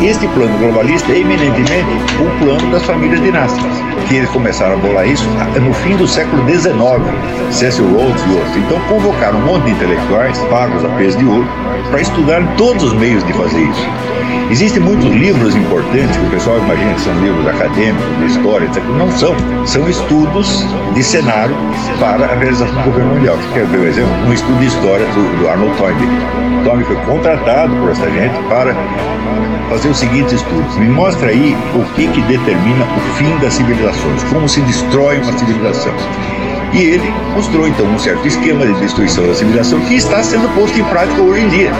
Este plano globalista é eminentemente o plano das famílias dinásticas, que eles começaram a bolar isso no fim do século XIX, Cecil Rhodes e outros. Então convocaram um monte de intelectuais, pagos a peso de ouro, para estudar todos os meios de fazer isso. Existem muitos livros importantes que o pessoal imagina que são livros acadêmicos, de história, etc. Não são. São estudos de cenário para a realização do governo mundial. Quer ver um exemplo? Um estudo de história do, do Arnold Toynbee. Toynbee foi contratado por essa gente para fazer o seguinte estudo. Me mostra aí o que, que determina o fim das civilizações, como se destrói uma civilização. E ele mostrou então um certo esquema de destruição da civilização que está sendo posto em prática hoje em dia.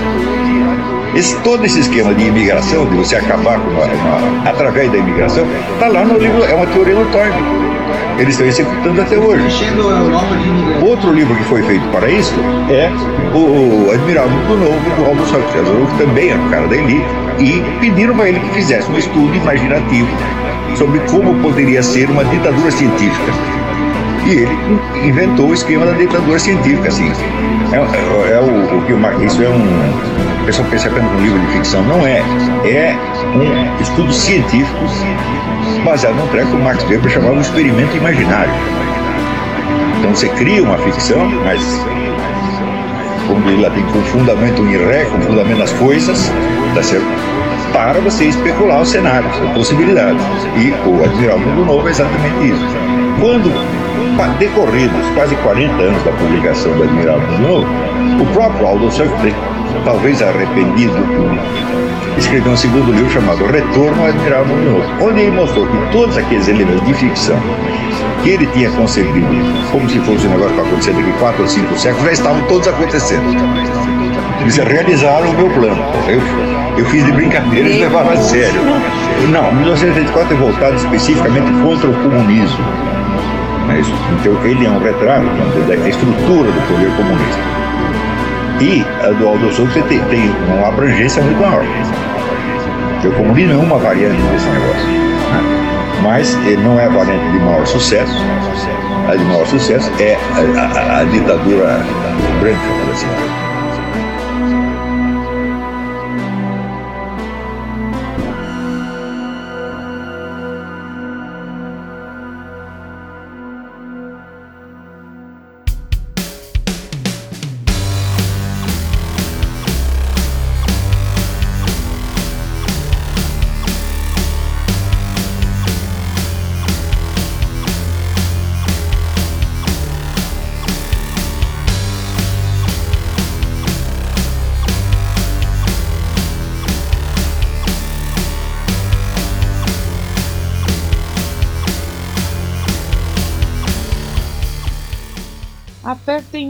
Esse, todo esse esquema de imigração, de você acabar com uma, uma através da imigração, está lá no livro, é uma teoria do Toynbee. Eles estão executando até hoje. Outro livro que foi feito para isso é o, Admirável Mundo Novo, do Aldous Huxley, que também era um cara da elite, e pediram para ele que fizesse um estudo imaginativo sobre como poderia ser uma ditadura científica. E ele inventou o esquema da ditadura científica, assim. É, é, é o, que o isso é um. O pessoal pensa apenas um livro de ficção. Não é. É um estudo científico baseado num treco que o Max Weber chamava de experimento imaginário. Então você cria uma ficção, mas como ele tem com fundamento em ré, com fundamento nas coisas, tá certo? Para você especular os cenários, as possibilidades. E o Admiral Mundo Novo é exatamente isso. Quando decorridos quase 40 anos da publicação do Admiral Mundo Novo, o próprio Aldous Huxley, talvez arrependido, escreveu um segundo livro chamado Retorno ao Admiral Mundo Novo, onde ele mostrou que todos aqueles elementos de ficção que ele tinha concebido como se fosse um negócio para acontecer daqui quatro ou cinco séculos já estavam todos acontecendo. Eles realizaram o meu plano. Eu, eu fiz de brincadeira e levaram a sério. Não, 1984 é voltado especificamente contra o comunismo. É então ele é um retrato da estrutura do poder comunista. E a do Aldo Souza tem, tem uma abrangência muito maior. Porque o comunismo é uma variante desse negócio. Né? Mas ele não é a variante de maior sucesso. A de maior sucesso é a, a, a ditadura branca, assim.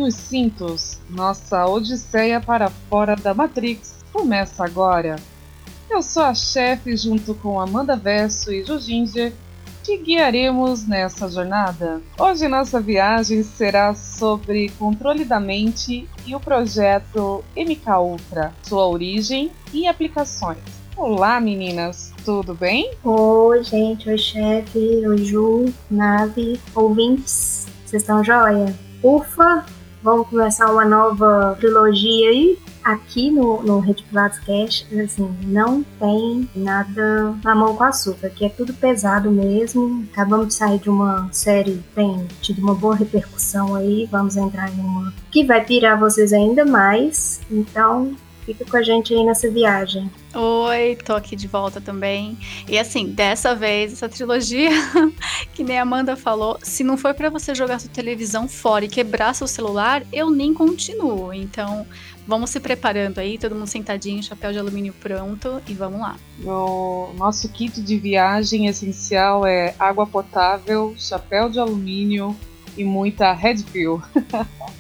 Os cintos. Nossa odisseia para fora da Matrix começa agora. Eu sou a chefe junto com Amanda Verso e Jujinger te guiaremos nessa jornada. Hoje nossa viagem será sobre controle da mente e o projeto MK Ultra, sua origem e aplicações. Olá meninas, tudo bem? Oi gente, oi chefe, oi Ju, nave, ouvintes, vocês estão joia? Ufa, vamos começar uma nova trilogia aí. Aqui no, no Red Pilates Cash, assim, não tem nada na mão com açúcar, que é tudo pesado mesmo. Acabamos de sair de uma série que tem tido uma boa repercussão aí. Vamos entrar em uma que vai pirar vocês ainda mais. Então, Fica com a gente aí nessa viagem. Oi, tô aqui de volta também. E assim, dessa vez, essa trilogia, que nem a Amanda falou, se não for para você jogar sua televisão fora e quebrar seu celular, eu nem continuo. Então, vamos se preparando aí, todo mundo sentadinho, chapéu de alumínio pronto e vamos lá. O nosso kit de viagem essencial é água potável, chapéu de alumínio e muita Red Pill.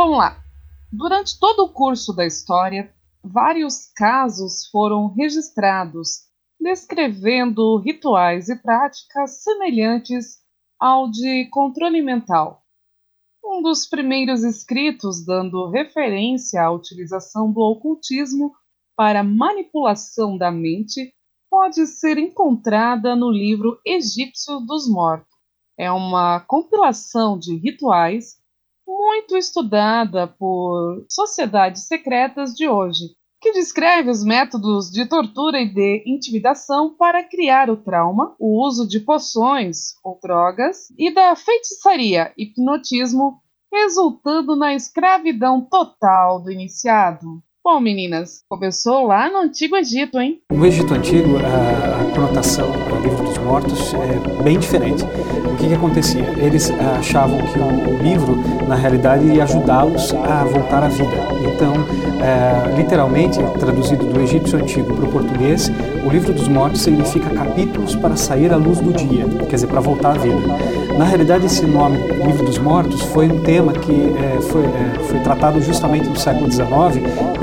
vamos lá. Durante todo o curso da história, vários casos foram registrados descrevendo rituais e práticas semelhantes ao de controle mental. Um dos primeiros escritos dando referência à utilização do ocultismo para manipulação da mente pode ser encontrada no livro Egípcio dos Mortos. É uma compilação de rituais muito estudada por sociedades secretas de hoje, que descreve os métodos de tortura e de intimidação para criar o trauma, o uso de poções ou drogas e da feitiçaria, hipnotismo, resultando na escravidão total do iniciado. Bom, meninas, começou lá no Antigo Egito, hein? No Egito Antigo, a, conotação do livro dos mortos é bem diferente. O que, que acontecia? Eles achavam que o, o livro, na realidade, ia ajudá-los a voltar à vida. Então, é, literalmente, traduzido do egípcio antigo para o português, o livro dos mortos significa capítulos para sair à luz do dia, quer dizer, para voltar à vida. Na realidade, esse nome, Livro dos Mortos, foi um tema que é, foi, é, foi tratado justamente no século XIX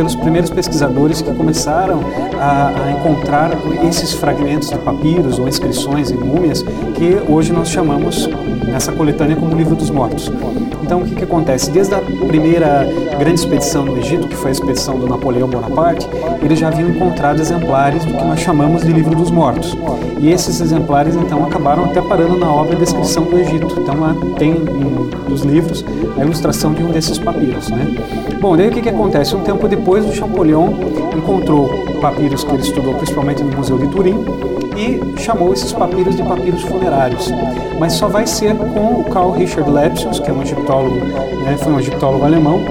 pelos primeiros pesquisadores que começaram a, a, encontrar esses fragmentos de papiros ou inscrições em múmias que hoje nós chamamos nessa coletânea como Livro dos Mortos. Então, o que, que acontece? Desde a primeira grande expedição no Egito, que foi a expedição do Napoleão Bonaparte, eles já haviam encontrado exemplares do que nós chamamos de Livro dos Mortos. E esses exemplares, então, acabaram até parando na obra Descrição do Egito. Então, lá tem um, nos livros a ilustração de um desses papiros. Né? Bom, daí o que, que acontece? Um tempo depois, o Champollion encontrou papiros que ele estudou principalmente no Museu de Turim e chamou esses papiros de papiros funerários. Mas só vai ser com o Carl Richard Lepsius, que é um egiptólogo, né, foi um egiptólogo alemão,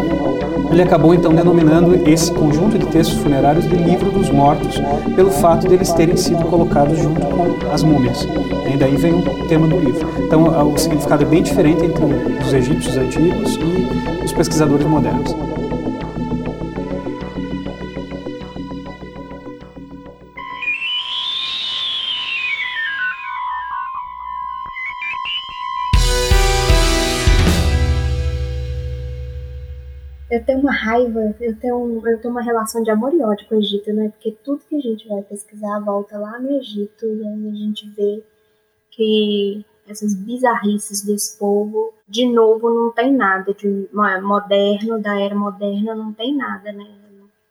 ele acabou então denominando esse conjunto de textos funerários de livro dos mortos, pelo fato de eles terem sido colocados junto com as múmias. E daí vem o tema do livro. Então o significado é bem diferente entre os egípcios antigos e os pesquisadores modernos. Raiva, eu tenho, eu tenho uma relação de amor e ódio com o Egito, né? Porque tudo que a gente vai pesquisar volta lá no Egito e aí a gente vê que essas bizarrices desse povo, de novo, não tem nada de moderno, da era moderna, não tem nada, né?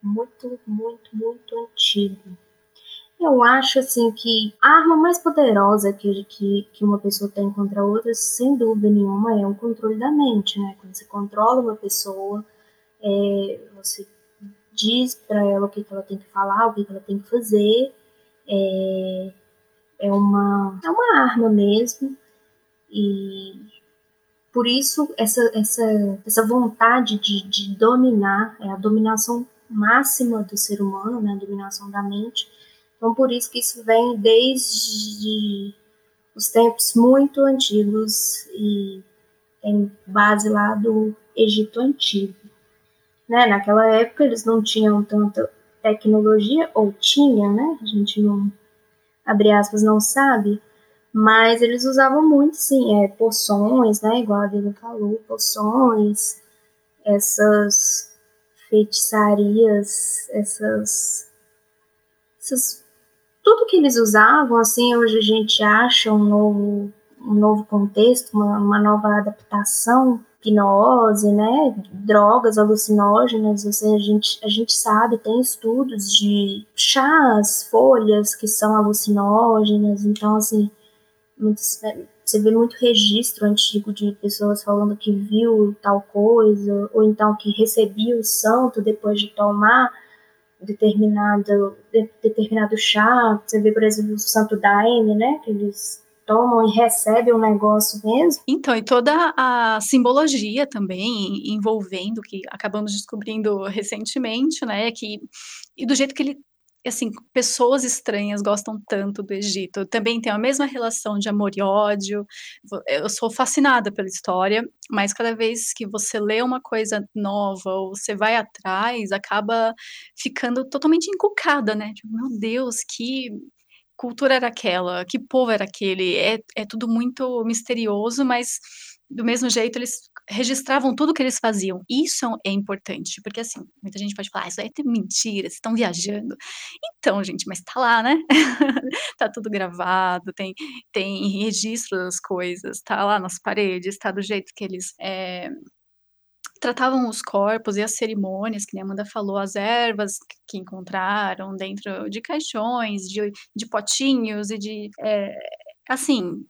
Muito, muito, muito antigo. Eu acho assim que a arma mais poderosa que, que, que uma pessoa tem contra outra, sem dúvida nenhuma, é o controle da mente, né? Quando você controla uma pessoa, é, você diz para ela o que, que ela tem que falar, o que, que ela tem que fazer. É, é, uma, é uma arma mesmo. E por isso essa, essa, essa vontade de, de dominar, é a dominação máxima do ser humano, né, a dominação da mente. Então por isso que isso vem desde os tempos muito antigos e tem base lá do Egito Antigo. Né? Naquela época eles não tinham tanta tecnologia, ou tinha, né? A gente não, abre aspas, não sabe, mas eles usavam muito, sim, é, poções, né? Igual a Dina falou, poções, essas feitiçarias, essas, essas tudo que eles usavam, assim, hoje a gente acha um novo, um novo contexto, uma, uma nova adaptação hipnose, né, drogas alucinógenas, assim, a gente, a gente sabe, tem estudos de chás, folhas que são alucinógenas, então, assim, muitos, você vê muito registro antigo de pessoas falando que viu tal coisa, ou então que recebia o santo depois de tomar determinado, de, determinado chá. Você vê, por exemplo, o santo Daime, né, que eles tomam e recebem o negócio mesmo. Então, e toda a simbologia também envolvendo, que acabamos descobrindo recentemente, né, que, e do jeito que ele assim, pessoas estranhas gostam tanto do Egito. Também tem a mesma relação de amor e ódio. Eu sou fascinada pela história, mas cada vez que você lê uma coisa nova ou você vai atrás, acaba ficando totalmente encucada, né? Tipo, meu Deus, que cultura era aquela, que povo era aquele, é, é tudo muito misterioso, mas do mesmo jeito, eles registravam tudo que eles faziam. Isso é importante, porque assim, muita gente pode falar, ah, isso aí é mentira, vocês estão viajando. Então, gente, mas tá lá, né? tá tudo gravado, tem, tem registro das coisas, tá lá nas paredes, tá do jeito que eles é, tratavam os corpos e as cerimônias, que nem a Amanda falou, as ervas que encontraram dentro de caixões, de, de potinhos e de. É, assim,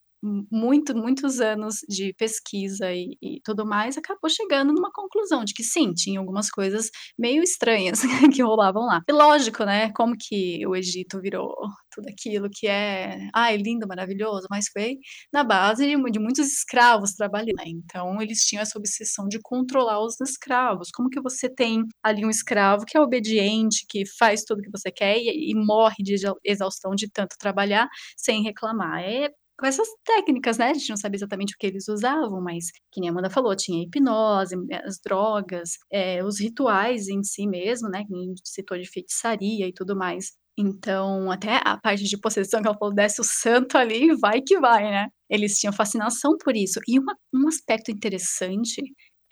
muito, muitos anos de pesquisa e, e, tudo mais, acabou chegando numa conclusão de que sim, tinha algumas coisas meio estranhas que rolavam lá. E lógico, né? Como que o Egito virou tudo aquilo que é, ai, lindo, maravilhoso, mas foi na base de, de muitos escravos trabalhando. Né? Então, eles tinham essa obsessão de controlar os escravos. Como que você tem ali um escravo que é obediente, que faz tudo que você quer e, e morre de exaustão de tanto trabalhar sem reclamar? É com essas técnicas, né? A gente não sabe exatamente o que eles usavam, mas, que nem a Amanda falou, tinha hipnose, as drogas, é, os rituais em si mesmo, né? Que a gente citou de feitiçaria e tudo mais. Então, até a parte de possessão que ela falou, desce o santo ali, vai que vai, né? Eles tinham fascinação por isso. E uma, um aspecto interessante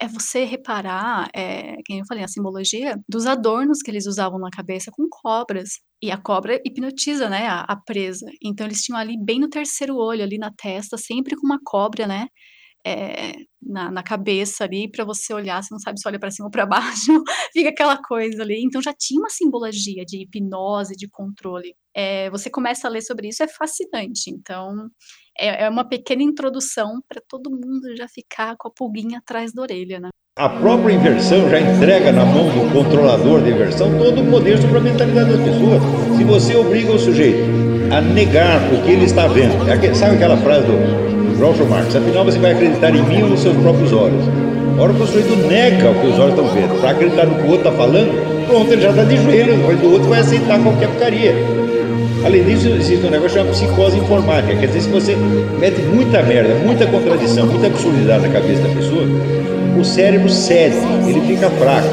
é você reparar, é, que eu falei, a simbologia dos adornos que eles usavam na cabeça com cobras. E a cobra hipnotiza, né, a, a presa. Então eles tinham ali bem no terceiro olho, ali na testa, sempre com uma cobra, né, é, na, na, cabeça ali para você olhar, você não sabe se olha para cima ou para baixo, fica aquela coisa ali. Então já tinha uma simbologia de hipnose, de controle. É, você começa a ler sobre isso, é fascinante. Então é, é uma pequena introdução para todo mundo já ficar com a pulguinha atrás da orelha, né? A própria inversão já entrega na mão do controlador da inversão todo o poder sobre a mentalidade das pessoas. Se você obriga o sujeito a negar o que ele está vendo, é sabe aquela frase do Groucho Marx. Afinal, você vai acreditar em mim ou nos seus próprios olhos. A hora que o sujeito nega o que os olhos estão vendo, para acreditar no que o outro está falando, pronto, ele já está de joelho, o olho do outro vai aceitar qualquer porcaria. Além disso, existe um negócio chamado psicose informática. Quer dizer, se você mete muita merda, muita contradição, muita absurdidade na cabeça da pessoa, o cérebro cede, ele fica fraco.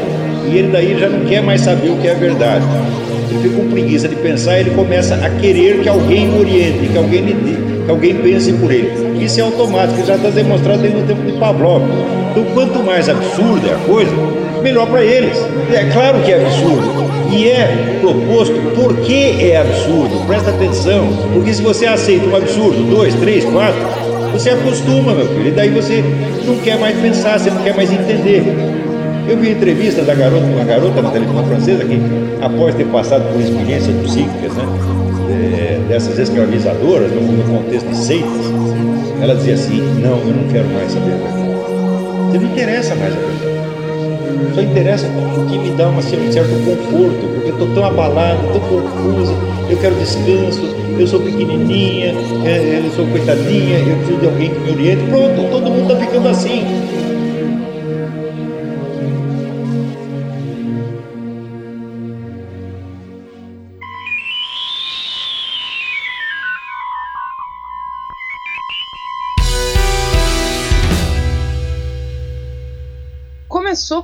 E ele daí já não quer mais saber o que é a verdade. Ele fica com preguiça de pensar e ele começa a querer que alguém o oriente, que alguém lhe que alguém pense por ele. Isso é automático, já está demonstrado desde o tempo de Pavlov. Então, quanto mais absurda é a coisa, melhor para eles. É claro que é absurdo. E é proposto por que é absurdo. Presta atenção. Porque se você aceita um absurdo, dois, três, quatro, você acostuma, meu filho. E daí você não quer mais pensar, você não quer mais entender. Eu vi entrevista da garota, uma garota na televisão francesa que, após ter passado por experiências psíquicas, né, é, dessas escravizadoras, no, contexto de seitas, ela dizia assim: Não, eu não quero mais saber a. Você não interessa mais a verdade. Só interessa o que me dá um certo conforto, porque eu estou tão abalado, tão confusa, eu quero descanso, eu sou pequenininha, é, eu sou coitadinha, eu preciso de alguém que me oriente. Pronto, todo mundo está ficando assim.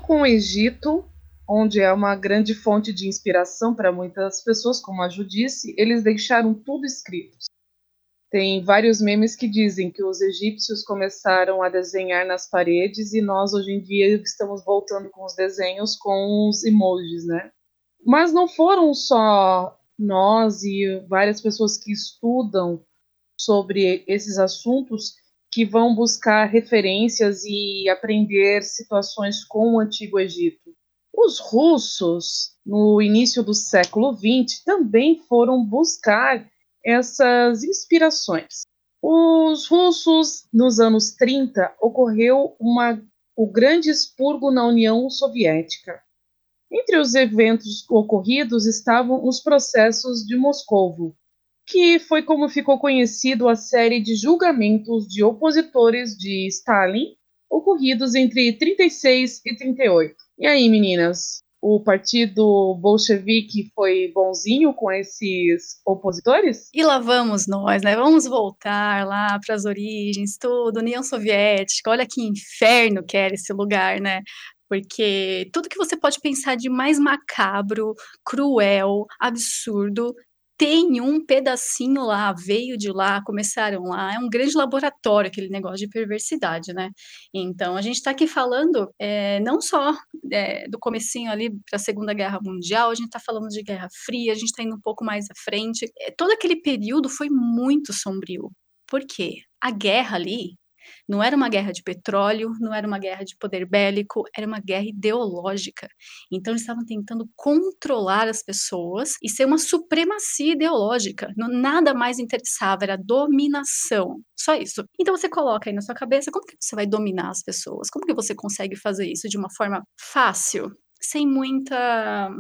Com o Egito, onde é uma grande fonte de inspiração para muitas pessoas, como a Ju disse, eles deixaram tudo escrito. Tem vários memes que dizem que os egípcios começaram a desenhar nas paredes e nós hoje em dia estamos voltando com os desenhos com os emojis, né? Mas não foram só nós e várias pessoas que estudam sobre esses assuntos que vão buscar referências e aprender situações com o Antigo Egito. Os russos, no início do século XX, também foram buscar essas inspirações. Os russos, nos anos 30, ocorreu uma, o grande expurgo na União Soviética. Entre os eventos ocorridos estavam os processos de Moscovo, que foi como ficou conhecido a série de julgamentos de opositores de Stalin ocorridos entre 36 e 38. E aí, meninas? O partido bolchevique foi bonzinho com esses opositores? E lá vamos nós, né? Vamos voltar lá para as origens, tudo, União Soviética. Olha que inferno que era esse lugar, né? Porque tudo que você pode pensar de mais macabro, cruel, absurdo, tem um pedacinho lá, veio de lá, começaram lá. É um grande laboratório aquele negócio de perversidade, né? Então a gente está aqui falando é, não só é, do comecinho ali para a Segunda Guerra Mundial, a gente está falando de Guerra Fria, a gente está indo um pouco mais à frente. É, todo aquele período foi muito sombrio. Por quê? A guerra ali não era uma guerra de petróleo, não era uma guerra de poder bélico, era uma guerra ideológica. Então eles estavam tentando controlar as pessoas e ser uma supremacia ideológica. nada mais interessava, era dominação. Só isso. Então você coloca aí na sua cabeça como que você vai dominar as pessoas? Como que você consegue fazer isso de uma forma fácil, sem muita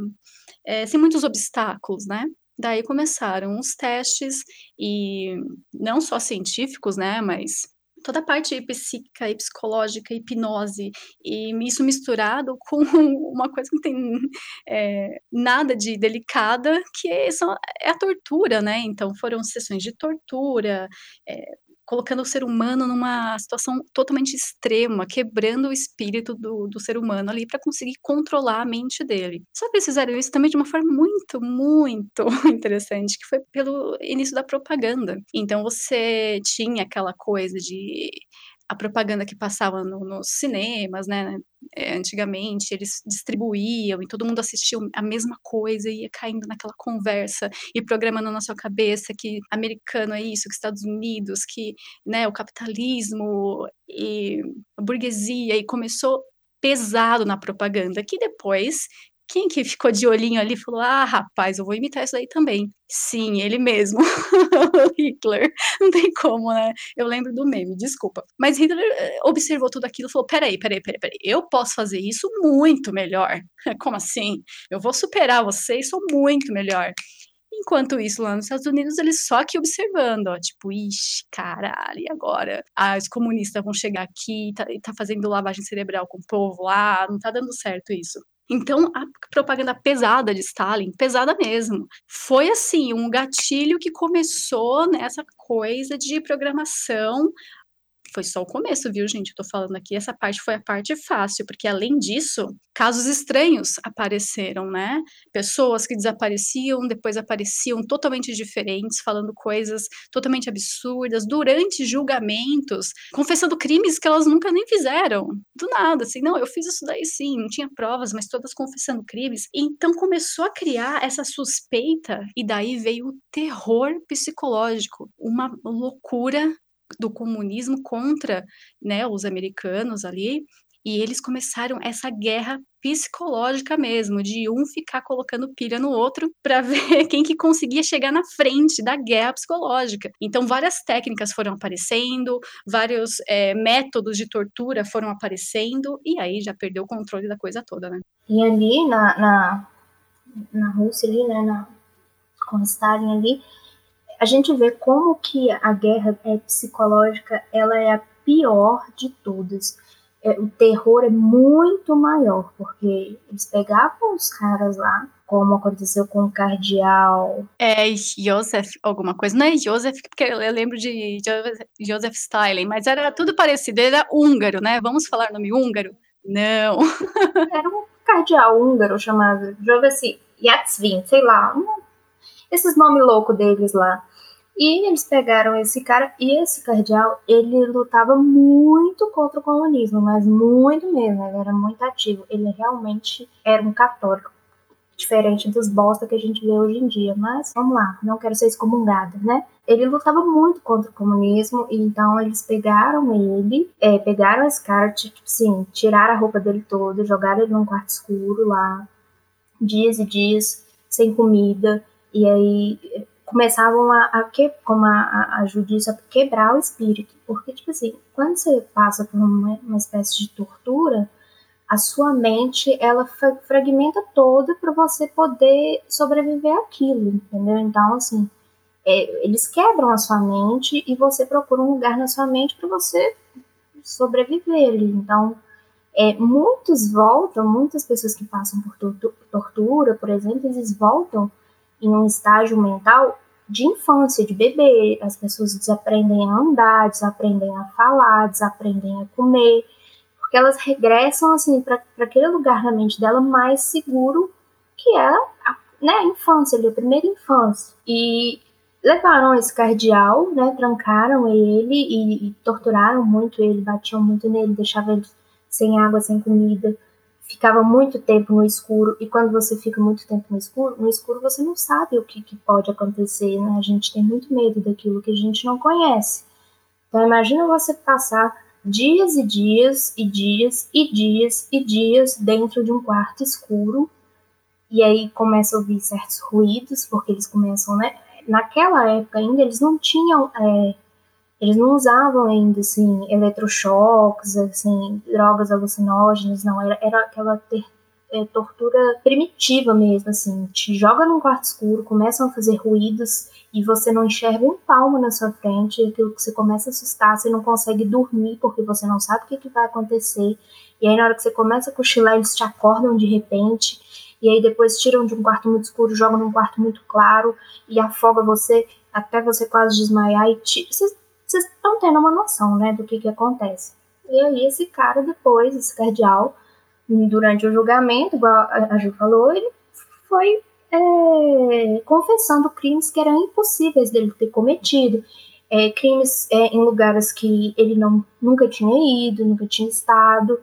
é, sem muitos obstáculos, né? Daí começaram os testes e não só científicos, né, mas toda a parte psíquica e psicológica, hipnose, e isso misturado com uma coisa que não tem é, nada de delicada, que é, é a tortura, né? Então foram sessões de tortura, é, colocando o ser humano numa situação totalmente extrema, quebrando o espírito do, do ser humano ali para conseguir controlar a mente dele. Só que eles fizeram isso também de uma forma muito, muito interessante, que foi pelo início da propaganda. Então você tinha aquela coisa de a propaganda que passava no, nos cinemas, né? É, antigamente eles distribuíam e todo mundo assistia a mesma coisa e ia caindo naquela conversa e programando na sua cabeça que americano é isso, que Estados Unidos, que né, o capitalismo e a burguesia e começou pesado na propaganda, que depois quem que ficou de olhinho ali falou: Ah, rapaz, eu vou imitar isso aí também. Sim, ele mesmo, Hitler. Não tem como, né? Eu lembro do meme, desculpa. Mas Hitler eh, observou tudo aquilo e falou: peraí, peraí, peraí, peraí, eu posso fazer isso muito melhor. Como assim? Eu vou superar vocês, sou muito melhor. Enquanto isso, lá nos Estados Unidos, eles só aqui observando, ó, tipo, ixi, caralho, e agora? Ah, os comunistas vão chegar aqui, tá, tá fazendo lavagem cerebral com o povo lá, não tá dando certo isso. Então, a propaganda pesada de Stalin, pesada mesmo, foi assim, um gatilho que começou nessa coisa de programação foi só o começo, viu, gente? Eu tô falando aqui, essa parte foi a parte fácil, porque além disso, casos estranhos apareceram, né? Pessoas que desapareciam, depois apareciam totalmente diferentes, falando coisas totalmente absurdas, durante julgamentos, confessando crimes que elas nunca nem fizeram. Do nada, assim, não, eu fiz isso daí sim, não tinha provas, mas todas confessando crimes. Então começou a criar essa suspeita, e daí veio o terror psicológico, uma loucura do comunismo contra né, os americanos ali, e eles começaram essa guerra psicológica mesmo, de um ficar colocando pilha no outro para ver quem que conseguia chegar na frente da guerra psicológica. Então, várias técnicas foram aparecendo, vários é, métodos de tortura foram aparecendo, e aí já perdeu o controle da coisa toda, né? E ali na, na, na Rússia, ali, né, na, com Stalin ali, a gente vê como que a guerra é psicológica, ela é a pior de todas. É, o terror é muito maior, porque eles pegavam os caras lá, como aconteceu com o cardeal. É Joseph, alguma coisa. Não é Joseph, porque eu lembro de Joseph Stalin, mas era tudo parecido. Ele era húngaro, né? Vamos falar nome húngaro? Não. Era um cardeal húngaro chamado Joseph Yatsvin, sei lá, um esses nomes loucos deles lá. E eles pegaram esse cara, e esse cardeal, ele lutava muito contra o comunismo, mas muito mesmo, ele era muito ativo. Ele realmente era um católico, diferente dos bosta que a gente vê hoje em dia. Mas vamos lá, não quero ser excomungada, né? Ele lutava muito contra o comunismo, e então eles pegaram ele, é, pegaram esse cara, tipo assim, tiraram a roupa dele toda, jogaram ele num quarto escuro lá, dias e dias, sem comida e aí começavam a, a que, como a, a quebrar o espírito. Porque, tipo assim, quando você passa por uma, uma espécie de tortura, a sua mente, ela fragmenta toda para você poder sobreviver àquilo, entendeu? Então, assim, é, eles quebram a sua mente e você procura um lugar na sua mente para você sobreviver ali. Então, é, muitos voltam, muitas pessoas que passam por tortura, por exemplo, eles voltam em um estágio mental de infância, de bebê. As pessoas desaprendem a andar, desaprendem a falar, desaprendem a comer, porque elas regressam assim para aquele lugar na mente dela mais seguro, que é a, né, a infância, ali, a primeira infância. E levaram esse cardeal, né, trancaram ele e, e, torturaram muito ele, batiam muito nele, deixavam ele sem água, sem comida, ficava muito tempo no escuro. E quando você fica muito tempo no escuro, no escuro você não sabe o que, que pode acontecer, né? A gente tem muito medo daquilo que a gente não conhece. Então imagina você passar dias e dias e dias e dias e dias dentro de um quarto escuro e aí começa a ouvir certos ruídos porque eles começam, né? Naquela época ainda eles não tinham, é, eles não usavam ainda assim eletrochoques, assim drogas alucinógenas, não. Era, era aquela ter, é, tortura primitiva mesmo, assim, te joga num quarto escuro, começam a fazer ruídos e você não enxerga um palmo na sua frente, aquilo que você começa a assustar, você não consegue dormir porque você não sabe o que, que vai acontecer. E aí na hora que você começa a cochilar, eles te acordam de repente, e aí depois tiram de um quarto muito escuro, jogam num quarto muito claro e afoga você até você quase desmaiar e te... estão tendo uma noção, né, do que que acontece. E aí esse cara depois, esse cardeal, durante o julgamento, igual a Ju falou, ele foi é, confessando crimes que eram impossíveis dele ter cometido, é, crimes é, em lugares que ele não, nunca tinha ido, nunca tinha estado,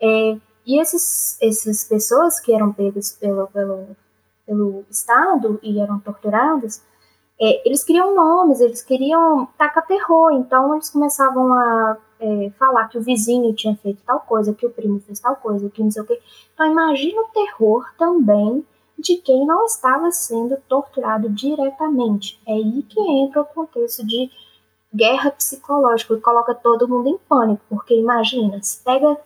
é, e esses, essas pessoas que eram pegas pelo, pelo, pelo Estado e eram torturadas, é, eles queriam nomes, eles queriam tacar terror, então eles começavam a é, falar que o vizinho tinha feito tal coisa, que o primo fez tal coisa, que não sei o quê. Então imagina o terror também de quem não estava sendo torturado diretamente. É aí que entra o contexto de guerra psicológica e coloca todo mundo em pânico, porque imagina, se pega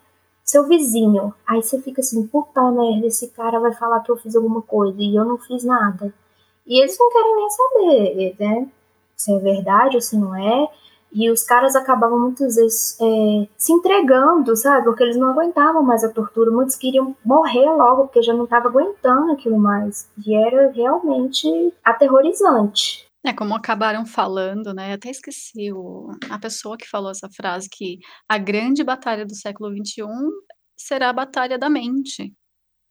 seu vizinho, aí você fica assim, puta merda, esse cara vai falar que eu fiz alguma coisa e eu não fiz nada. E eles não querem nem saber, né? Se é verdade ou se não é. E os caras acabavam muitas vezes é, se entregando, sabe? Porque eles não aguentavam mais a tortura. Muitos queriam morrer logo, porque já não estava aguentando aquilo mais. E era realmente aterrorizante. É como acabaram falando, né? Até esqueci o, a pessoa que falou essa frase que a grande batalha do século XXI será a batalha da mente.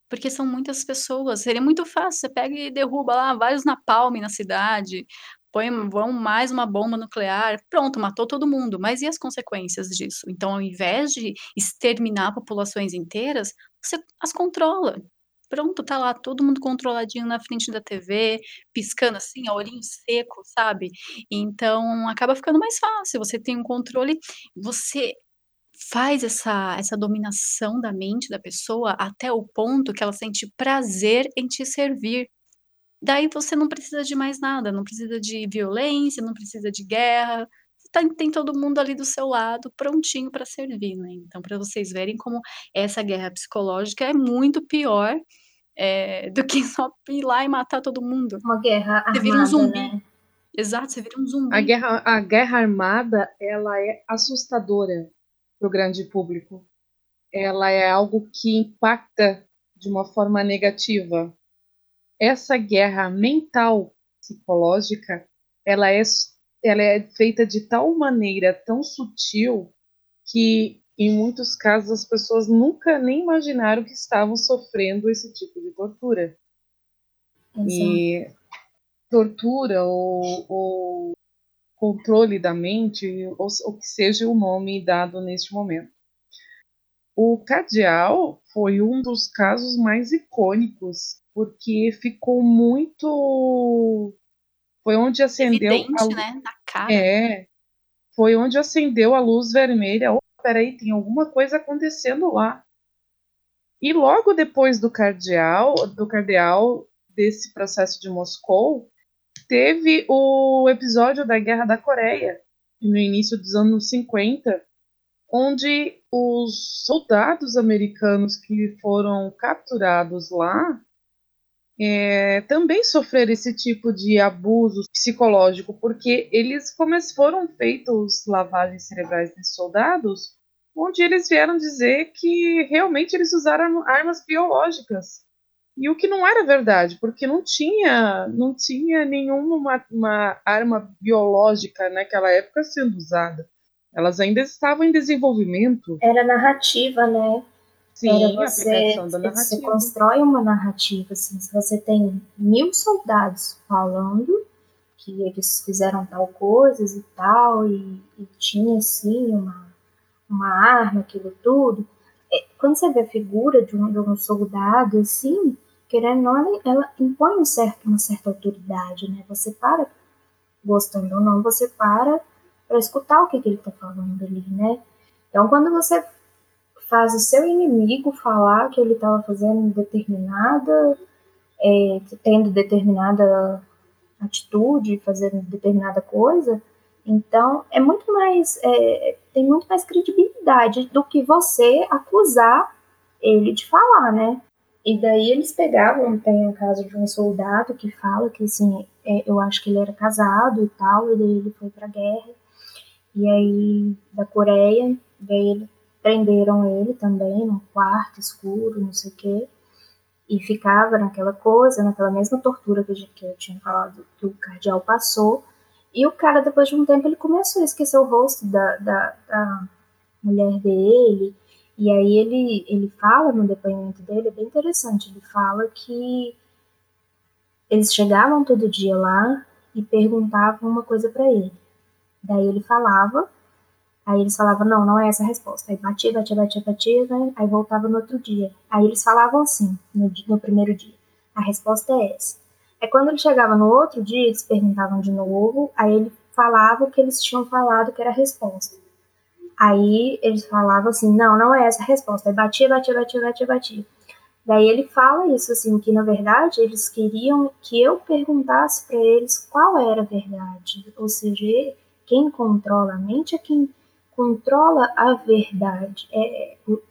Porque são muitas pessoas. Seria muito fácil. Você pega e derruba lá vários napalm na cidade, põe vão mais uma bomba nuclear, pronto, matou todo mundo. Mas e as consequências disso? Então, ao invés de exterminar populações inteiras, você as controla. Pronto, tá lá todo mundo controladinho na frente da TV, piscando assim, olhinho seco, sabe? Então acaba ficando mais fácil. Você tem um controle, você faz essa essa dominação da mente da pessoa até o ponto que ela sente prazer em te servir. Daí você não precisa de mais nada, não precisa de violência, não precisa de guerra, tá, tem todo mundo ali do seu lado, prontinho para servir, né? Então, para vocês verem como essa guerra psicológica é muito pior é, do que só ir lá e matar todo mundo. Uma guerra armada, Você vira um zumbi. né? Exato, você vira um zumbi. A guerra, a guerra armada, ela é assustadora para o grande público. Ela é algo que impacta de uma forma negativa essa guerra mental psicológica ela é ela é feita de tal maneira tão sutil que em muitos casos as pessoas nunca nem imaginaram que estavam sofrendo esse tipo de tortura Exato. e tortura ou, ou controle da mente ou, ou que seja o nome dado neste momento o Cardeal foi um dos casos mais icônicos porque ficou muito. Foi onde acendeu. Evidente, a... né? Na cara. É. Foi onde acendeu a luz vermelha. Oh, peraí, tem alguma coisa acontecendo lá. E logo depois do cardeal, do cardeal desse processo de Moscou, teve o episódio da Guerra da Coreia, no início dos anos 50, onde os soldados americanos que foram capturados lá é, também sofreram esse tipo de abuso psicológico, porque eles foram feitos lavagens cerebrais desses soldados, onde eles vieram dizer que realmente eles usaram armas biológicas. E o que não era verdade, porque não tinha, não tinha nenhuma uma arma biológica naquela época sendo usada. Elas ainda estavam em desenvolvimento. Era narrativa, né? Sim, era você, você constrói uma narrativa, assim, se você tem mil soldados falando que eles fizeram tal coisas e tal, e, e tinha, assim, uma, uma arma, aquilo tudo, é, quando você vê a figura de um, de um soldado, assim, querendo ou não, ela impõe um certo, uma certa autoridade, né? Você para, gostando ou não, você para para escutar o que, que ele está falando ali, né? Então, quando você faz o seu inimigo falar que ele estava fazendo determinada, é, tendo determinada atitude, fazendo determinada coisa, então é muito mais, é, tem muito mais credibilidade do que você acusar ele de falar, né? E daí eles pegavam, tem o caso de um soldado que fala que assim, é, eu acho que ele era casado e tal, e daí ele foi pra guerra, e aí da Coreia, daí ele, prenderam ele também num quarto escuro, não sei o quê, e ficava naquela coisa, naquela mesma tortura que, que eu tinha falado que o cardeal passou, e o cara, depois de um tempo, ele começou a esquecer o rosto da, da, da mulher dele, e aí ele, ele fala no depoimento dele, é bem interessante, ele fala que eles chegavam todo dia lá e perguntavam uma coisa para ele. Daí ele falava, aí eles falavam, não, não é essa a resposta. Aí batia, batia, batia, batia, né? aí voltava no outro dia. Aí eles falavam assim, no, no primeiro dia, a resposta é essa. É quando ele chegava no outro dia, eles perguntavam de novo, aí ele falava o que eles tinham falado que era a resposta. Aí eles falavam assim, não, não é essa a resposta. Aí batia, batia, batia, batia, batia. Daí ele fala isso assim, que na verdade eles queriam que eu perguntasse para eles qual era a verdade. Ou seja, quem controla a mente é quem controla a verdade. É, o,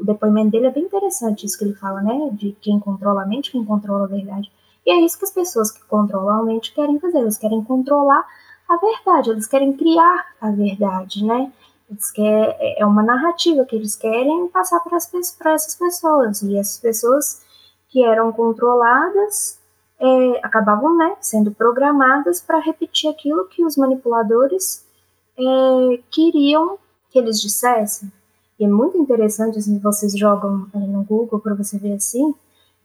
o depoimento dele é bem interessante isso que ele fala, né? De quem controla a mente, quem controla a verdade. E é isso que as pessoas que controlam a mente querem fazer. Elas querem controlar a verdade, eles querem criar a verdade, né? Eles é, é uma narrativa que eles querem passar para, essas pessoas. E essas pessoas que eram controladas é, acabavam né, sendo programadas para repetir aquilo que os manipuladores é, queriam que eles dissessem. E é muito interessante, assim, vocês jogam é, no Google para você ver assim,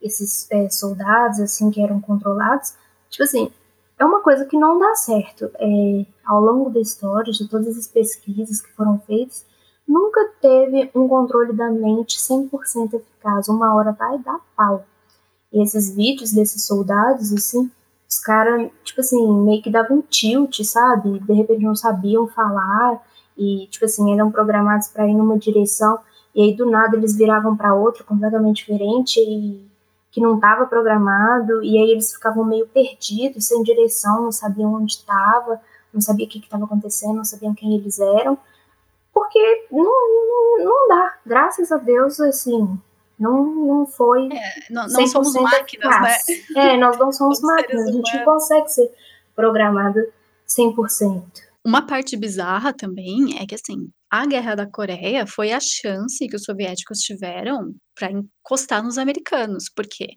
esses é, soldados assim que eram controlados. Tipo assim, é uma coisa que não dá certo. É, ao longo da história, de todas as pesquisas que foram feitas, nunca teve um controle da mente 100% eficaz. Uma hora vai dar pau. E esses vídeos desses soldados, assim, os caras, tipo assim, meio que davam um tilt, sabe? De repente não sabiam falar e, tipo assim, eram programados para ir numa direção e aí do nada eles viravam para outra completamente diferente e que não estava programado, e aí eles ficavam meio perdidos, sem direção, não sabiam onde estava, não sabia o que estava acontecendo, não sabiam quem eles eram, porque não, não, não dá, graças a Deus, assim, não, não foi. É, não, não somos máquinas, né? É, nós não somos máquinas, a gente não consegue ser programada 100%. Uma parte bizarra também é que, assim, a Guerra da Coreia foi a chance que os soviéticos tiveram para encostar nos americanos, porque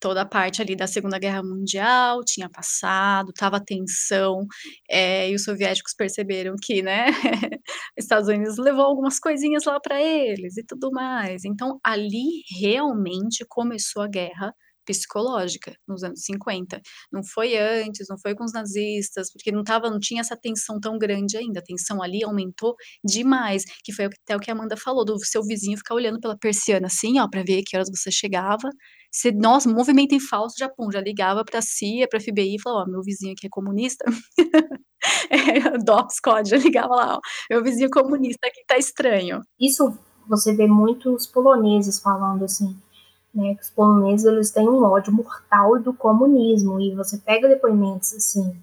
toda a parte ali da Segunda Guerra Mundial tinha passado, estava tensão, é, e os soviéticos perceberam que, né, Estados Unidos levou algumas coisinhas lá para eles e tudo mais. Então, ali realmente começou a guerra psicológica nos anos 50. Não foi antes, não foi com os nazistas, porque não tava, não tinha essa tensão tão grande ainda. A tensão ali aumentou demais, que foi até o que a Amanda falou, do seu vizinho ficar olhando pela persiana assim, ó, para ver que horas você chegava. Se nós movimento em falso, já pum, já ligava para CIA, para FBI e falou, ó, meu vizinho aqui é comunista. é, Docs Code, já ligava lá, ó, meu vizinho comunista aqui tá estranho. Isso você vê muitos poloneses falando assim, né, que os poloneses eles têm um ódio mortal do comunismo. E você pega depoimentos assim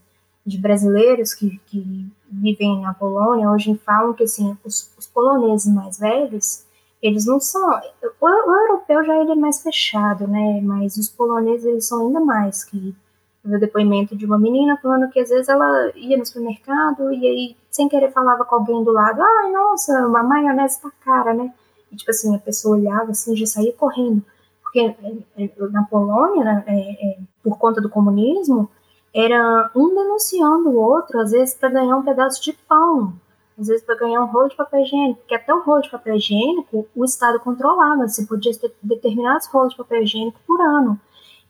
de brasileiros que, que vivem na Polônia hoje falam que assim os, os poloneses mais velhos eles não são o, o, europeu já ele é mais fechado né mas os poloneses eles são ainda mais que o depoimento de uma menina falando que às vezes ela ia no supermercado e aí sem querer falava com alguém do lado ai nossa a maionese tá cara né? E tipo assim a pessoa olhava assim já saía correndo porque é, é, na Polônia, né, é, é, por conta do comunismo, era um denunciando o outro, às vezes para ganhar um pedaço de pão, às vezes para ganhar um rolo de papel higiênico, porque até o rolo de papel higiênico o Estado controlava, você podia ter determinados rolos de papel higiênico por ano.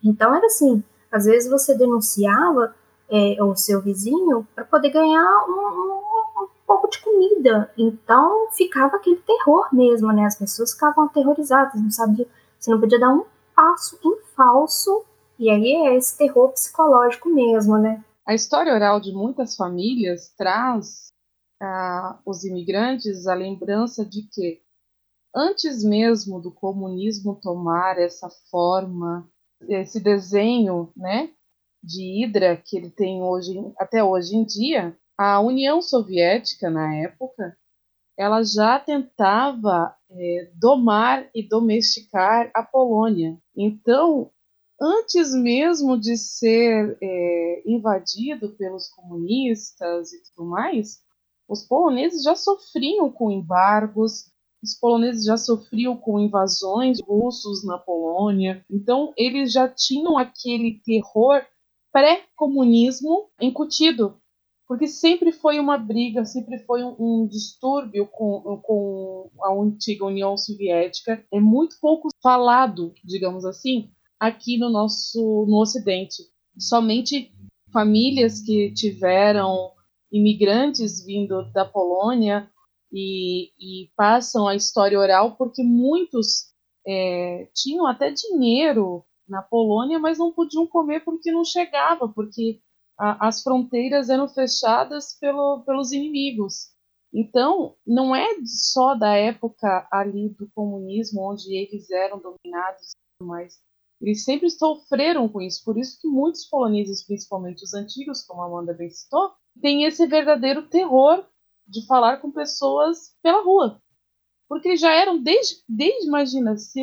Então era assim, às vezes você denunciava é, o seu vizinho para poder ganhar um, um, um, pouco de comida. Então ficava aquele terror mesmo, né? As pessoas ficavam aterrorizadas, não sabiam, você não podia dar um passo em falso, e aí é esse terror psicológico mesmo, né? A história oral de muitas famílias traz ah, os imigrantes a lembrança de que, antes mesmo do comunismo tomar essa forma, esse desenho né, de Hidra que ele tem hoje, até hoje em dia, a União Soviética, na época, ela já tentava é, domar e domesticar a Polônia. Então, antes mesmo de ser é, invadido pelos comunistas e tudo mais, os poloneses já sofriam com embargos, os poloneses já sofriam com invasões russos na Polônia, então eles já tinham aquele terror pré-comunismo incutido, porque sempre foi uma briga, sempre foi um, um distúrbio com, com a antiga União Soviética. É muito pouco falado, digamos assim, aqui no nosso no Ocidente. Somente famílias que tiveram imigrantes vindo da Polônia e, e passam a história oral porque muitos é, tinham até dinheiro na Polônia, mas não podiam comer porque não chegava, porque a, as fronteiras eram fechadas pelo, pelos inimigos. Então, não é só da época ali do comunismo, onde eles eram dominados, mas eles sempre sofreram com isso. Por isso que muitos poloneses, principalmente os antigos, como a Amanda bem citou, têm esse verdadeiro terror de falar com pessoas pela rua. Porque já eram desde, desde imagina, se,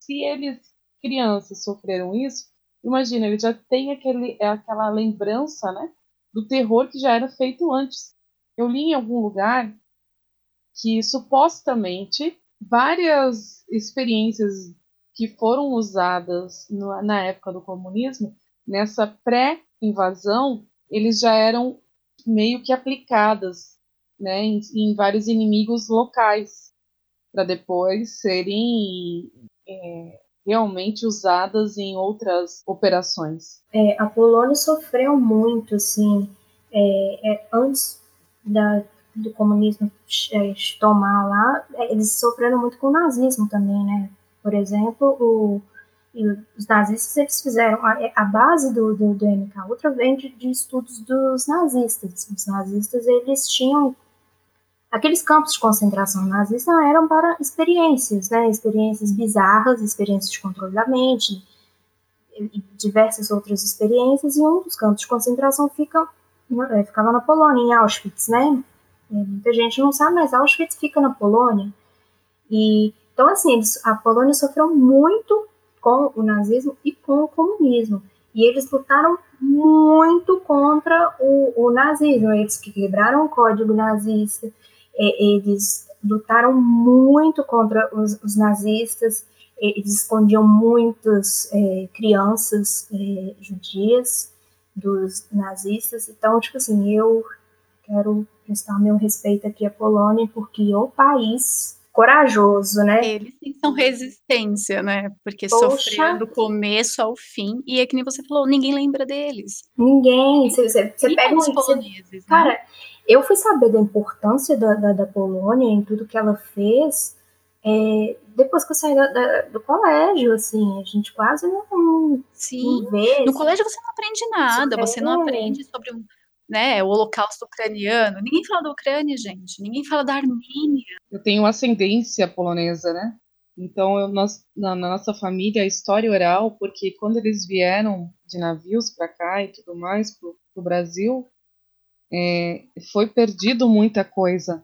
se eles, crianças, sofreram isso, imagina, eles já têm aquele, aquela lembrança né, do terror que já era feito antes. Eu li em algum lugar que supostamente várias experiências que foram usadas no, na época do comunismo, nessa pré-invasão, eles já eram meio que aplicadas né, em, em vários inimigos locais, para depois serem é, realmente usadas em outras operações. É, a Polônia sofreu muito, assim, é, é antes da, do comunismo é, tomar lá, é, eles sofreram muito com o nazismo também, né? Por exemplo, o, os nazistas eles fizeram a, a base do, do, do MK Ultra vem de, de, estudos dos nazistas. Os nazistas eles tinham aqueles campos de concentração nazista eram para experiências, né? Experiências bizarras, experiências de controle da mente, e diversas outras experiências. E um dos campos de concentração fica é, ficava na Polônia, em Auschwitz, né? Muita gente não sabe, mas Auschwitz fica na Polônia. E então, assim, a Polônia sofreu muito com o nazismo e com o comunismo. E eles lutaram muito contra o, o nazismo. Eles quebraram o código nazista, eles lutaram muito contra os, os nazistas, eles escondiam muitas é, crianças é, judias dos nazistas. Então, tipo assim, eu quero prestar meu respeito aqui à Polônia, porque o país corajoso, né? Eles são resistência, né? Porque Poxa. sofreram do começo ao fim. E é que nem você falou, ninguém lembra deles. Ninguém. Você, você, você pega os poloneses, né? Cara, eu fui saber da importância da, da, da Polônia em tudo que ela fez é, depois que eu saí da, da, do colégio, assim, a gente quase não, Sim. não vê. No colégio você não aprende nada, você não aprende sobre um né, o holocausto ucraniano. Ninguém fala da Ucrânia, gente. Ninguém fala da Armênia. Eu tenho ascendência polonesa, né? Então, eu, nós, na, na, nossa família, a história oral, porque quando eles vieram de navios para cá e tudo mais, para o Brasil, é, foi perdido muita coisa,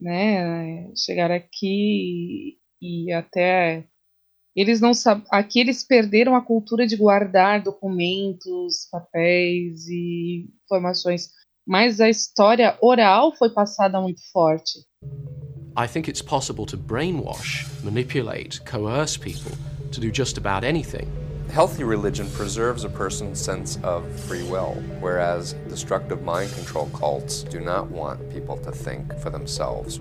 né? Chegar aqui e, até eles não sabem. Aqui eles perderam a cultura de guardar documentos, papéis e informações, mas a história oral foi passada muito forte. I think it's possible to brainwash, manipulate, coerce people to do just about anything. A healthy religion preserves a person's sense of free will, whereas destructive mind control cults do not want people to think for themselves.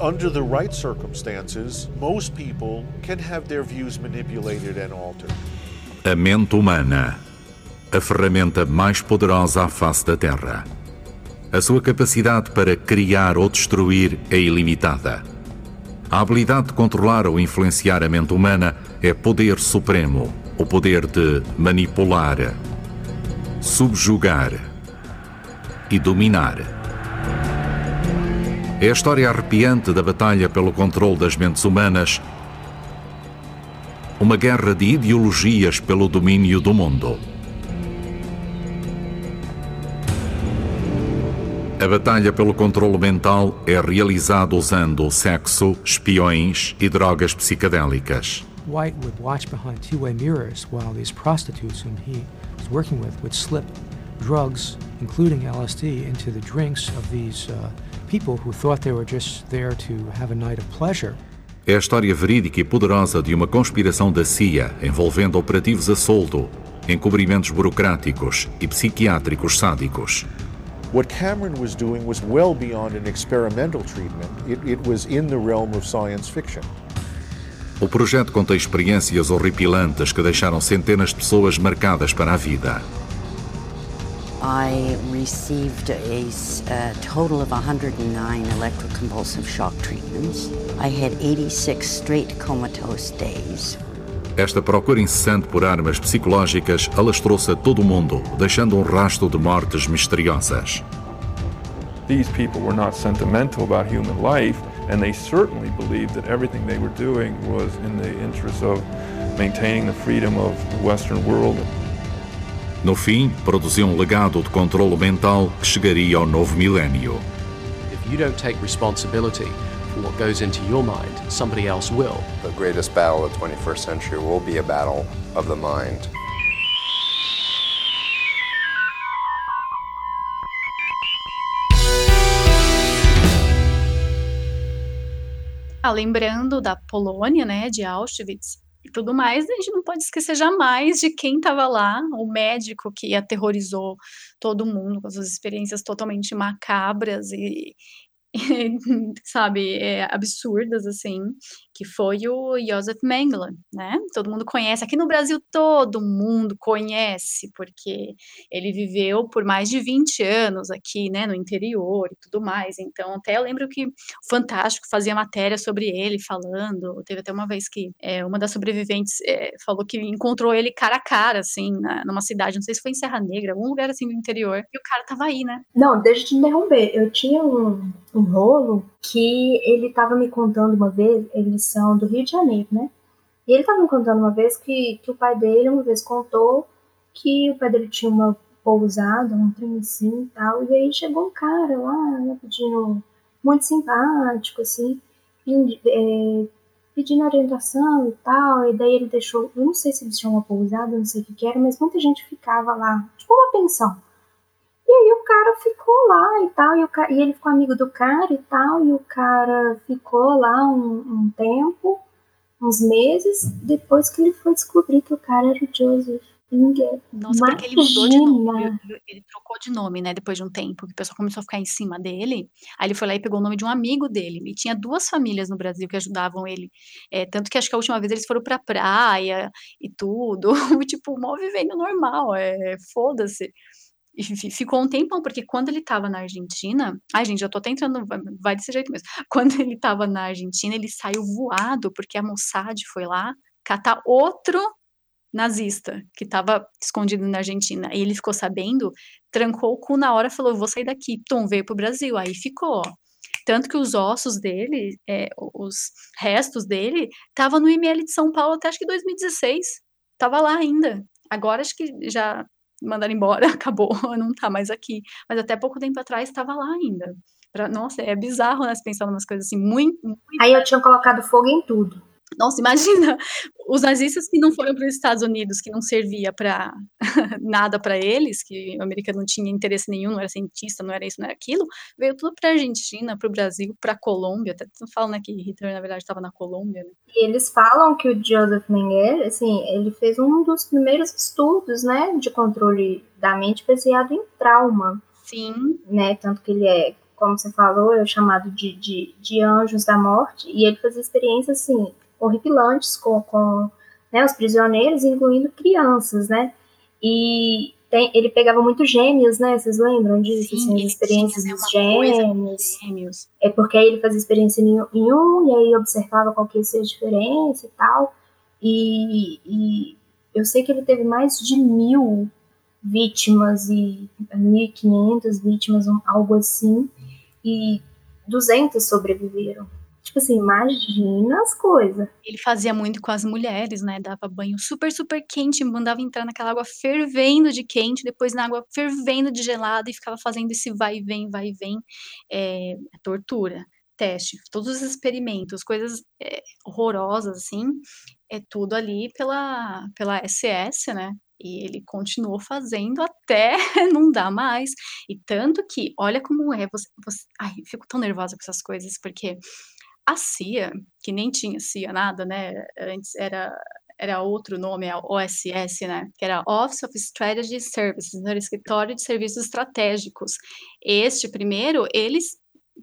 Under the right circumstances, most people can have their views manipulated and altered. A mente humana, a ferramenta mais poderosa à face da Terra. A sua capacidade para criar ou destruir é ilimitada. A habilidade de controlar ou influenciar a mente humana é poder supremo o poder de manipular, subjugar e dominar. É a história arrepiante da batalha pelo controle das mentes humanas, uma guerra de ideologias pelo domínio do mundo. A batalha pelo controle mental é realizada usando sexo, espiões e drogas psicadélicas. White would watch behind two way mirrors while these prostitutes whom he was working with would slip drugs, including LSD, into the drinks of these uh, people who thought they were just there to have a night of pleasure. É a história verídica e poderosa de uma conspiração da CIA envolvendo operativos a soldo, encobrimentos burocráticos e psiquiátricos sádicos. What Cameron was doing was well beyond an experimental treatment, it, it was in the realm of science fiction. O projeto conta experiências horripilantes que deixaram centenas de pessoas marcadas para a vida. I received a, a total of 109 electroconvulsive shock treatments. I had 86 straight comatose days. Esta procura incessante por armas psicológicas alastrou-se a todo o mundo, deixando um rastro de mortes misteriosas. These people were not sentimental about human life and they certainly believed that everything they were doing was in the interest of maintaining the freedom of the Western world. No fim, produziu um legado de controle mental que chegaria ao novo milénio. If you don't take responsibility for what goes into your mind, somebody else will. The greatest battle of the 21st century will be a battle of the mind. Ah, lembrando da Polônia, né, de Auschwitz e tudo mais, a gente não pode esquecer jamais de quem estava lá, o médico que aterrorizou todo mundo com as suas experiências totalmente macabras e, sabe, é, absurdas, assim, que foi o Joseph Mengele, né? Todo mundo conhece. Aqui no Brasil, todo mundo conhece, porque ele viveu por mais de 20 anos aqui, né, no interior e tudo mais. Então, até eu lembro que o Fantástico fazia matéria sobre ele, falando. Teve até uma vez que é, uma das sobreviventes é, falou que encontrou ele cara a cara, assim, na, numa cidade, não sei se foi em Serra Negra, algum lugar assim do interior, e o cara tava aí, né? Não, deixa eu te interromper. Eu tinha um, um rolo que ele tava me contando uma vez, eles do Rio de Janeiro, né? E ele tava me contando uma vez que, que o pai dele uma vez contou que o pai dele tinha uma pousada, um trem assim e tal, e aí chegou um cara lá, né, pedindo, muito simpático, assim, pedindo, é, pedindo orientação e tal, e daí ele deixou, eu não sei se eles tinham uma pousada, não sei o que que era, mas muita gente ficava lá, tipo uma pensão. E aí o cara ficou lá e tal, e, o, e ele ficou amigo do cara e tal, e o cara ficou lá um, um tempo, uns meses, depois que ele foi descobrir que o cara era o Joseph. Finger. Nossa, porque ele mudou de nome. Ele, ele trocou de nome, né? Depois de um tempo, que o pessoal começou a ficar em cima dele. Aí ele foi lá e pegou o nome de um amigo dele. E tinha duas famílias no Brasil que ajudavam ele. É, tanto que acho que a última vez eles foram pra praia e tudo. tipo, mó vivendo normal. É, foda-se. E ficou um tempão, porque quando ele estava na Argentina. Ai, gente, eu tô até entrando, vai desse jeito mesmo. Quando ele estava na Argentina, ele saiu voado, porque a Mossad foi lá catar outro nazista que estava escondido na Argentina. E ele ficou sabendo, trancou o cu na hora, falou: vou sair daqui. Tom veio pro Brasil. Aí ficou, ó. Tanto que os ossos dele, é, os restos dele, estavam no IML de São Paulo até acho que 2016. Tava lá ainda. Agora acho que já mandaram embora, acabou, não tá mais aqui. Mas até pouco tempo atrás estava lá ainda. Pra, nossa, é bizarro, né? Pensar umas coisas assim, muito, muito. Aí eu tinha colocado fogo em tudo. Nossa, imagina os nazistas que não foram para os Estados Unidos, que não servia para nada para eles, que o americano não tinha interesse nenhum, não era cientista, não era isso, não era aquilo, veio tudo para a Argentina, para o Brasil, para a Colômbia. Até falam né, que Hitler, na verdade, estava na Colômbia. Né? E eles falam que o Joseph Mengele, assim, ele fez um dos primeiros estudos, né, de controle da mente baseado em trauma. Sim. Né, tanto que ele é como você falou, é chamado de, de, de anjos da morte, e ele fazia experiências, assim, horripilantes com, com né, os prisioneiros, incluindo crianças, né? E tem, ele pegava muito gêmeos, né? Vocês lembram disso? Sim, assim, as experiências dos gêmeos. gêmeos. É porque aí ele fazia experiência em, em um, e aí observava qual que ia ser a diferença e tal. E, e eu sei que ele teve mais de mil vítimas e 1.500 vítimas, algo assim, e 200 sobreviveram. Tipo assim, imagina as coisas. Ele fazia muito com as mulheres, né? Dava banho super, super quente, mandava entrar naquela água fervendo de quente, depois na água fervendo de gelada e ficava fazendo esse vai e vem, vai e vem. É, tortura, teste, todos os experimentos, coisas é, horrorosas, assim, é tudo ali pela, pela SS, né? E ele continuou fazendo até não dar mais. E tanto que, olha como é, você, você. Ai, fico tão nervosa com essas coisas, porque a CIA, que nem tinha CIA nada, né? Antes era era outro nome, a OSS, né? Que era Office of Strategy Services, era Escritório de Serviços Estratégicos. Este primeiro, eles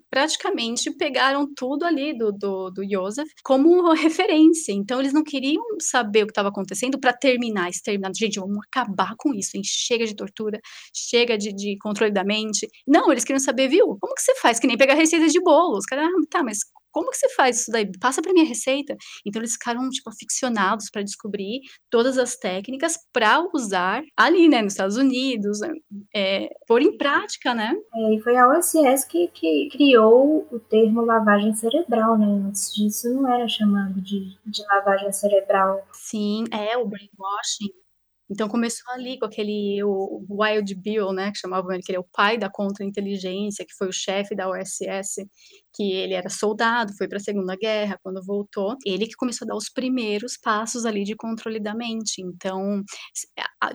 praticamente pegaram tudo ali do, do, do Joseph como referência. Então, eles não queriam saber o que estava acontecendo para terminar, exterminar. Gente, vamos acabar com isso, hein? Chega de tortura, chega de, de controle da mente. Não, eles queriam saber, viu? Como que você faz? Que nem pegar receitas de bolo. Os caras, ah, tá, mas como que você faz isso daí? Passa para minha receita. Então eles ficaram tipo aficionados para descobrir todas as técnicas para usar ali, né, nos Estados Unidos, é, pôr em prática, né? É, e foi a OSS que, que criou o termo lavagem cerebral, né? Antes disso não era chamado de, de lavagem cerebral. Sim, é o brainwashing. Então começou ali com aquele o Wild Bill, né, que chamavam ele, que ele é o pai da contra-inteligência, que foi o chefe da OSS, que ele era soldado, foi para a Segunda Guerra, quando voltou, ele que começou a dar os primeiros passos ali de controle da mente. Então,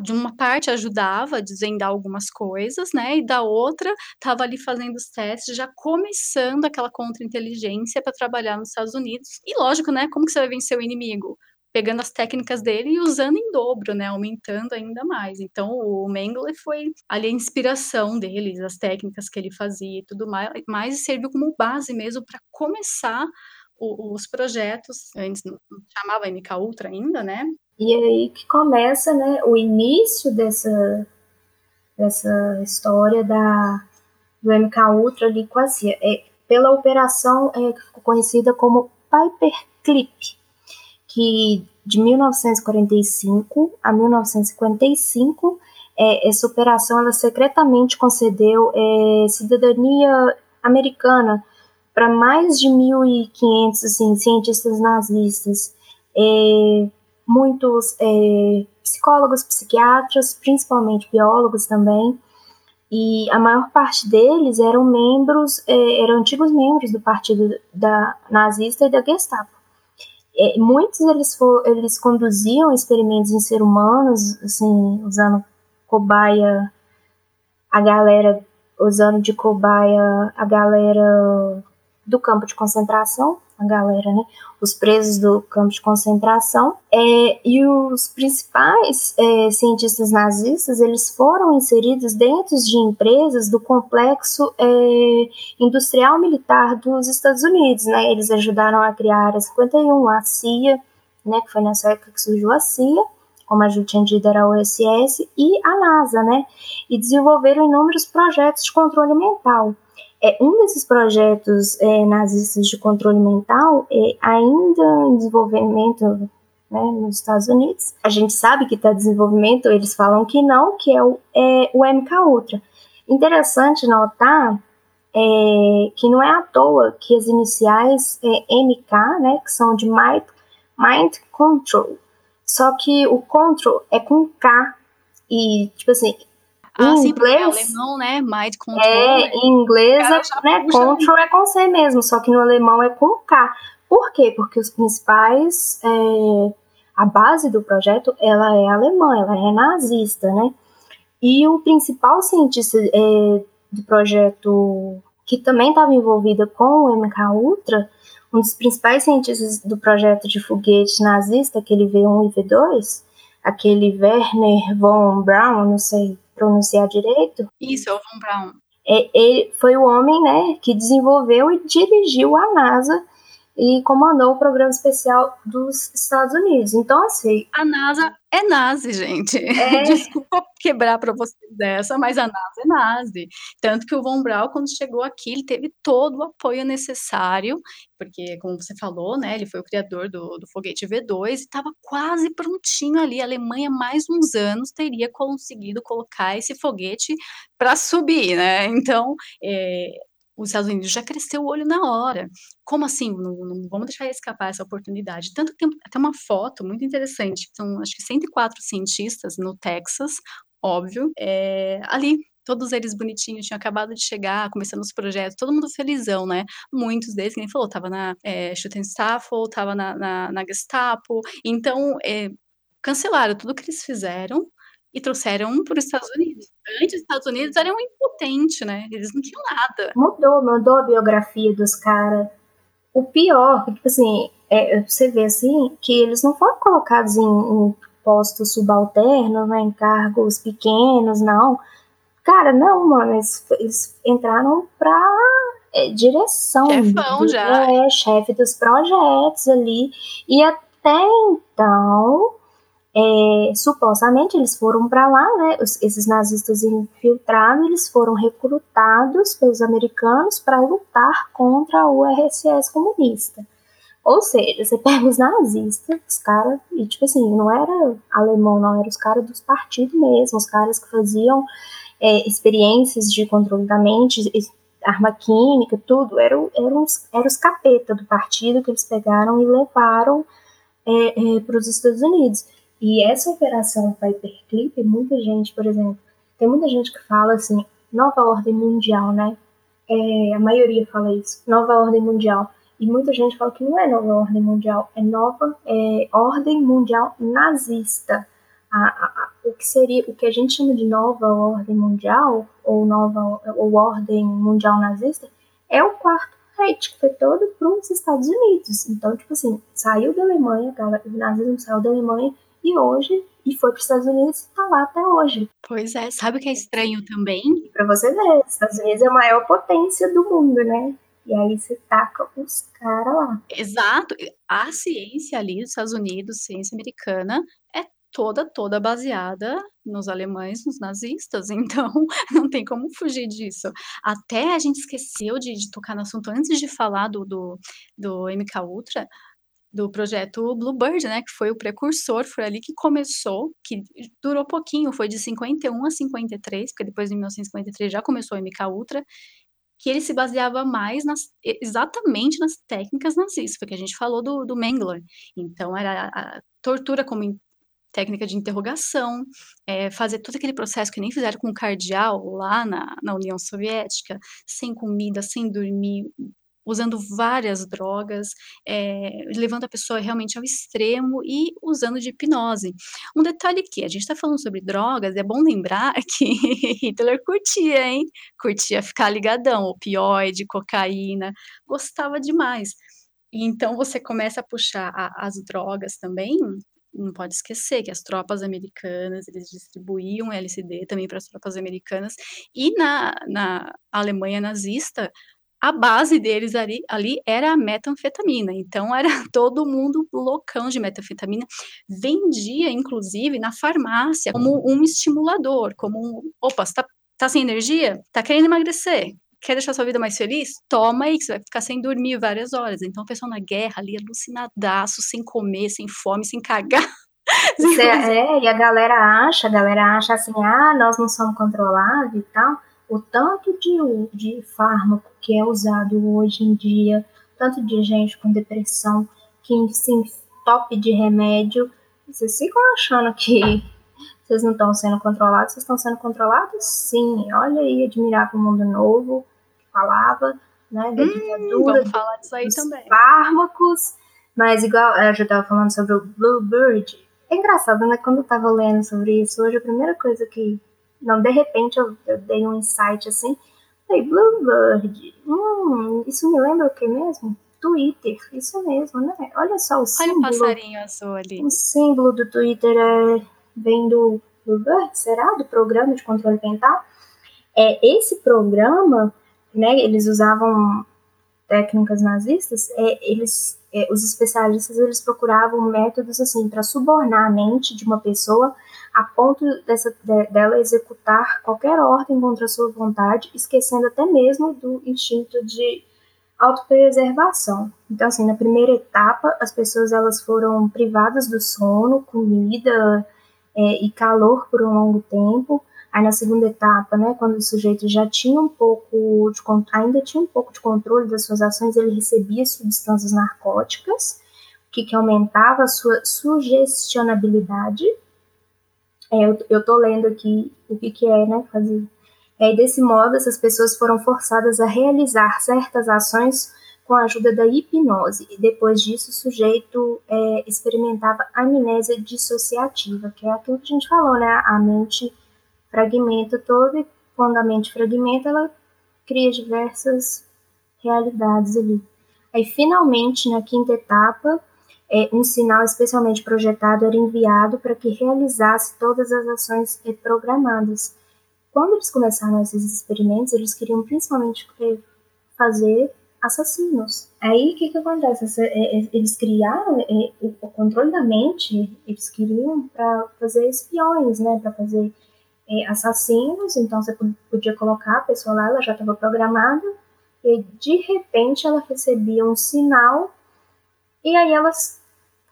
de uma parte ajudava a desvendar algumas coisas, né, e da outra estava ali fazendo os testes, já começando aquela contra-inteligência para trabalhar nos Estados Unidos. E lógico, né, como que você vai vencer o inimigo? Pegando as técnicas dele e usando em dobro, né, aumentando ainda mais. Então, o Mengele foi ali a inspiração deles, as técnicas que ele fazia e tudo mais, mas serviu como base mesmo para começar o, os projetos, antes não chamava MK Ultra ainda, né? E aí que começa, né, o início dessa dessa história da do MK Ultra ali quase é pela operação é, conhecida como Paperclip que de 1945 a 1955 é, essa operação ela secretamente concedeu é, cidadania americana para mais de 1.500 assim, cientistas nazistas, é, muitos é, psicólogos, psiquiatras, principalmente biólogos também, e a maior parte deles eram membros, é, eram antigos membros do partido da nazista e da Gestapo é, muitos eles, for, eles conduziam experimentos em ser humanos, assim, usando cobaia, a galera, usando de cobaia a galera do campo de concentração, a galera, né? Os presos do campo de concentração. É, e os principais é, cientistas nazistas, eles foram inseridos dentro de empresas do complexo é, industrial militar dos Estados Unidos, né? Eles ajudaram a criar a 51, a CIA, né? Que foi nessa época que surgiu a CIA, como a dito, era a OSS, e a NASA, né? E desenvolveram inúmeros projetos de controle mental. É, um desses projetos é, nazistas de controle mental é ainda em desenvolvimento né, nos Estados Unidos. A gente sabe que está em desenvolvimento, eles falam que não, que é o, é, o MK Ultra. Interessante notar é, que não é à toa que as iniciais é, MK, né, que são de Mind, Mind Control, só que o control é com K e, tipo assim, ah, em sim, inglês, é alemão, né? Mind control. É, em inglês, é, né? Control é com C mesmo, só que no alemão é com K. Por quê? Porque os principais, é, a base do projeto, ela é alemã, ela é nazista, né? E o principal cientista é, do projeto, que também estava envolvida com o MK Ultra, um dos principais cientistas do projeto de foguete nazista, aquele V1 e V2, aquele Werner von Braun, não sei pronunciar direito. Isso, é o von Braun. É, ele foi o homem, né, que desenvolveu e dirigiu a NASA e comandou o programa especial dos Estados Unidos. Então, assim. A NASA é nazi, gente. É... Desculpa quebrar para vocês dessa, mas a NASA é nazi. Tanto que o Von Braun, quando chegou aqui, ele teve todo o apoio necessário, porque, como você falou, né, ele foi o criador do, do foguete V2 e estava quase prontinho ali. A Alemanha, mais uns anos, teria conseguido colocar esse foguete para subir, né? Então, é, os Estados Unidos já cresceu o olho na hora. Como assim? Não, não vamos deixar escapar essa oportunidade. Tanto que tem até uma foto muito interessante. São acho que 104 cientistas no Texas, óbvio, é, ali todos eles bonitinhos, tinham acabado de chegar, começando os projetos, todo mundo felizão, né? Muitos deles, quem falou, tava na é, Schutenstaffel, tava na, na, na Gestapo, então é, cancelaram tudo que eles fizeram e trouxeram para os Estados Unidos. Antes, os Estados Unidos eram impotentes, né? Eles não tinham nada. Mudou, mudou a biografia dos caras. O pior, tipo assim, é, você vê assim, que eles não foram colocados em, em postos subalternos, né, em cargos pequenos, não. Cara, não, mano, eles, eles entraram pra é, direção. Chefão do, já. É, chefe dos projetos ali. E até então, é, supostamente eles foram para lá, né? esses nazistas infiltrados, eles foram recrutados pelos americanos para lutar contra o RSS comunista. Ou seja, você pega os nazistas, os caras, e tipo assim, não era alemão, não, eram os caras dos partidos mesmo, os caras que faziam é, experiências de controle da mente, arma química, tudo, eram, eram, os, eram os capeta do partido que eles pegaram e levaram é, é, para os Estados Unidos. E essa operação Paperclip, muita gente, por exemplo, tem muita gente que fala assim, nova ordem mundial, né? É, a maioria fala isso, nova ordem mundial. E muita gente fala que não é nova ordem mundial, é nova é, ordem mundial nazista. A, a, a, o que seria, o que a gente chama de nova ordem mundial ou nova ou ordem mundial nazista é o quarto Reich, que foi todo para os Estados Unidos. Então, tipo assim, saiu da Alemanha, o nazismo saiu da Alemanha e hoje e foi para os Estados Unidos e está lá até hoje. Pois é, sabe o que é estranho também? Para você ver, os Estados Unidos é a maior potência do mundo, né? E aí você taca os caras lá. Exato. A ciência ali dos Estados Unidos, ciência americana, é toda, toda baseada nos alemães, nos nazistas, então não tem como fugir disso. Até a gente esqueceu de, de tocar no assunto antes de falar do, do, do MK Ultra, do projeto Bluebird, né, que foi o precursor, foi ali que começou, que durou pouquinho, foi de 51 a 53, porque depois de 1953 já começou o MK Ultra, que ele se baseava mais nas, exatamente nas técnicas nazistas, porque a gente falou do, do Mengele. Então, era a tortura como técnica de interrogação, é, fazer todo aquele processo que nem fizeram com o cardeal lá na, na União Soviética, sem comida, sem dormir, usando várias drogas, é, levando a pessoa realmente ao extremo e usando de hipnose. Um detalhe que a gente está falando sobre drogas, é bom lembrar que Hitler curtia, hein? Curtia ficar ligadão, opioide, cocaína, gostava demais. Então você começa a puxar a, as drogas também. Não pode esquecer que as tropas americanas, eles distribuíam LSD também para as tropas americanas, e na, na Alemanha nazista, a base deles ali, ali era a metanfetamina. Então era todo mundo loucão de metanfetamina. Vendia, inclusive, na farmácia como um estimulador, como um. Opa, você tá, tá sem energia? Tá querendo emagrecer? Quer deixar sua vida mais feliz? Toma aí, que você vai ficar sem dormir várias horas. Então, o pessoal na guerra ali, alucinadaço, sem comer, sem fome, sem cagar. É, é, e a galera acha, a galera acha assim, ah, nós não somos controlados e tal o tanto de, de fármaco que é usado hoje em dia, tanto de gente com depressão que se top de remédio, vocês ficam achando que vocês não estão sendo controlados, vocês estão sendo controlados? Sim. Olha aí, admirar o mundo novo, que falava, né, da Hum, ditadura, vamos falar disso aí dos também. fármacos, mas igual eu já estava falando sobre o Bluebird, é engraçado, né, quando eu estava lendo sobre isso, hoje a primeira coisa que, não, de repente eu, eu dei um insight assim, falei, Bluebird, hum, isso me lembra o que mesmo? Twitter, isso mesmo, né? Olha só o Olha o símbolo. passarinho azul ali. O símbolo do Twitter é, vem do, do será? Do programa de controle mental. É, esse programa, né, eles usavam técnicas nazistas, é, eles, é, os especialistas eles procuravam métodos assim para subornar a mente de uma pessoa a ponto dessa, de, dela executar qualquer ordem contra a sua vontade, esquecendo até mesmo do instinto de autopreservação. Então, assim, na primeira etapa, as pessoas elas foram privadas do sono, comida é, e calor por um longo tempo. Aí na segunda etapa, né, quando o sujeito já tinha um pouco de ainda tinha um pouco de controle das suas ações, ele recebia substâncias narcóticas, o que, que aumentava a sua sugestionabilidade. É, eu, eu tô lendo aqui o que, que é, né, fazer é, desse modo, essas pessoas foram forçadas a realizar certas ações com a ajuda da hipnose, e depois disso o sujeito é, experimentava amnésia dissociativa, que é aquilo que a gente falou, né? A mente fragmenta toda, e quando a mente fragmenta, ela cria diversas realidades ali. Aí, finalmente, na quinta etapa, um sinal especialmente projetado era enviado para que realizasse todas as ações programadas. Quando eles começaram esses experimentos, eles queriam principalmente fazer assassinos. Aí o que, que acontece? É, é, eles criaram o controle da mente, eles queriam para fazer espiões, né? Para fazer assassinos. Então você podia colocar a pessoa lá, ela já estava programada, e de repente ela recebia um sinal, e aí elas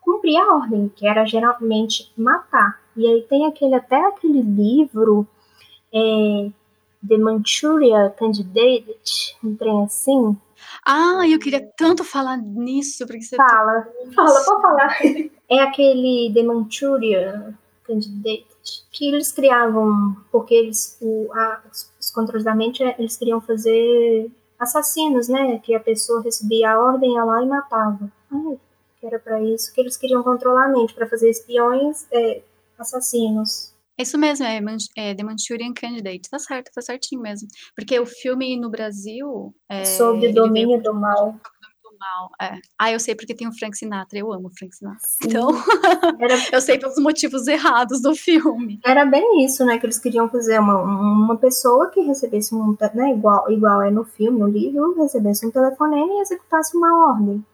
cumpriam a ordem, que era geralmente matar. E aí tem aquele até aquele livro é, The Manchuria Candidate, um trem assim. Ah, eu queria tanto falar nisso, porque você fala, fala, pode falar. É aquele The Manchuria Candidate que eles criavam, porque eles, o, a, os, os controles da mente, eles queriam fazer assassinos, né? Que a pessoa recebia a ordem, ia lá e matava. Ai, que era para isso que eles queriam controlar a mente, para fazer espiões, é, assassinos. É isso mesmo, é, é, The Manchurian Candidate. Tá certo, tá certinho mesmo. Porque o filme no Brasil. É, Sob o domínio do mal. Do mal, é. Ah, eu sei porque tem o Frank Sinatra. Eu amo o Frank Sinatra. Sim. Então, Era... eu sei pelos motivos errados do filme. Era bem isso, né? Que eles queriam fazer uma, uma pessoa que recebesse um. Né, igual, igual é no filme, no livro, recebesse um telefonema e executasse uma ordem.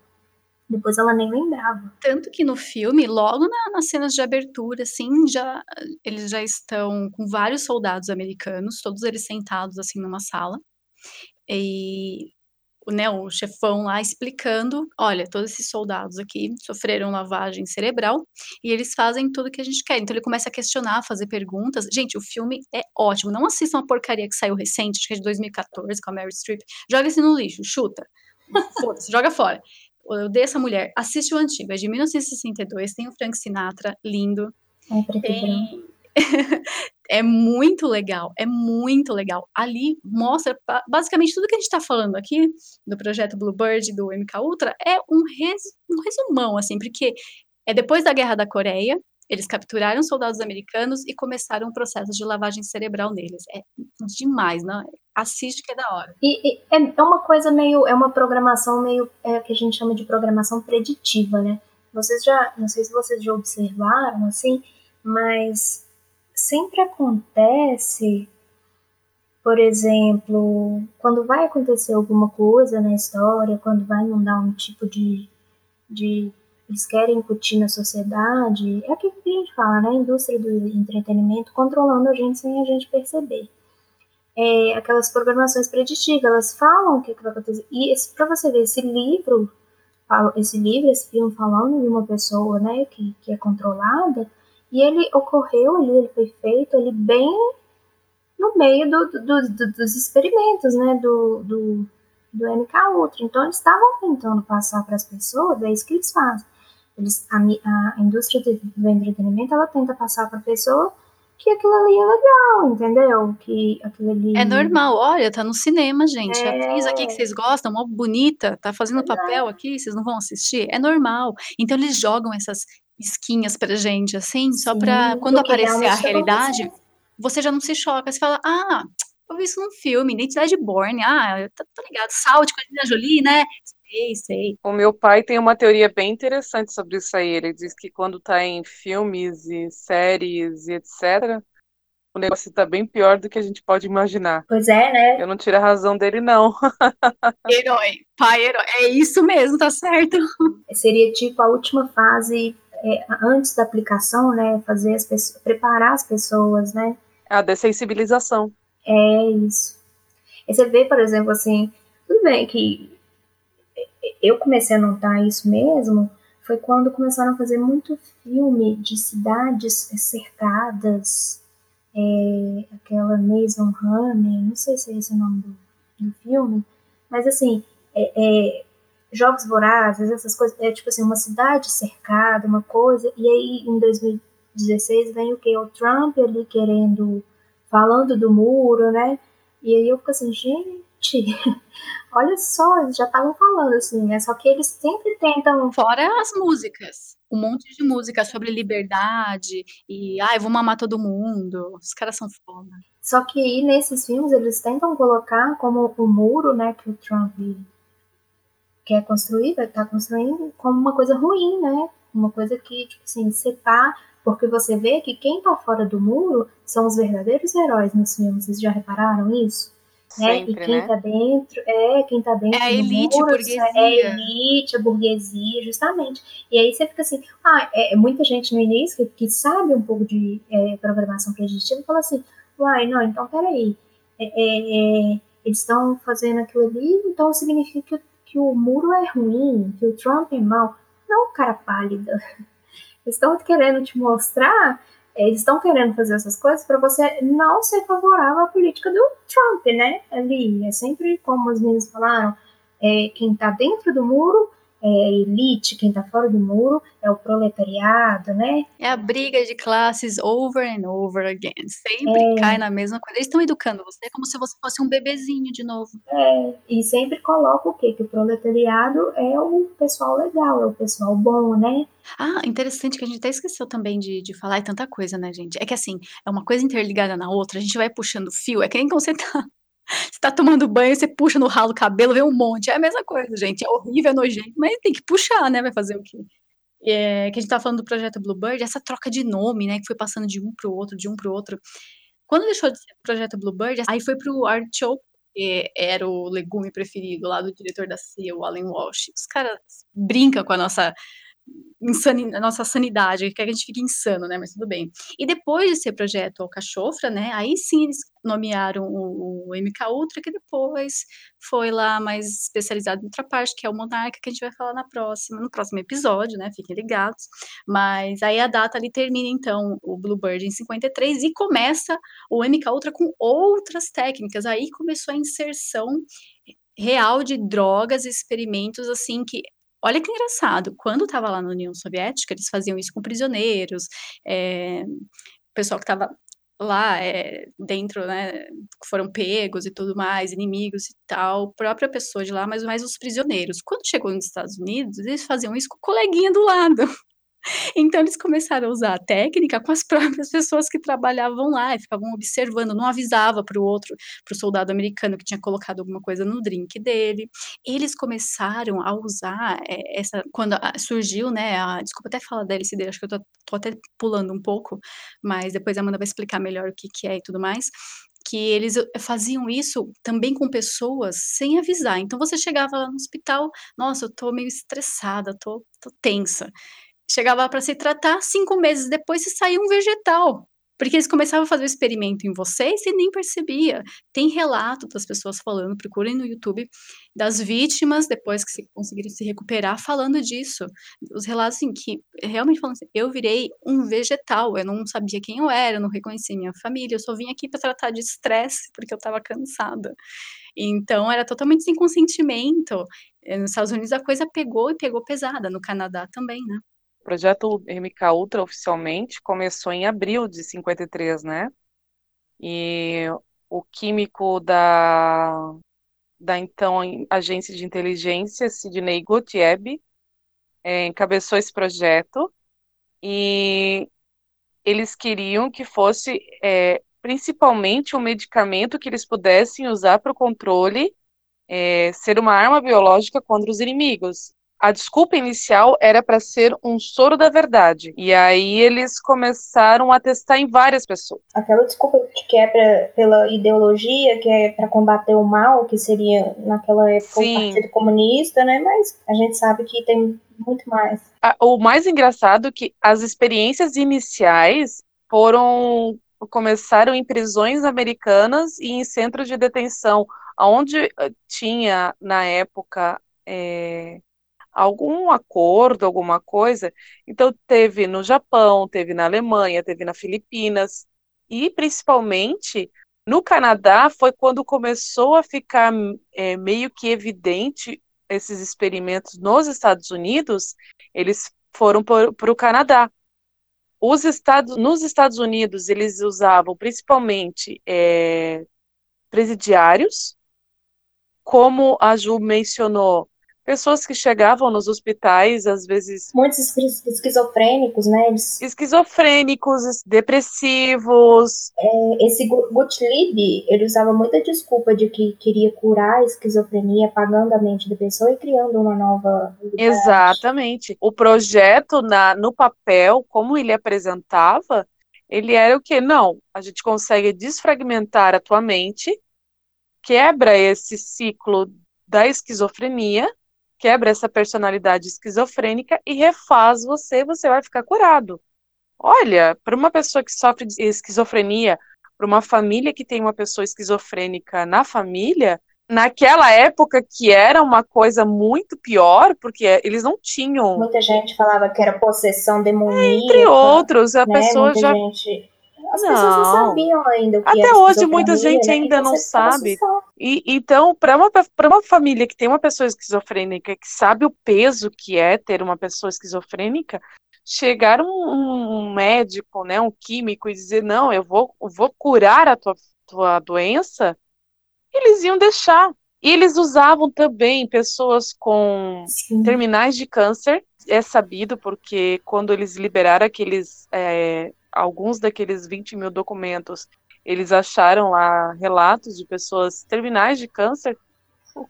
Depois ela nem lembrava. Tanto que no filme, logo na, nas cenas de abertura, assim, já eles já estão com vários soldados americanos, todos eles sentados assim numa sala. E né, o chefão lá explicando, olha, todos esses soldados aqui sofreram lavagem cerebral e eles fazem tudo que a gente quer. Então ele começa a questionar, fazer perguntas. Gente, o filme é ótimo. Não assistam a porcaria que saiu recente, acho que é de 2014, com a Mary Streep. Joga esse no lixo, chuta. Foda-se, joga fora eu dei essa mulher, assiste o antigo, é de 1962, tem o Frank Sinatra, lindo. É, tem... é muito legal, é muito legal. Ali mostra basicamente tudo que a gente está falando aqui do projeto Bluebird do MK Ultra é um, res, um resumão, assim, porque é depois da Guerra da Coreia, eles capturaram soldados americanos e começaram um processo de lavagem cerebral neles. É demais, não? Assiste que é da hora. E, e é, é uma coisa meio, é uma programação meio é, que a gente chama de programação preditiva, né? Vocês já, não sei se vocês já observaram assim, mas sempre acontece, por exemplo, quando vai acontecer alguma coisa na história, quando vai mandar um tipo de, de eles querem incutir na sociedade, é aquilo que a gente fala, né? A indústria do entretenimento controlando a gente sem a gente perceber. É, aquelas programações preditivas, elas falam o que, que vai acontecer. E para você ver esse livro, esse livro, esse filme falando de uma pessoa, né, que, que é controlada, e ele ocorreu ali, ele foi feito ali bem no meio do, do, do, dos experimentos, né, do, do, do MK. Então eles estavam tentando passar para as pessoas, é isso que eles fazem eles, a, a indústria do entretenimento ela tenta passar para a pessoa que aquilo ali é legal, entendeu? Que aquilo ali. É normal, olha, tá no cinema, gente. É... A atriz aqui que vocês gostam, mó bonita, tá fazendo é papel aqui, vocês não vão assistir? É normal. Então eles jogam essas esquinhas pra gente, assim, só Sim, pra quando aparecer a realidade, você já não se choca. Você fala, ah, eu vi isso num filme, Identidade Born, ah, tá, tá ligado, Salt com a Angelina Jolie, né? Sei, sei. O meu pai tem uma teoria bem interessante sobre isso aí. Ele diz que quando tá em filmes e séries e etc., o negócio tá bem pior do que a gente pode imaginar. Pois é, né? Eu não tiro a razão dele, não. herói, pai herói. É isso mesmo, tá certo. Seria tipo a última fase é, antes da aplicação, né? Fazer as pessoas, preparar as pessoas, né? A dessensibilização. É isso. E você vê, por exemplo, assim, tudo bem que eu comecei a notar isso mesmo foi quando começaram a fazer muito filme de cidades cercadas, é, aquela Mason Honey, não sei se é esse o nome do, do filme, mas assim, é, é, Jogos Vorazes, essas coisas, é tipo assim, uma cidade cercada, uma coisa, e aí em 2016 vem o que? O Trump ali querendo, falando do muro, né? E aí eu fico assim, gente, olha só, eles já estavam falando assim, né? Só que eles sempre tentam. Fora as músicas. Um monte de música sobre liberdade e ai, vou mamar todo mundo. Os caras são foda. Só que aí nesses filmes eles tentam colocar como o muro, né, que o Trump quer construir, vai estar tá construindo, como uma coisa ruim, né? Uma coisa que, tipo assim, separa. Porque você vê que quem tá fora do muro são os verdadeiros heróis nos filmes. Vocês já repararam isso? né? Sempre, e quem né? tá dentro, é, quem tá dentro. É a elite, muro, burguesia. É a elite, a burguesia, justamente. E aí você fica assim, ah, é, muita gente no início que, que sabe um pouco de é, programação preditiva fala assim, uai, não, então peraí, é, é, é eles estão fazendo aquilo ali, então significa que, que o muro é ruim, que o Trump é mal. Não, cara pálida. Estão querendo te mostrar eles estão querendo fazer essas coisas para você não ser favorável à política do Trump, né? Ali, é sempre como os meninos falaram, é, quem está dentro do muro é a elite, quem está fora do muro é o proletariado, né? É a briga de classes over and over again. Sempre é. cai na mesma coisa. Eles estão educando você como se você fosse um bebezinho de novo. É, e sempre coloca o quê? Que o proletariado é o pessoal legal, é o pessoal bom, né? Ah, interessante que a gente até esqueceu também de, de falar, é tanta coisa, né, gente? É que assim, é uma coisa interligada na outra, a gente vai puxando fio, é que nem quando você tá você tá tomando banho, você puxa no ralo o cabelo, vê um monte. É a mesma coisa, gente. É horrível, é nojento, mas tem que puxar, né? Vai fazer o quê? É, que a gente tá falando do projeto Bluebird, essa troca de nome, né? Que foi passando de um pro outro, de um pro outro. Quando deixou de ser o projeto Bluebird, aí foi pro Artichoke, que era o legume preferido lá do diretor da CIA, o Alan Walsh. Os caras brincam com a nossa a nossa sanidade, que a gente fica insano, né? Mas tudo bem. E depois de ser projeto Alcachofra, né? Aí sim eles nomearam o, o MK Ultra, que depois foi lá mais especializado em outra parte, que é o Monarca, que a gente vai falar na próxima, no próximo episódio, né? Fiquem ligados. Mas aí a data ali termina, então, o Bluebird em 53 e começa o MK Ultra com outras técnicas. Aí começou a inserção real de drogas, experimentos assim que Olha que engraçado, quando estava lá na União Soviética, eles faziam isso com prisioneiros, é, pessoal que estava lá é, dentro, né, foram pegos e tudo mais, inimigos e tal, própria pessoa de lá, mas mais os prisioneiros. Quando chegou nos Estados Unidos, eles faziam isso com o coleguinha do lado. Então eles começaram a usar a técnica com as próprias pessoas que trabalhavam lá e ficavam observando, não avisava para o outro, para o soldado americano que tinha colocado alguma coisa no drink dele. Eles começaram a usar é, essa quando surgiu, né? A, desculpa até falar da LCD, acho que eu tô, tô até pulando um pouco, mas depois a Amanda vai explicar melhor o que, que é e tudo mais que eles faziam isso também com pessoas sem avisar. Então você chegava lá no hospital, nossa, eu tô meio estressada, tô, tô tensa chegava para se tratar, cinco meses depois se saía um vegetal. Porque eles começavam a fazer o experimento em vocês e nem percebia. Tem relato das pessoas falando, procurem no YouTube, das vítimas, depois que se conseguiram se recuperar, falando disso. Os relatos em que realmente falando assim, eu virei um vegetal, eu não sabia quem eu era, eu não reconhecia minha família, eu só vim aqui para tratar de estresse, porque eu estava cansada. Então, era totalmente sem consentimento. Nos Estados Unidos a coisa pegou e pegou pesada, no Canadá também, né? Projeto MK Ultra oficialmente começou em abril de 53, né? E o químico da, da então agência de inteligência, Sidney Gottlieb, é, encabeçou esse projeto e eles queriam que fosse é, principalmente um medicamento que eles pudessem usar para o controle, é, ser uma arma biológica contra os inimigos a desculpa inicial era para ser um soro da verdade. E aí eles começaram a testar em várias pessoas. Aquela desculpa que é pra, pela ideologia, que é para combater o mal, que seria naquela época Sim. o Partido Comunista, né? Mas a gente sabe que tem muito mais. O mais engraçado é que as experiências iniciais foram começaram em prisões americanas e em centros de detenção, onde eh, tinha na época é, algum acordo, alguma coisa. Então, teve no Japão, teve na Alemanha, teve nas Filipinas, e principalmente no Canadá foi quando começou a ficar é, meio que evidente esses experimentos nos Estados Unidos, eles foram para o Canadá. Os estados, nos Estados Unidos, eles usavam principalmente é, presidiários, como a Ju mencionou, pessoas que chegavam nos hospitais, às vezes. Muitos esquizofrênicos, né? Eles... Esquizofrênicos, depressivos. É, esse Gottlieb, ele usava muita desculpa de que queria curar a esquizofrenia, apagando a mente da pessoa e criando uma nova. Exatamente. O projeto, na, no papel, como ele apresentava, ele era o que? Não, a gente consegue desfragmentar a tua mente, quebra esse ciclo da esquizofrenia quebra essa personalidade esquizofrênica e refaz você, você vai ficar curado. Olha, para uma pessoa que sofre de esquizofrenia, para uma família que tem uma pessoa esquizofrênica na família, naquela época que era uma coisa muito pior, porque eles não tinham. Muita gente falava que era possessão demoníaca. Entre outros, a né? pessoa Muita já. Gente as não. pessoas não sabiam ainda Até hoje muita gente né? ainda não sabe. E, então, para uma, uma família que tem uma pessoa esquizofrênica, que sabe o peso que é ter uma pessoa esquizofrênica, chegar um, um médico, né, um químico e dizer, não, eu vou, vou curar a tua, tua doença, eles iam deixar. E eles usavam também pessoas com Sim. terminais de câncer, é sabido porque quando eles liberaram aqueles é, alguns daqueles 20 mil documentos, eles acharam lá relatos de pessoas terminais de câncer,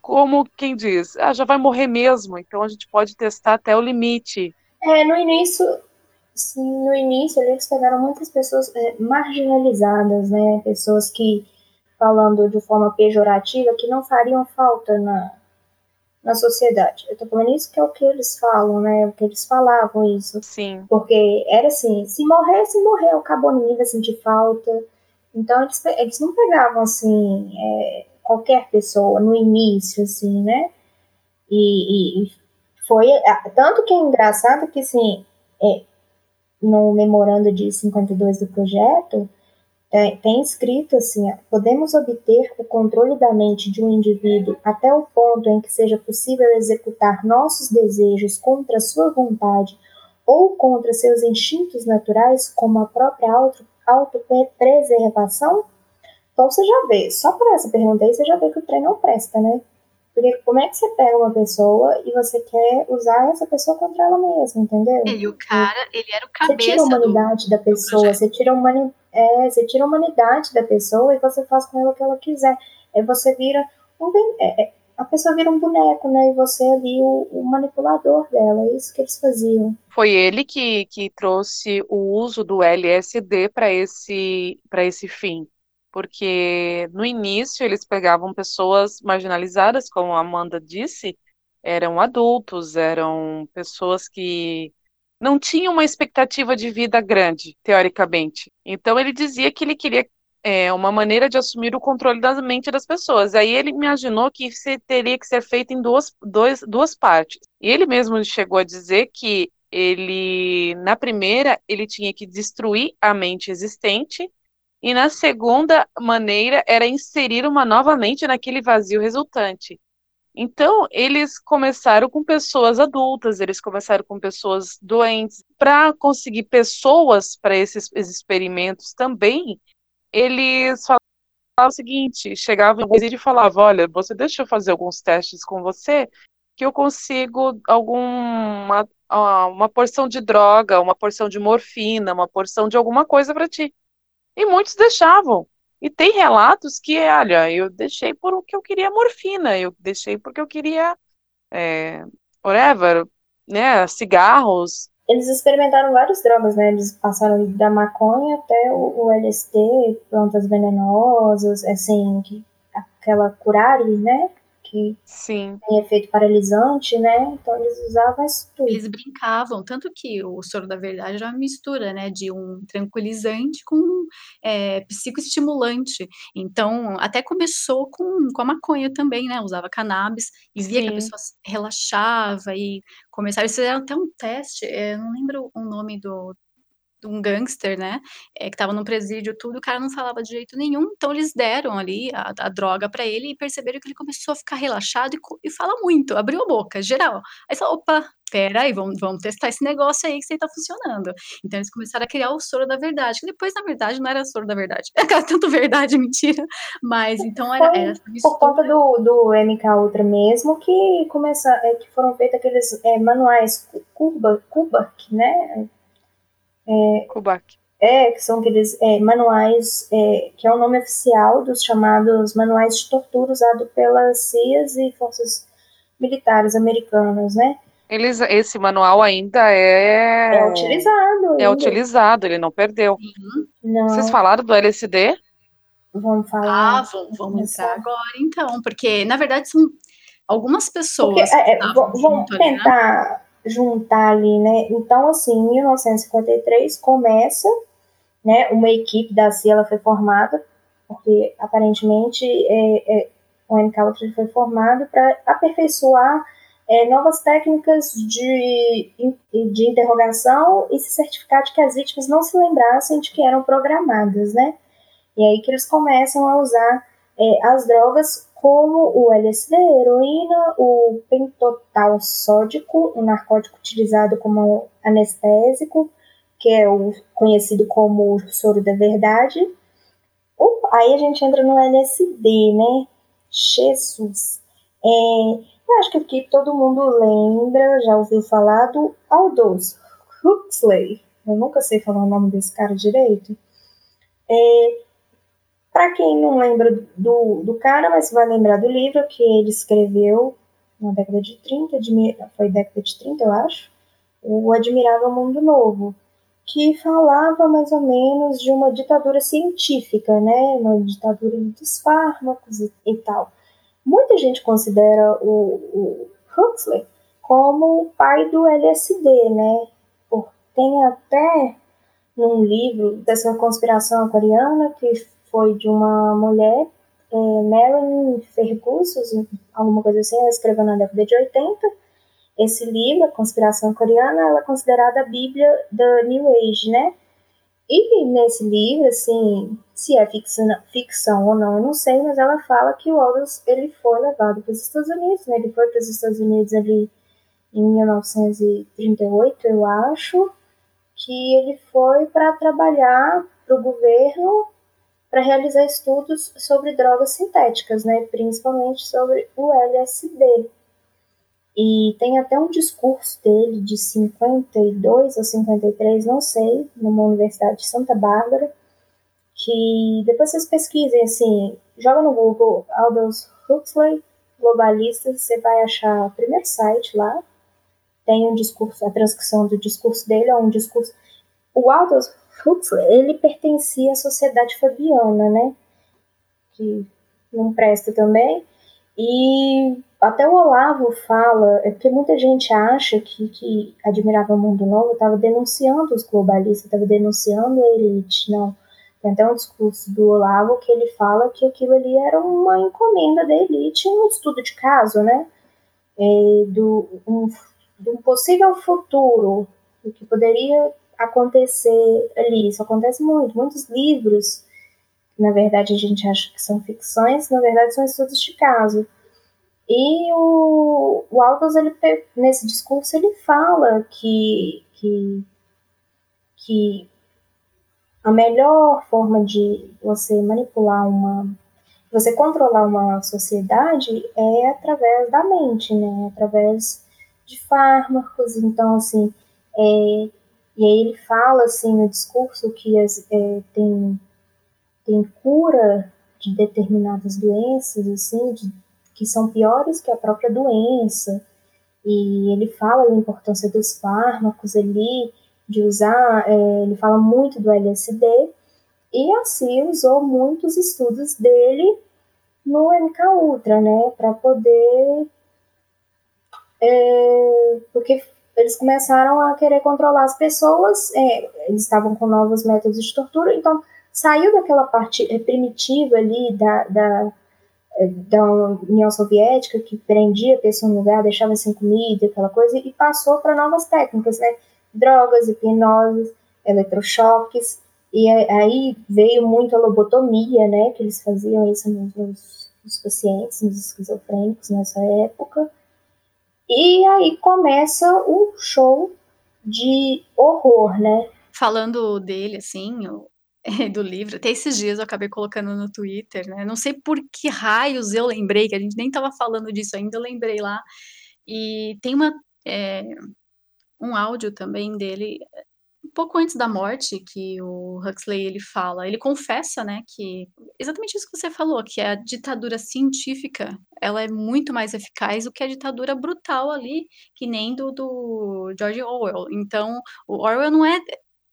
como quem diz, ah, já vai morrer mesmo, então a gente pode testar até o limite. É, no início, sim, no início eles pegaram muitas pessoas é, marginalizadas, né, pessoas que, falando de forma pejorativa, que não fariam falta na, na sociedade. Eu tô falando isso que é o que eles falam, né? O que eles falavam isso. Sim. Porque era assim, se morresse, morreu, acabou, ninguém vai sentir falta. Então eles, eles não pegavam assim é, qualquer pessoa no início, assim, né? E, e, foi tanto que é engraçado que assim é, no memorando de 52 do projeto é, tem escrito assim: podemos obter o controle da mente de um indivíduo até o ponto em que seja possível executar nossos desejos contra sua vontade ou contra seus instintos naturais, como a própria auto, autopreservação? Então você já vê, só por essa pergunta aí, você já vê que o trem não presta, né? Porque como é que você pega uma pessoa e você quer usar essa pessoa contra ela mesma, entendeu? E o cara, ele era o cabeça Você tira a humanidade do, da pessoa, você tira a humanidade é, você tira a humanidade da pessoa e você faz com ela o que ela quiser. Aí você vira um é, é, a pessoa vira um boneco, né? E você ali o, o, manipulador dela. É isso que eles faziam. Foi ele que, que trouxe o uso do LSD para esse, esse fim. Porque no início eles pegavam pessoas marginalizadas, como a Amanda disse, eram adultos, eram pessoas que não tinha uma expectativa de vida grande, teoricamente. Então ele dizia que ele queria é, uma maneira de assumir o controle da mente das pessoas. Aí ele imaginou que isso teria que ser feito em duas, dois, duas partes. E ele mesmo chegou a dizer que ele, na primeira, ele tinha que destruir a mente existente, e na segunda maneira era inserir uma nova mente naquele vazio resultante. Então, eles começaram com pessoas adultas, eles começaram com pessoas doentes. Para conseguir pessoas para esses, experimentos também, eles falavam o seguinte: chegavam em e falavam, olha, você deixa eu fazer alguns testes com você, que eu consigo alguma uma porção de droga, uma porção de morfina, uma porção de alguma coisa para ti. E muitos deixavam. E tem relatos que, olha, eu deixei por o que eu queria morfina, eu deixei porque eu queria, é, whatever, né, cigarros. Eles experimentaram várias drogas, né? Eles passaram da maconha até o, o LSD, plantas venenosas, assim, que, aquela curare, né? Que Sim. tem efeito paralisante, né? Então eles usavam isso tudo. Eles brincavam, tanto que o soro da verdade era uma mistura, né, de um tranquilizante com é, psicoestimulante. Então, até começou com, com a maconha também, né? Usava cannabis e via Sim. que a pessoa relaxava e começaram. Eles fizeram até um teste, é, não lembro o nome do, um gangster, né? É, que tava no presídio, tudo, o cara não falava de jeito nenhum, então eles deram ali a, a droga para ele e perceberam que ele começou a ficar relaxado e, e fala muito, abriu a boca, geral. Aí falou, opa, pera aí, vamos, vamos testar esse negócio aí que você tá funcionando. Então eles começaram a criar o soro da verdade, que depois, na verdade, não era soro da verdade, era tanto verdade, mentira, mas então era, era Por conta do, do MK Ultra mesmo, que começa, é, que foram feitos aqueles é, manuais Cuba, Cuba, né? É, Kubac. É, que são aqueles é, manuais, é, que é o nome oficial dos chamados manuais de tortura usado pelas CIAs e forças militares americanas, né? Eles, esse manual ainda é... É utilizado. É ainda. utilizado, ele não perdeu. Uhum. Não. Vocês falaram do LSD? Vamos falar. Ah, vamos, vamos entrar agora então, porque na verdade são algumas pessoas. Porque, é, vamos tentar... juntar ali, né? Então, assim, em 1953 começa, né? Uma equipe da CIA foi formada, porque aparentemente é, é, o MK foi formado para aperfeiçoar é, novas técnicas de, de interrogação e se certificar de que as vítimas não se lembrassem de que eram programadas, né? E aí que eles começam a usar é, as drogas como o LSD, heroína, o pentotal sódico, um narcótico utilizado como anestésico, que é o conhecido como soro da verdade. Uh, aí a gente entra no LSD, né? Jesus. É, eu acho que aqui todo mundo lembra, já ouviu falar do Aldous Huxley. Eu nunca sei falar o nome desse cara direito. É, quem não lembra do, do cara, mas vai lembrar do livro que ele escreveu na década de 30, de, foi década de 30, eu acho, O Admirável Mundo Novo, que falava mais ou menos de uma ditadura científica, né? Uma ditadura dos fármacos e, e tal. Muita gente considera o, o Huxley como o pai do LSD, né? Tem até num livro dessa conspiração coreana que foi de uma mulher, é, Marilyn Ferguson, alguma coisa assim, ela escreveu na década de 80. Esse livro, A Conspiração Coreana, ela é considerada a bíblia da New Age, né? E nesse livro, assim, se é ficção, ficção ou não, eu não sei, mas ela fala que o Aldous, ele foi levado para os Estados Unidos, né? Ele foi para os Estados Unidos ali em 1938, eu acho, que ele foi para trabalhar para o governo para realizar estudos sobre drogas sintéticas, né, principalmente sobre o LSD. E tem até um discurso dele de 52 ou 53, não sei, numa universidade de Santa Bárbara, que depois vocês pesquisem, assim, joga no Google Aldous Huxley, globalista, você vai achar o primeiro site lá, tem um discurso, a transcrição do discurso dele é um discurso... O Aldous Huxley, ele pertencia à sociedade fabiana, né? Que não presta também. E até o Olavo fala, é porque muita gente acha que, que admirava o Mundo Novo estava denunciando os globalistas, estava denunciando a elite. Não. Tem até um discurso do Olavo que ele fala que aquilo ali era uma encomenda da elite, um estudo de caso, né? É, do, um, um possível futuro, o que poderia acontecer ali. Isso acontece muito. Muitos livros, na verdade, a gente acha que são ficções, na verdade, são estudos de caso. E o, o Aldous, ele, nesse discurso, ele fala que, que, que a melhor forma de você manipular uma, você controlar uma sociedade é através da mente, né? Através de fármacos. Então, assim, é, e aí ele fala assim no discurso que as, é, tem, tem cura de determinadas doenças, assim, de, que são piores que a própria doença. E ele fala da importância dos fármacos ali, de usar, é, ele fala muito do LSD, e assim usou muitos estudos dele no MK Ultra, né, para poder é, porque eles começaram a querer controlar as pessoas, é, eles estavam com novos métodos de tortura, então saiu daquela parte é, primitiva ali da, da, é, da União Soviética, que prendia a pessoa no lugar, deixava sem comida, aquela coisa, e passou para novas técnicas, né? Drogas, hipnose, eletrochoques, e aí veio muito a lobotomia, né? Que eles faziam isso nos, nos pacientes, nos esquizofrênicos nessa época. E aí começa o show de horror, né? Falando dele, assim, do livro, até esses dias eu acabei colocando no Twitter, né? Não sei por que raios eu lembrei, que a gente nem tava falando disso ainda, eu lembrei lá. E tem uma. É, um áudio também dele pouco antes da morte que o Huxley ele fala, ele confessa, né, que exatamente isso que você falou, que a ditadura científica, ela é muito mais eficaz do que a ditadura brutal ali, que nem do, do George Orwell. Então, o Orwell não é,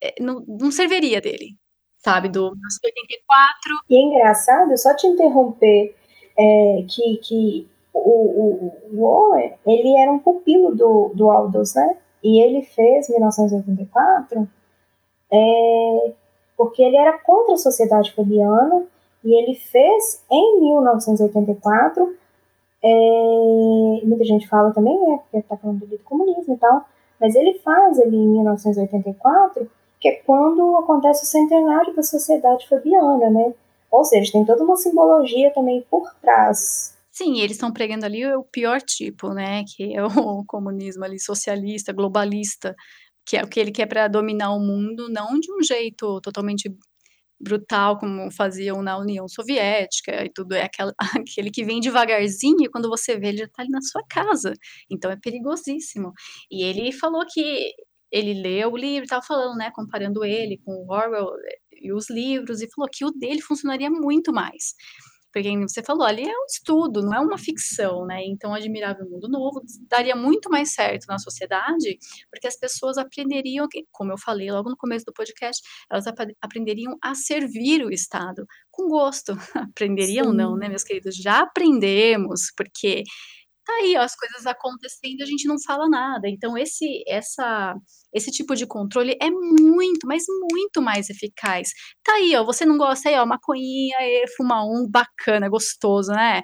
é não, não serviria dele, sabe, do 1984. E é engraçado, só te interromper, é, que, que o, o, o Orwell, ele era um pupilo do, do Aldous, né? E ele fez 1984 é, porque ele era contra a sociedade fabiana e ele fez em 1984. É, muita gente fala também, né, porque está falando do comunismo e tal, mas ele faz ali em 1984, que é quando acontece o centenário da sociedade fabiana, né? Ou seja, tem toda uma simbologia também por trás Sim, eles estão pregando ali o pior tipo, né? Que é o comunismo ali socialista, globalista, que é o que ele quer para dominar o mundo, não de um jeito totalmente brutal como faziam na União Soviética e tudo é aquele que vem devagarzinho e quando você vê ele já está ali na sua casa, então é perigosíssimo. E ele falou que ele leu o livro, estava falando, né, comparando ele com o Orwell e os livros e falou que o dele funcionaria muito mais. Porque você falou, ali é um estudo, não é uma ficção, né? Então, Admirável Mundo Novo daria muito mais certo na sociedade, porque as pessoas aprenderiam, como eu falei logo no começo do podcast, elas ap aprenderiam a servir o Estado com gosto. Aprenderiam, Sim. não, né, meus queridos? Já aprendemos, porque tá aí, ó, as coisas acontecendo a gente não fala nada. Então, esse, essa, esse tipo de controle é muito, mas muito mais eficaz. Tá aí, ó, você não gosta aí, ó, maconhinha, fuma um, bacana, gostoso, né?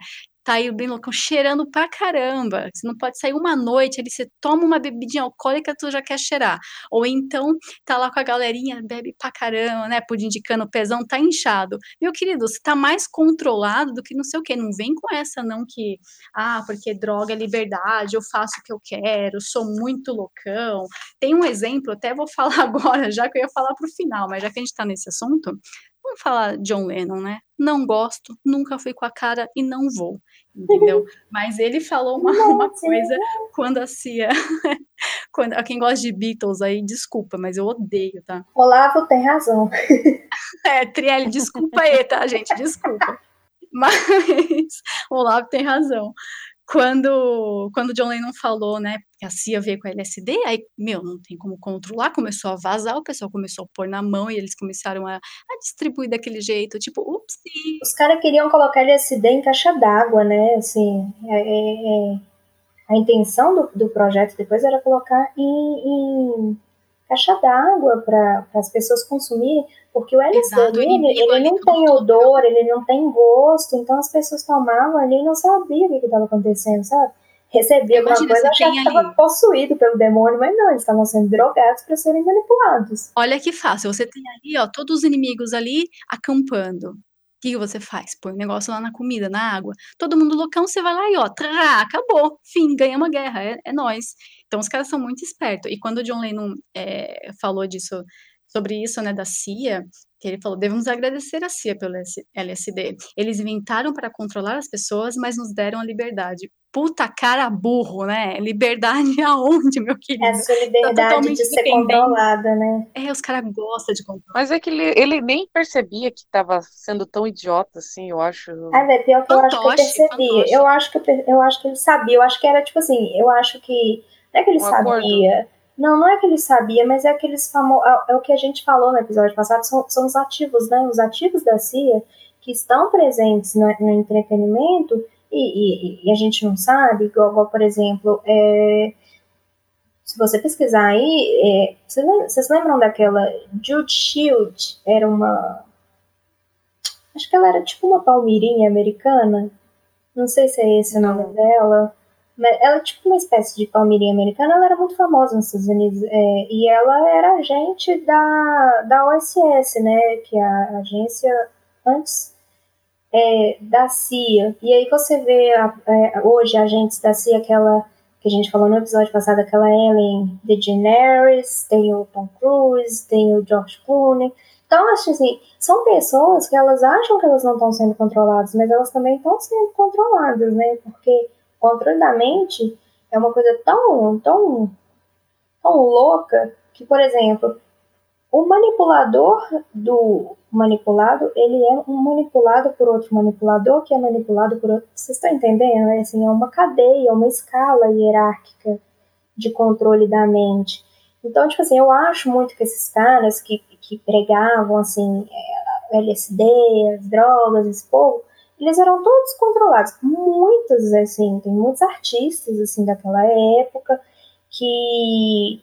Tá aí bem loucão, cheirando pra caramba. Você não pode sair uma noite, ali você toma uma bebidinha alcoólica, tu já quer cheirar. Ou então, tá lá com a galerinha, bebe pra caramba, né? Pude indicando o pezão, tá inchado. Meu querido, você tá mais controlado do que não sei o quê. Não vem com essa, não, que, ah, porque droga é liberdade, eu faço o que eu quero, sou muito loucão. Tem um exemplo, até vou falar agora, já que eu ia falar pro final, mas já que a gente tá nesse assunto, Vamos falar John Lennon, né? Não gosto, nunca fui com a cara e não vou, entendeu? Mas ele falou uma, uma coisa quando a Cia. quando, a quem gosta de Beatles aí, desculpa, mas eu odeio, tá? Olavo tem razão. é, Trielle, desculpa aí, tá, gente? Desculpa. Mas Olavo tem razão quando, quando John Lennon falou, né, que a CIA veio com a LSD, aí, meu, não tem como controlar, começou a vazar, o pessoal começou a pôr na mão e eles começaram a, a distribuir daquele jeito, tipo, ups. Os caras queriam colocar LSD em caixa d'água, né, assim, é, é, é, a intenção do, do projeto depois era colocar em, em caixa d'água para as pessoas consumirem, porque o LSD ele, ele não tem odor, ele não tem gosto, então as pessoas tomavam ali e não sabiam o que estava acontecendo, sabe? Recebia alguma coisa, achava que estava possuído pelo demônio, mas não, eles estavam sendo drogados para serem manipulados. Olha que fácil, você tem ali, ó, todos os inimigos ali acampando. O que, você faz? Põe o um negócio lá na comida, na água. Todo mundo loucão, você vai lá e ó, trá, acabou. Fim, ganhamos a guerra, é, é nós. Então os caras são muito espertos. E quando o John Lennon é, falou disso, sobre isso, né, da CIA, que ele falou, devemos agradecer a CIA pelo LSD. Eles inventaram para controlar as pessoas, mas nos deram a liberdade. Puta cara burro, né? Liberdade aonde, meu querido? Essa liberdade tá de ser controlada, né? É, os caras gostam de controlar. Mas é que ele, ele nem percebia que estava sendo tão idiota assim, eu acho. É, é pior que eu acho que eu percebia. Eu acho que, eu, eu acho que ele sabia. Eu acho que era tipo assim, eu acho que. Não é que ele um sabia. Acordo. Não, não é que ele sabia, mas é aqueles famosos. É, é, o que a gente falou no episódio passado, são, são os ativos, né? Os ativos da CIA que estão presentes no, no entretenimento e, e, e, a gente não sabe, igual, igual por exemplo, é, se você pesquisar aí, é, vocês, vocês lembram daquela Jude Shield? Era uma. Acho que ela era tipo uma palmirinha americana. Não sei se é esse o nome dela. Ela é tipo uma espécie de palmeirinha americana, ela era muito famosa nos Estados Unidos. É, e ela era agente da, da OSS, né? Que é a agência antes é, da CIA. E aí você vê a, é, hoje agentes da CIA, aquela que a gente falou no episódio passado, aquela Ellen DeGeneres, tem o Tom Cruise, tem o George Clooney. Então, acho assim, são pessoas que elas acham que elas não estão sendo controladas, mas elas também estão sendo controladas, né? Porque controle da mente é uma coisa tão, tão, tão louca que, por exemplo, o manipulador do manipulado, ele é um manipulado por outro manipulador, que é manipulado por outro. Vocês estão entendendo? É, assim, é uma cadeia, uma escala hierárquica de controle da mente. Então, tipo assim, eu acho muito que esses caras que, que pregavam, assim, é, LSD, as drogas, esse povo, eles eram todos controlados. Muitos, assim, tem muitos artistas, assim, daquela época que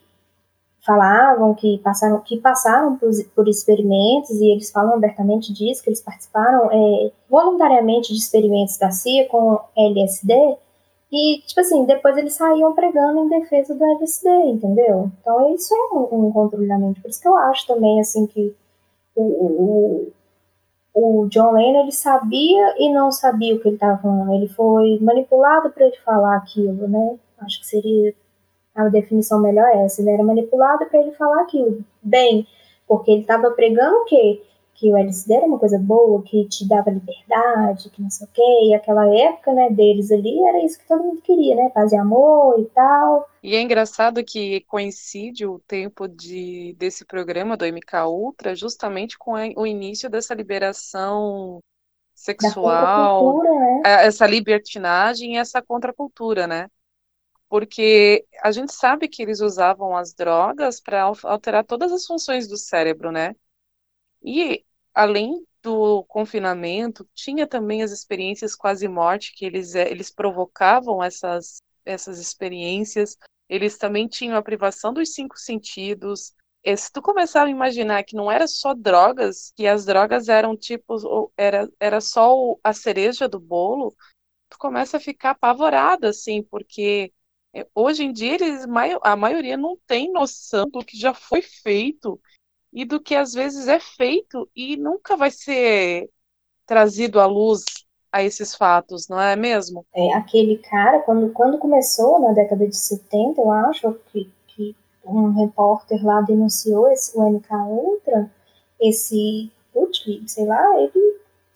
falavam que passaram, que passaram por, por experimentos, e eles falam abertamente disso, que eles participaram é, voluntariamente de experimentos da CIA com LSD, e, tipo assim, depois eles saíam pregando em defesa do LSD, entendeu? Então, isso é um, um controle da mente. Por isso que eu acho também, assim, que o, o, o John Lennon ele sabia e não sabia o que ele estava falando. Ele foi manipulado para ele falar aquilo, né? Acho que seria a definição melhor essa. Ele era manipulado para ele falar aquilo. Bem, porque ele estava pregando o quê? Que o LSD era uma coisa boa, que te dava liberdade, que não sei o quê, e aquela época, né, deles ali, era isso que todo mundo queria, né, paz e amor e tal. E é engraçado que coincide o tempo de, desse programa do MK Ultra justamente com o início dessa liberação sexual, né? essa libertinagem e essa contracultura, né? Porque a gente sabe que eles usavam as drogas para alterar todas as funções do cérebro, né? E além do confinamento, tinha também as experiências quase morte que eles, eh, eles provocavam essas, essas experiências. Eles também tinham a privação dos cinco sentidos. E se tu começar a imaginar que não era só drogas, que as drogas eram tipo, era, era só a cereja do bolo, tu começa a ficar apavorada, assim, porque eh, hoje em dia eles, a maioria não tem noção do que já foi feito e do que às vezes é feito e nunca vai ser trazido à luz a esses fatos, não é mesmo? É, aquele cara, quando, quando começou na década de 70, eu acho que, que um repórter lá denunciou esse, o MK Ultra, esse Butch, sei lá, ele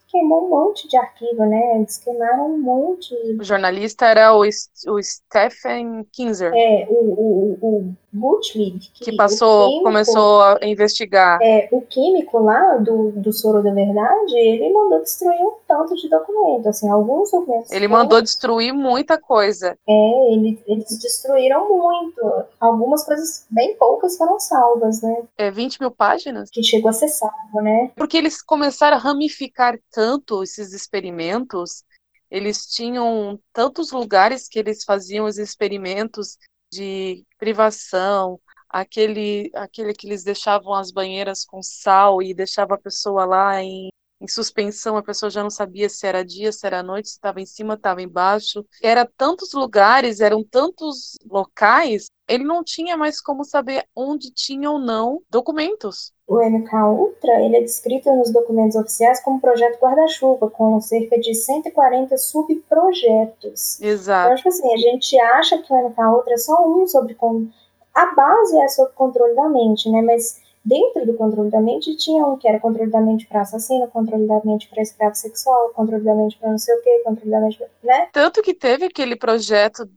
queimou um monte de arquivo, né? Eles queimaram um monte. O jornalista era o, o Stephen Kinzer. É, o, o, o Butlig. Que, que passou, químico, começou a investigar. É, o químico lá do, do Soro da Verdade, ele mandou destruir um tanto de documento, assim, alguns documentos. Ele mandou destruir muita coisa. É, ele, eles destruíram muito. Algumas coisas bem poucas foram salvas, né? É, 20 mil páginas? Que chegou a ser salvo, né? Porque eles começaram a ramificar tanto esses experimentos, eles tinham tantos lugares que eles faziam os experimentos de privação, aquele, aquele que eles deixavam as banheiras com sal e deixava a pessoa lá em em suspensão, a pessoa já não sabia se era dia, se era noite, se estava em cima, estava embaixo. Era tantos lugares, eram tantos locais, ele não tinha mais como saber onde tinha ou não documentos. O MK Ultra ele é descrito nos documentos oficiais como projeto guarda-chuva, com cerca de 140 subprojetos. Exato. Então, tipo assim, a gente acha que o MK Ultra é só um sobre como a base é sobre controle da mente, né? Mas dentro do controle da mente tinha um que era controle da mente para assassino, controle da mente para escravo sexual, controle da mente para não sei o que, controle da mente, pra, né? Tanto que teve aquele projeto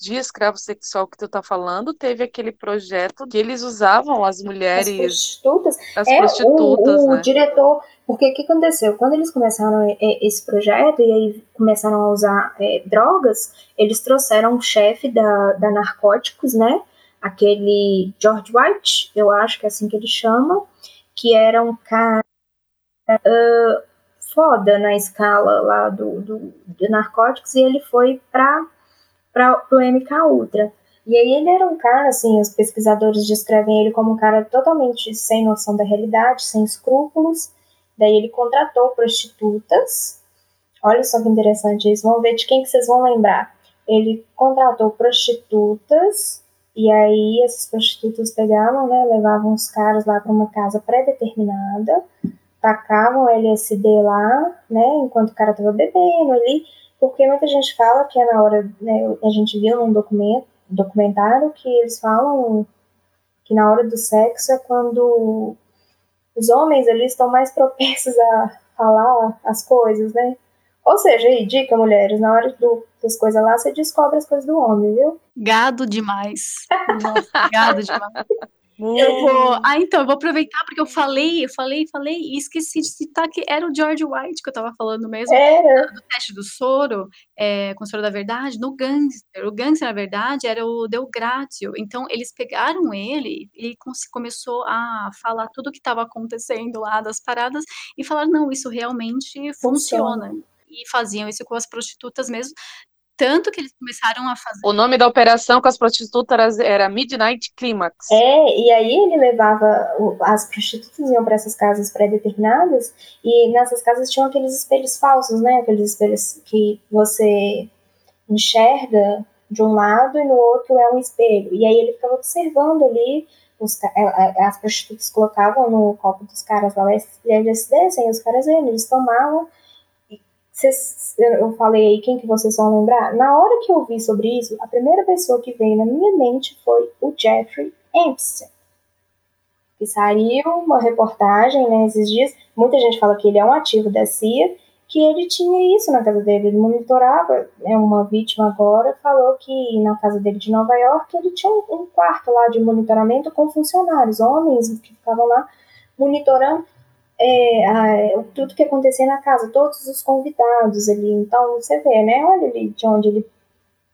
de escravo sexual que tu tá falando, teve aquele projeto que eles usavam as mulheres. As prostitutas. As é, prostitutas, o, o né? diretor. Porque o que aconteceu? Quando eles começaram esse projeto e aí começaram a usar é, drogas, eles trouxeram o chefe da, da Narcóticos, né? Aquele George White, eu acho que é assim que ele chama, que era um cara uh, foda na escala lá do, do, de narcóticos, e ele foi para o MK Ultra. E aí ele era um cara, assim, os pesquisadores descrevem ele como um cara totalmente sem noção da realidade, sem escrúpulos. Daí ele contratou prostitutas. Olha só que interessante isso. Vamos ver de quem que vocês vão lembrar. Ele contratou prostitutas e aí essas prostitutas pegavam, né, levavam os caras lá para uma casa pré-determinada, tacavam LSD lá, né, enquanto o cara tava bebendo ali porque muita gente fala que é na hora, né, a gente viu num documento, documentário que eles falam que na hora do sexo é quando os homens ali estão mais propensos a falar as coisas, né? Ou seja, aí, dica, mulheres, na hora do, das coisas lá, você descobre as coisas do homem, viu? Gado demais. Nossa, gado demais. Eu vou. Ah, então, eu vou aproveitar porque eu falei, eu falei, falei e esqueci de citar que era o George White que eu tava falando mesmo. Era. Do teste do soro, é, com o soro da verdade, no Gangster. O Gangster, na verdade, era o Del Gratio. Então, eles pegaram ele e começou a falar tudo o que estava acontecendo lá das paradas e falaram: não, isso realmente funciona. funciona. E faziam isso com as prostitutas mesmo, tanto que eles começaram a fazer. O nome da operação com as prostitutas era Midnight Climax. É, e aí ele levava. As prostitutas iam para essas casas pré-determinadas, e nessas casas tinham aqueles espelhos falsos, né? Aqueles espelhos que você enxerga de um lado e no outro é um espelho. E aí ele ficava observando ali. Os, as prostitutas colocavam no copo dos caras lá e eles descem, os caras iam, eles tomavam Cês, eu falei aí quem que vocês vão lembrar? Na hora que eu vi sobre isso, a primeira pessoa que veio na minha mente foi o Jeffrey Epstein. Que saiu uma reportagem né, esses dias. Muita gente fala que ele é um ativo da CIA, que ele tinha isso na casa dele. Ele monitorava. É uma vítima agora falou que na casa dele de Nova York ele tinha um quarto lá de monitoramento com funcionários, homens que ficavam lá monitorando é, a, tudo que acontecia na casa, todos os convidados ali. Então, você vê, né? Olha ali de onde ele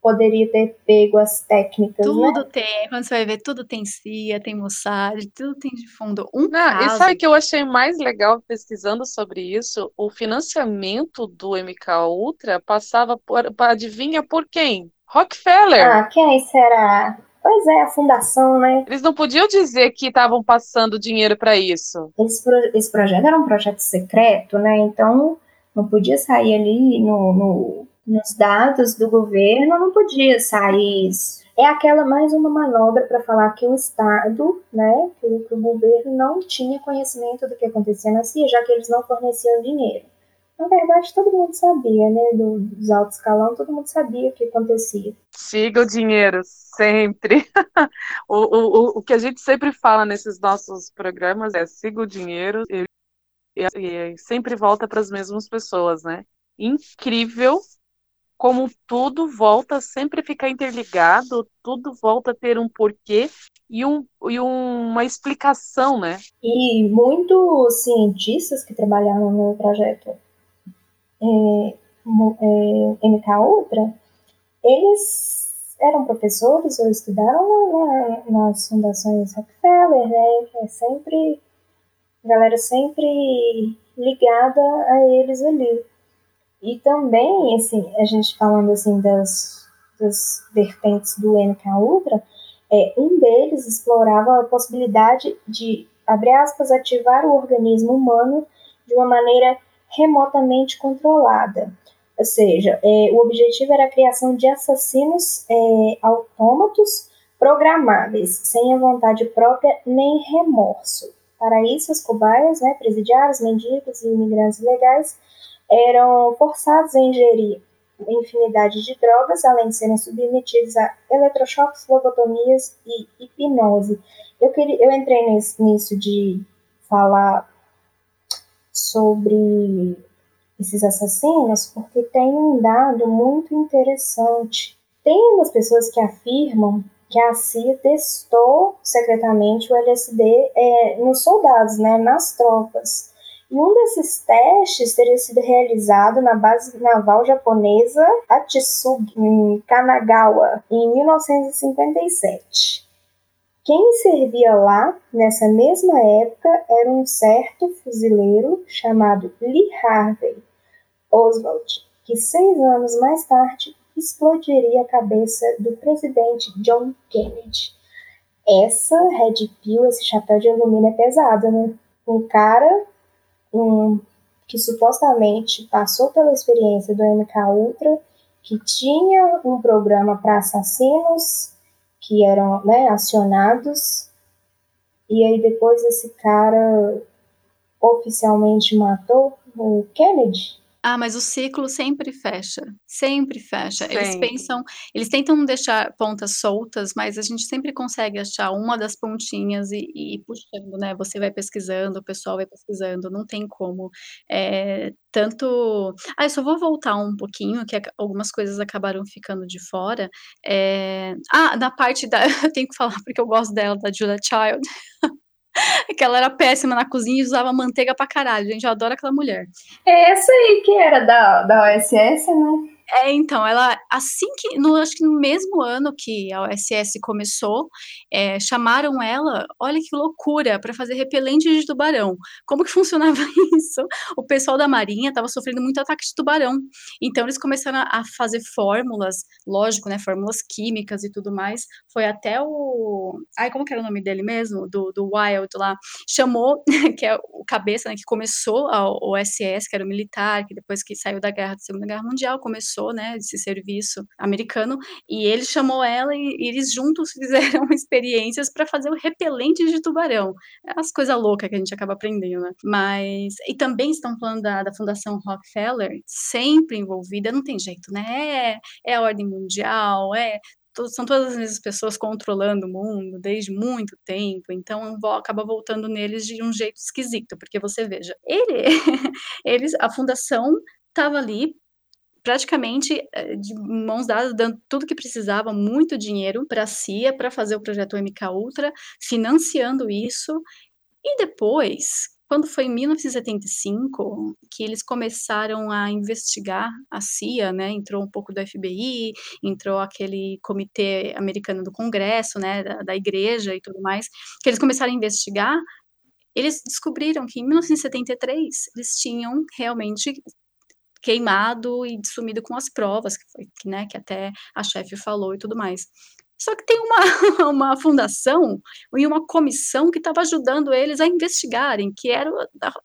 poderia ter pego as técnicas, Tudo né? tem, quando você vai ver, tudo tem CIA, tem Mossad, tudo tem de fundo. Um Não, caso... E sabe o que eu achei mais legal pesquisando sobre isso? O financiamento do MK Ultra passava por, adivinha por quem? Rockefeller. Ah, quem será? Pois é, a fundação, né? Eles não podiam dizer que estavam passando dinheiro para isso. Esse, esse projeto era um projeto secreto, né? Então não podia sair ali no, no, nos dados do governo, não podia sair isso. É aquela mais uma manobra para falar que o Estado, né, que, que o governo não tinha conhecimento do que acontecia na CIA, já que eles não forneciam dinheiro. Na verdade, todo mundo sabia, né? Do, dos altos escalão, todo mundo sabia o que acontecia. Siga o dinheiro, sempre. o, o, o que a gente sempre fala nesses nossos programas é siga o dinheiro e, e, e sempre volta para as mesmas pessoas, né? Incrível como tudo volta a sempre ficar interligado, tudo volta a ter um porquê e, um, e uma explicação, né? E muitos cientistas que trabalharam no projeto é, MK Ultra, eles eram professores ou estudaram na, nas fundações Rockefeller, né? É sempre, a galera sempre ligada a eles ali. E também, assim, a gente falando assim das, das vertentes do MK Ultra, é, um deles explorava a possibilidade de, abre aspas, ativar o organismo humano de uma maneira remotamente controlada. Ou seja, é, o objetivo era a criação de assassinos é, autômatos programáveis, sem a vontade própria nem remorso. Para isso, as cobaias, né, presidiários, mendigos e imigrantes legais, eram forçados a ingerir infinidade de drogas, além de serem submetidos a eletrochoques, lobotomias e hipnose. Eu, queria, eu entrei nesse, nisso de falar sobre esses assassinos porque tem um dado muito interessante. Tem umas pessoas que afirmam que a CIA testou secretamente o LSD é, nos soldados, né, nas tropas. E um desses testes teria sido realizado na base naval japonesa Atsugi, em Kanagawa, em 1957. Quem servia lá, nessa mesma época, era um certo fuzileiro chamado Lee Harvey Oswald, que seis anos mais tarde explodiria a cabeça do presidente John Kennedy. Essa Red Pill, esse chapéu de alumínio é pesado, né? Um cara um, que supostamente passou pela experiência do MK Ultra, que tinha um programa para assassinos que eram né, acionados, e aí depois esse cara oficialmente matou o Kennedy. Ah, mas o ciclo sempre fecha, sempre fecha. Eles pensam, eles tentam deixar pontas soltas, mas a gente sempre consegue achar uma das pontinhas e, e ir puxando, né? Você vai pesquisando, o pessoal vai pesquisando, não tem como. É, tanto. Ah, eu só vou voltar um pouquinho, que algumas coisas acabaram ficando de fora. É... Ah, na parte da. Eu tenho que falar porque eu gosto dela, da Julia Child. que ela era péssima na cozinha e usava manteiga pra caralho. Gente, eu adoro aquela mulher. É essa aí que era da, da OSS, né? É, então, ela, assim que, no, acho que no mesmo ano que a OSS começou, é, chamaram ela, olha que loucura, para fazer repelente de tubarão. Como que funcionava isso? O pessoal da Marinha estava sofrendo muito ataque de tubarão. Então, eles começaram a fazer fórmulas, lógico, né, fórmulas químicas e tudo mais. Foi até o. Ai, como que era o nome dele mesmo? Do, do Wild lá. Chamou, que é o cabeça, né, que começou a OSS, que era o militar, que depois que saiu da guerra, da Segunda Guerra Mundial, começou começou, né, esse serviço americano, e ele chamou ela e, e eles juntos fizeram experiências para fazer o repelente de tubarão. É as coisas loucas que a gente acaba aprendendo, né? Mas, e também estão falando da, da Fundação Rockefeller, sempre envolvida, não tem jeito, né? É, é a ordem mundial, é são todas as mesmas pessoas controlando o mundo desde muito tempo, então acaba voltando neles de um jeito esquisito, porque você veja, ele, eles, a fundação estava ali praticamente eh, de mãos dadas, dando tudo que precisava, muito dinheiro para a CIA, para fazer o projeto MK Ultra, financiando isso. E depois, quando foi em 1975 que eles começaram a investigar a CIA, né, entrou um pouco do FBI, entrou aquele comitê americano do Congresso, né, da, da igreja e tudo mais, que eles começaram a investigar, eles descobriram que em 1973 eles tinham realmente queimado e sumido com as provas, que foi, né, que até a chefe falou e tudo mais. Só que tem uma, uma fundação e uma comissão que estava ajudando eles a investigarem, que era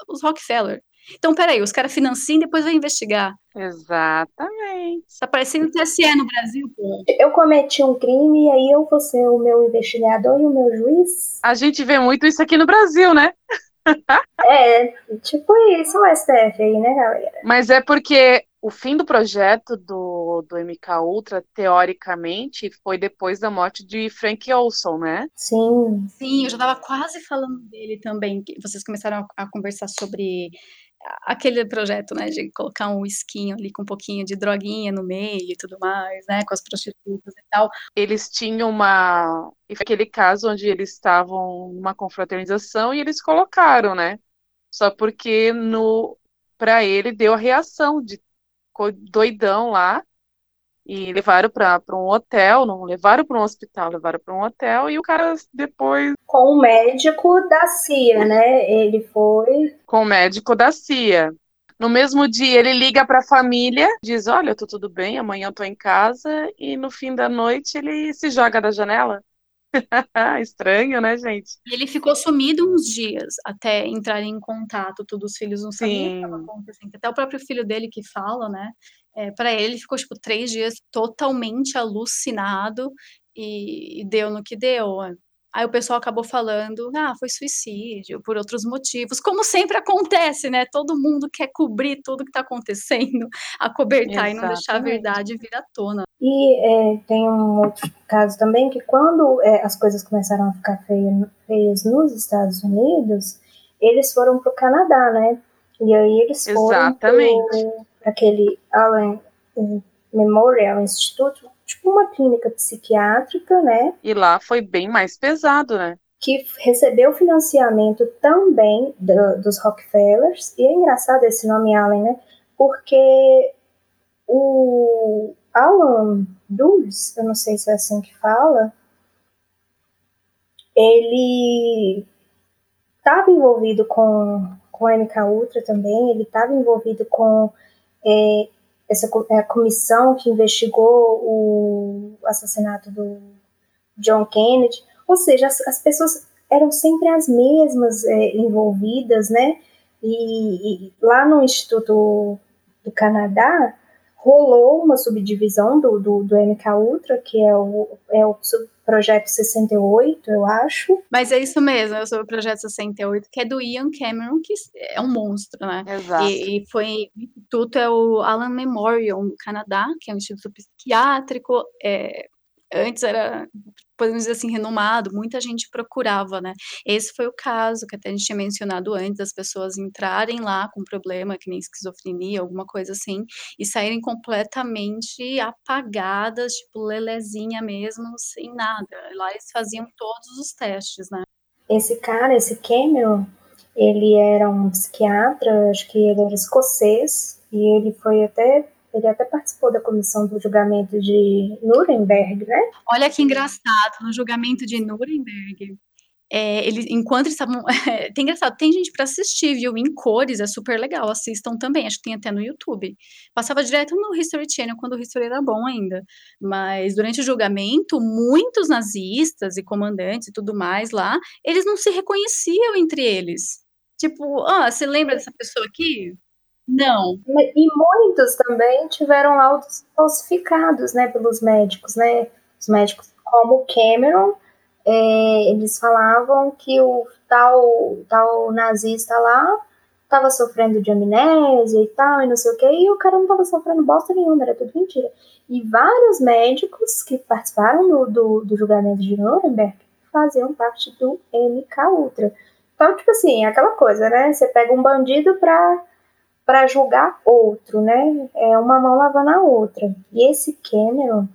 os Rockefeller. Então, peraí, os caras financiam e depois vão investigar. Exatamente. Tá parecendo TSE no Brasil, pô. Eu cometi um crime e aí eu vou ser o meu investigador e o meu juiz? A gente vê muito isso aqui no Brasil, né? É, tipo isso o STF aí, né, galera? Mas é porque o fim do projeto do, do MK Ultra, teoricamente, foi depois da morte de Frank Olson, né? Sim. Sim, eu já tava quase falando dele também. Vocês começaram a, a conversar sobre aquele projeto, né, de colocar um esquinho ali com um pouquinho de droguinha no meio e tudo mais, né, com as prostitutas e tal. Eles tinham uma, e foi aquele caso onde eles estavam numa confraternização e eles colocaram, né, só porque no, para ele deu a reação de doidão lá, e levaram para um hotel, não levaram para um hospital, levaram para um hotel e o cara depois. Com o médico da CIA, né? Ele foi. Com o médico da CIA. No mesmo dia, ele liga para a família, diz: Olha, eu tô tudo bem, amanhã eu tô em casa, e no fim da noite ele se joga da janela. Estranho, né, gente? E ele ficou sumido uns dias até entrar em contato. Todos os filhos não sabiam o que estava acontecendo. Até o próprio filho dele que fala, né? É, para ele ficou tipo três dias totalmente alucinado e, e deu no que deu. Aí o pessoal acabou falando, ah, foi suicídio, por outros motivos, como sempre acontece, né? Todo mundo quer cobrir tudo que está acontecendo, acobertar Exatamente. e não deixar a verdade vir à tona. E é, tem um outro caso também que quando é, as coisas começaram a ficar feias, feias nos Estados Unidos, eles foram para o Canadá, né? E aí eles foram para aquele Allen Memorial Institute, tipo uma clínica psiquiátrica, né? E lá foi bem mais pesado, né? Que recebeu financiamento também do, dos Rockefellers. E é engraçado esse nome Allen, né? Porque o Alan Dulles, eu não sei se é assim que fala, ele estava envolvido com, com a MK Ultra também, ele estava envolvido com é, essa é a comissão que investigou o assassinato do John Kennedy, ou seja, as, as pessoas eram sempre as mesmas é, envolvidas, né? E, e, lá no Instituto do Canadá rolou uma subdivisão do, do, do MK Ultra, que é o, é o projeto 68, eu acho. Mas é isso mesmo, é sobre o projeto 68, que é do Ian Cameron, que é um monstro, né? Exato. E, e foi, o instituto é o Alan Memorial, no Canadá, que é um instituto psiquiátrico, é, antes era, podemos dizer assim, renomado, muita gente procurava, né? Esse foi o caso que até a gente tinha mencionado antes, as pessoas entrarem lá com problema, que nem esquizofrenia, alguma coisa assim, e saírem completamente apagadas, tipo lelezinha mesmo, sem nada. Lá eles faziam todos os testes, né? Esse cara, esse Cameron, ele era um psiquiatra, acho que ele era escocês, e ele foi até ele até participou da comissão do julgamento de Nuremberg, né? Olha que engraçado, no julgamento de Nuremberg, é, ele, enquanto eles estavam. É, tem engraçado, tem gente para assistir, viu? Em cores, é super legal. Assistam também, acho que tem até no YouTube. Passava direto no History Channel quando o History era bom ainda. Mas durante o julgamento, muitos nazistas e comandantes e tudo mais lá, eles não se reconheciam entre eles. Tipo, ah, você lembra dessa pessoa aqui? Não. E muitos também tiveram laudos falsificados, né, pelos médicos, né? Os médicos, como Cameron, é, eles falavam que o tal, tal nazista lá estava sofrendo de amnésia e tal, e não sei o que, e o cara não estava sofrendo bosta nenhuma, era tudo mentira. E vários médicos que participaram do, do, do julgamento de Nuremberg faziam parte do MK Ultra. Então, tipo assim, aquela coisa, né? Você pega um bandido pra para julgar outro, né? É uma mão lavando a outra. E esse Cameron,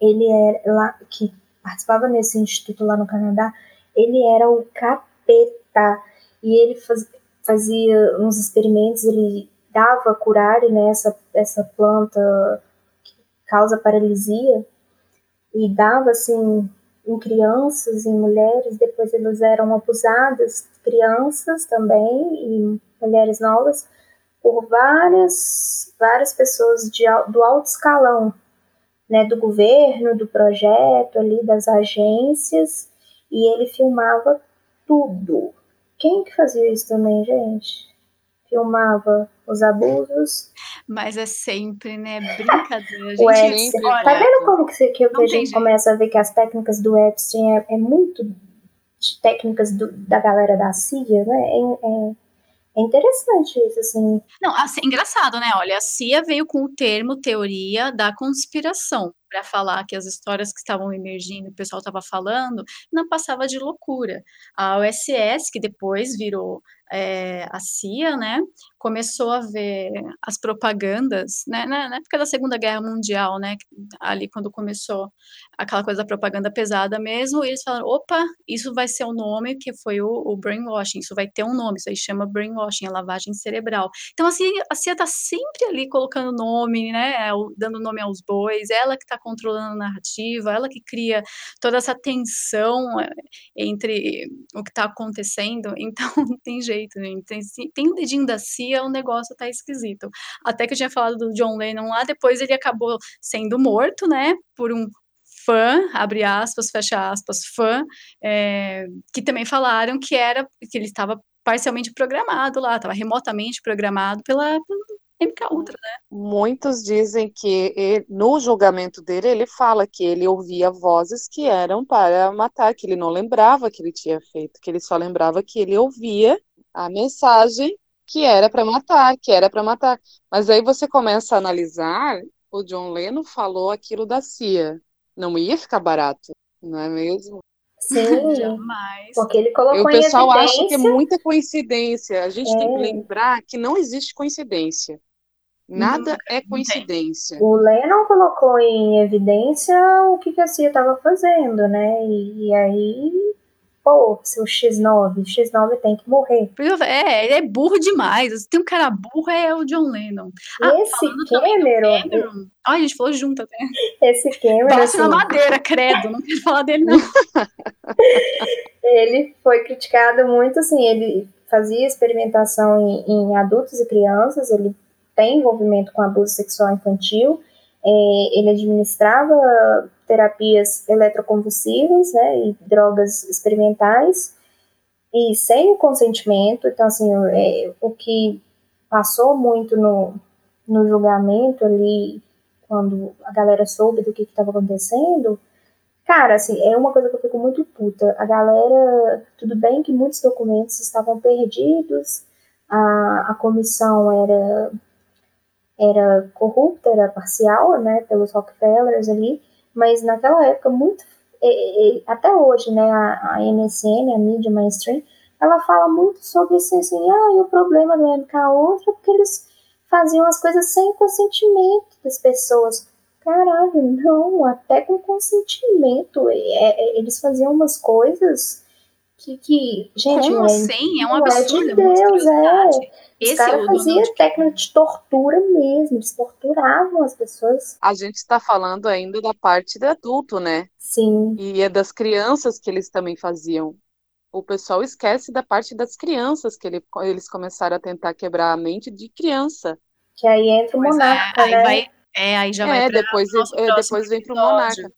ele era lá que participava nesse instituto lá no Canadá, ele era o capeta e ele faz, fazia uns experimentos, ele dava curare né, essa planta que causa paralisia e dava assim em crianças e mulheres, depois eles eram abusadas, crianças também e mulheres novas, por várias, várias pessoas de, do alto escalão, né, do governo, do projeto ali, das agências, e ele filmava tudo. Quem que fazia isso também, gente? Filmava os abusos. Mas é sempre, né? Brincadeira. o Epstein. Tá vendo como que, que, a gente começa a ver que as técnicas do Epstein é, é muito técnicas do, da galera da CIA, né? É, é, é interessante isso, assim. Não, assim, engraçado, né? Olha, a CIA veio com o termo teoria da conspiração para falar que as histórias que estavam emergindo, o pessoal estava falando, não passava de loucura. A OSS, que depois virou é, a CIA, né, começou a ver as propagandas, né, na, época da Segunda Guerra Mundial, né, ali quando começou aquela coisa da propaganda pesada mesmo, eles falaram, opa, isso vai ser o nome que foi o, o brainwashing, isso vai ter um nome, isso aí chama brainwashing, a lavagem cerebral. Então, assim, a CIA está sempre ali colocando nome, né, dando nome aos bois, ela que está controlando a narrativa, ela que cria toda essa tensão eh, entre o que está acontecendo, então não tem jeito jeito, gente. Tem, tem um dedinho da CIA, o negócio tá esquisito. Até que eu tinha falado do John Lennon lá, depois ele acabou sendo morto, né, por um fã, abre aspas, fecha aspas, fã, é, que também falaram que era que ele estava parcialmente programado lá, estava remotamente programado pela, MK Ultra, né? Muitos dizem que ele, no julgamento dele ele fala que ele ouvia vozes que eram para matar, que ele não lembrava que ele tinha feito, que ele só lembrava que ele ouvia a mensagem que era para matar, que era para matar. Mas aí você começa a analisar, o John Lennon falou aquilo da CIA. Não ia ficar barato, não é mesmo? Sim, Jamais. porque ele colocou E o pessoal em acha que é muita coincidência. A gente tem que É. lembrar que não existe coincidência. Nada é coincidência. O Lennon colocou em evidência o que, que a CIA estava fazendo, né? E, e aí, pô, seu X9, X9 tem que morrer. É, ele é burro demais. Se Tem um cara burro, é o John Lennon. E esse Cameron, Cameron. Ai, a gente falou junto até. esse Cameron, Bate na assim, madeira, credo. Não quero falar dele, não. ele foi criticado muito, assim, ele fazia experimentação em, em adultos e crianças, ele tem envolvimento com abuso sexual infantil, é, ele administrava terapias eletroconvulsivas, né, e drogas experimentais, e sem o consentimento, então, assim, é, o que passou muito no, no julgamento ali, quando a galera soube do que estava acontecendo, Cara, assim, é uma coisa que eu fico muito puta. A galera, tudo bem que muitos documentos estavam perdidos, a, a comissão era, era corrupta, era parcial, né, pelos Rockefellers ali, mas naquela época, muito, até hoje, né, a, a MSN, a mídia mainstream, ela fala muito sobre assim, assim ah, e o problema do MK Ultra é porque eles faziam as coisas sem consentimento das pessoas. Caralho, não, até com consentimento. É, é, eles faziam umas coisas que, que gente, Como não é, assim? É um absurdo, É é de Deus, é. monstruosidade. Os Esse é caras faziam Donald técnica de tortura mesmo, eles torturavam as pessoas. A gente está falando ainda da parte de adulto, né? Sim. E é das crianças que eles também faziam. O pessoal esquece da parte das crianças, que ele, eles começaram a tentar quebrar a mente de criança. Que aí entra o Pois é, monarca, aí né? vai, é, aí já vai É, pra depois, nosso é, depois vem pro episódio. monarca.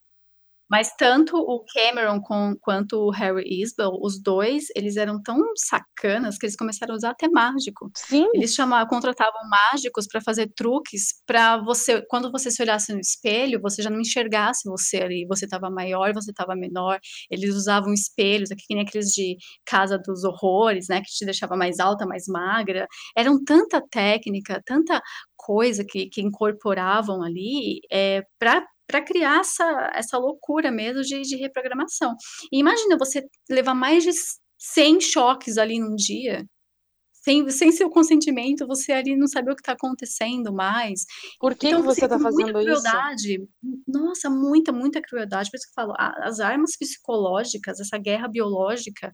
Mas tanto o Cameron com, quanto o Harry Isbell, os dois, eles eram tão sacanas que eles começaram a usar até mágico. Sim. Eles chamavam, contratavam mágicos para fazer truques para você, quando você se olhasse no espelho, você já não enxergasse você ali, você estava maior, você estava menor. Eles usavam espelhos, aqui que nem aqueles de Casa dos Horrores, né, que te deixava mais alta, mais magra. Eram tanta técnica, tanta coisa que, que incorporavam ali é, para para criar essa, essa loucura mesmo de, de reprogramação. E imagina você levar mais de 100 choques ali num dia, sem, sem seu consentimento, você ali não saber o que está acontecendo mais. Por que, Então, que você está com muita fazendo isso? crueldade, nossa, muita, muita crueldade. Por isso que eu falo, as armas psicológicas, essa guerra biológica,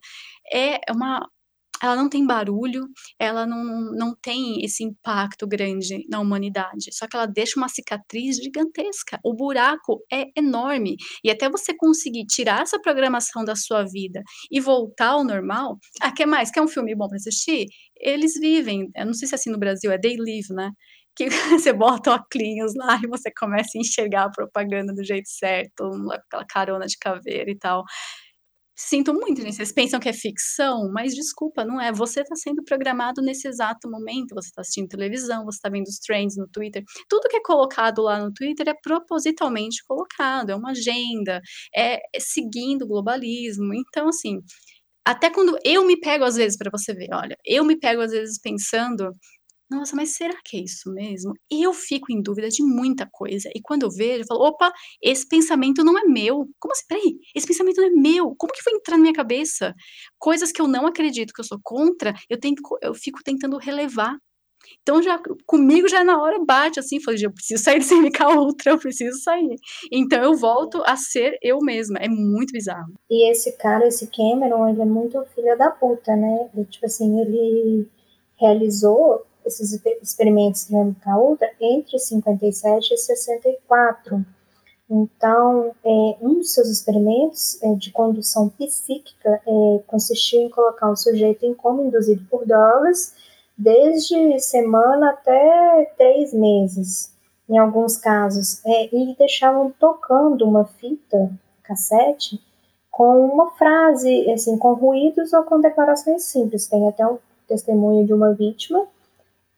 é uma. Ela não tem barulho, ela não, não tem esse impacto grande na humanidade. Só que ela deixa uma cicatriz gigantesca. O buraco é enorme. E até você conseguir tirar essa programação da sua vida e voltar ao normal. Ah, quer mais? Quer um filme bom para assistir? Eles vivem. Eu não sei se é assim no Brasil, é They Live, né? que você bota óculos lá e você começa a enxergar a propaganda do jeito certo, aquela carona de caveira e tal. Sinto muito, gente. Vocês pensam que é ficção, mas desculpa, não é. Você está sendo programado nesse exato momento. Você está assistindo televisão, você está vendo os trends no Twitter. Tudo que é colocado lá no Twitter é propositalmente colocado, é uma agenda, é, é seguindo o globalismo. Então, assim, até quando eu me pego às vezes, para você ver, olha, eu me pego às vezes pensando nossa, mas será que é isso mesmo? Eu fico em dúvida de muita coisa. E quando eu vejo, eu falo, opa, esse pensamento não é meu. Como assim? Peraí, esse pensamento não é meu. Como que foi entrar na minha cabeça? Coisas que eu não acredito, que eu sou contra, eu, tenho, eu fico tentando relevar. Então, já comigo já na hora bate assim, falei, eu preciso sair desse MK Ultra, eu preciso sair. Então eu volto a ser eu mesma. É muito bizarro. E esse cara, esse Cameron, ele é muito filho da puta, né? Ele, tipo assim, ele realizou esses experimentos de MK Ultra entre 57 e 64. Então, é, um dos seus experimentos é, de condução psíquica é, consistiu em colocar um sujeito em coma induzido por drogas desde semana até três meses. em alguns casos, é, e deixavam tocando uma fita cassete com uma frase, assim, com ruídos ou com declarações simples. Tem até um testemunho de uma vítima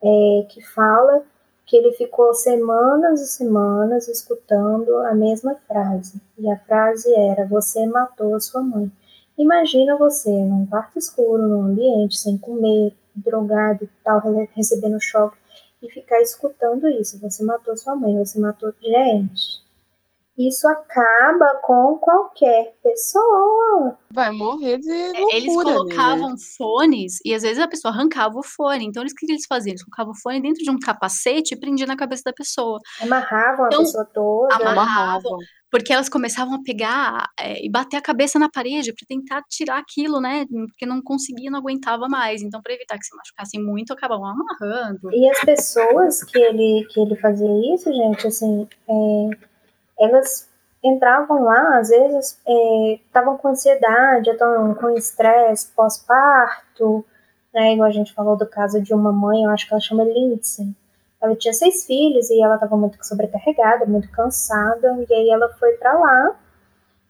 é, que fala que ele ficou semanas e semanas escutando a mesma frase. E a frase era: Você matou a sua mãe. Imagina você num quarto escuro, num ambiente sem comer, drogado e tal, recebendo choque, e ficar escutando isso. Você matou sua mãe, você matou. Gente, isso acaba com qualquer pessoa. Vai morrer de loucura, Eles colocavam né? fones e às vezes a pessoa arrancava o fone. Então, eles, o que eles faziam? Eles colocavam o fone dentro de um capacete e prendiam na cabeça da pessoa. Amarravam então, a pessoa toda. Amarravam. Porque elas começavam a pegar é, e bater a cabeça na parede para tentar tirar aquilo, né? Porque não conseguia, não aguentava mais. Então, para evitar que se machucassem muito, acabavam amarrando. E as pessoas que ele, que ele fazia isso, gente, assim, é, elas entravam lá, às vezes estavam é, com ansiedade, estavam com estresse pós-parto, né, igual a gente falou do caso de uma mãe, eu acho que ela chama Lindsay. Ela tinha seis filhos e ela estava muito sobrecarregada, muito cansada, e aí ela foi para lá.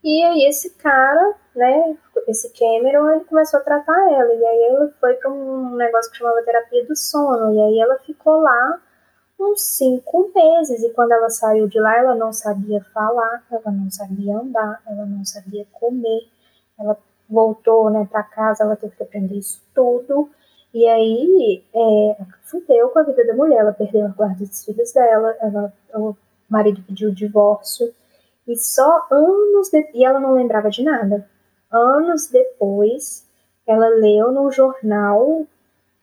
E aí esse cara, né, esse Cameron, ele começou a tratar ela. E aí ela foi para um negócio que chamava terapia do sono. E aí ela ficou lá uns cinco meses. E quando ela saiu de lá, ela não sabia falar, ela não sabia andar, ela não sabia comer. Ela voltou né, para casa, ela teve que aprender isso tudo. E aí, é, fudeu com a vida da mulher. Ela perdeu a guarda dos filhos dela, ela, o marido pediu o divórcio. E só anos depois. E ela não lembrava de nada. Anos depois, ela leu no jornal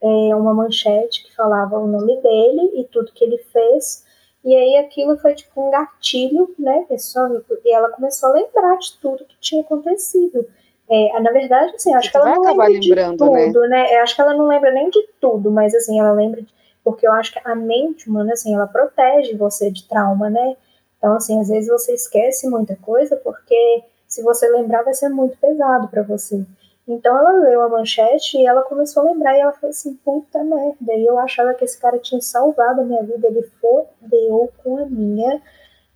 é, uma manchete que falava o nome dele e tudo que ele fez. E aí aquilo foi tipo um gatilho, né, pessoal? E ela começou a lembrar de tudo que tinha acontecido. É, na verdade, assim, acho que ela não lembra de né? tudo, né? né? acho que ela não lembra nem de tudo, mas assim, ela lembra de, porque eu acho que a mente humana, assim, ela protege você de trauma, né? Então, assim, às vezes você esquece muita coisa porque se você lembrar vai ser muito pesado para você. Então ela leu a manchete e ela começou a lembrar e ela falou assim, puta merda, e eu achava que esse cara tinha salvado a minha vida, ele fodeu com a minha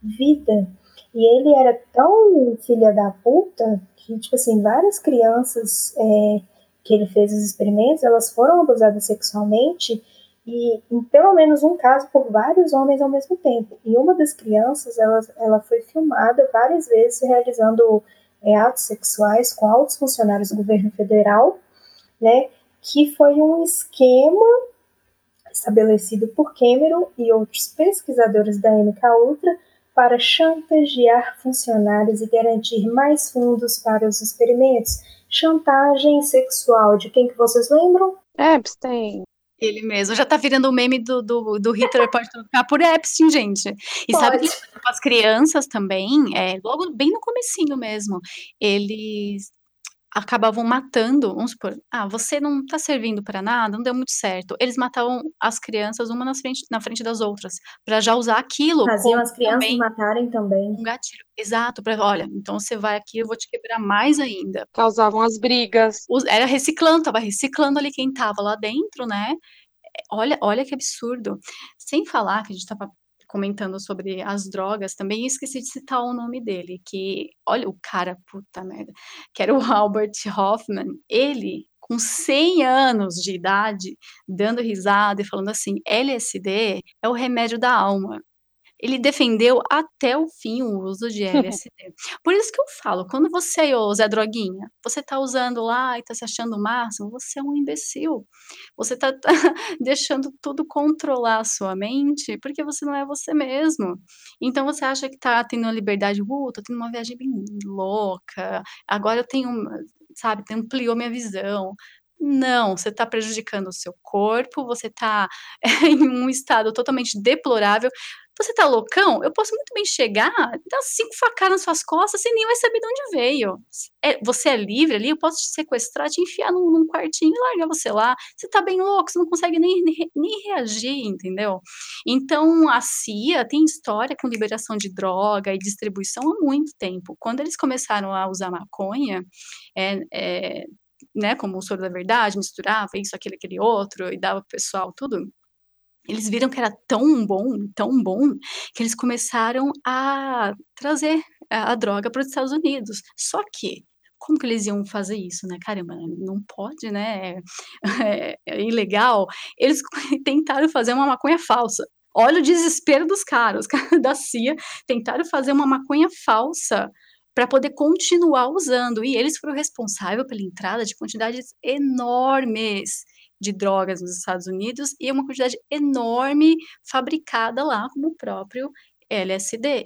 vida. E ele era tão filha da puta que, tipo assim, várias crianças é, que ele fez os experimentos, elas foram abusadas sexualmente e em pelo menos um caso por vários homens ao mesmo tempo. E uma das crianças, ela, ela foi filmada várias vezes realizando é, atos sexuais com altos funcionários do governo federal, né, que foi um esquema estabelecido por Cameron e outros pesquisadores da MK Ultra para chantagear funcionários e garantir mais fundos para os experimentos. Chantagem sexual, de quem que vocês lembram? Epstein. Ele mesmo. Já tá virando o meme do, do, do Hitler pode trocar por Epstein, gente. E pode. sabe que as crianças também, é, logo bem no comecinho mesmo, eles acabavam matando, vamos supor, ah, você não tá servindo para nada, não deu muito certo. Eles matavam as crianças uma na frente, na frente das outras, para já usar aquilo. Faziam as crianças também, matarem também. Um gatilho. Exato, para olha, então você vai aqui, eu vou te quebrar mais ainda. Causavam as brigas. Era reciclando, tava reciclando ali quem tava lá dentro, né? Olha, olha que absurdo. Sem falar que a gente tava comentando sobre as drogas, também esqueci de citar o nome dele, que, olha, o cara, puta merda, que era o Albert Hoffman, ele, com 100 anos de idade, dando risada e falando assim, LSD é o remédio da alma ele defendeu até o fim o uso de LSD. Por isso que eu falo, quando você, ô Zé Droguinha, você tá usando lá e tá se achando o máximo, você é um imbecil. Você tá, tá deixando tudo controlar a sua mente, porque você não é você mesmo. Então você acha que tá tendo uma liberdade, uh, tô tendo uma viagem bem louca, agora eu tenho, sabe, ampliou minha visão. Não, você está prejudicando o seu corpo, você está em um estado totalmente deplorável. Você tá loucão? Eu posso muito bem chegar, dar cinco facadas nas suas costas, você nem vai saber de onde veio. É, você é livre ali, eu posso te sequestrar, te enfiar num, num, quartinho e largar você lá. Você tá bem louco, você não consegue nem, nem, reagir, entendeu? Então, a CIA tem história com liberação de droga e distribuição há muito tempo. Quando eles começaram a usar maconha, é, é, né, como o soro da verdade, misturava isso, aquele, aquele outro, e dava pro pessoal tudo eles viram que era tão bom, tão bom, que eles começaram a trazer a, droga para os Estados Unidos. Só que como que eles iam fazer isso, né? Caramba, não pode, né? É, é ilegal. Eles tentaram fazer uma maconha falsa. Olha o desespero dos caras, os caras da CIA tentaram fazer uma maconha falsa para poder continuar usando. E eles foram responsáveis pela entrada de quantidades enormes de drogas nos Estados Unidos e uma quantidade enorme fabricada lá como o próprio LSD.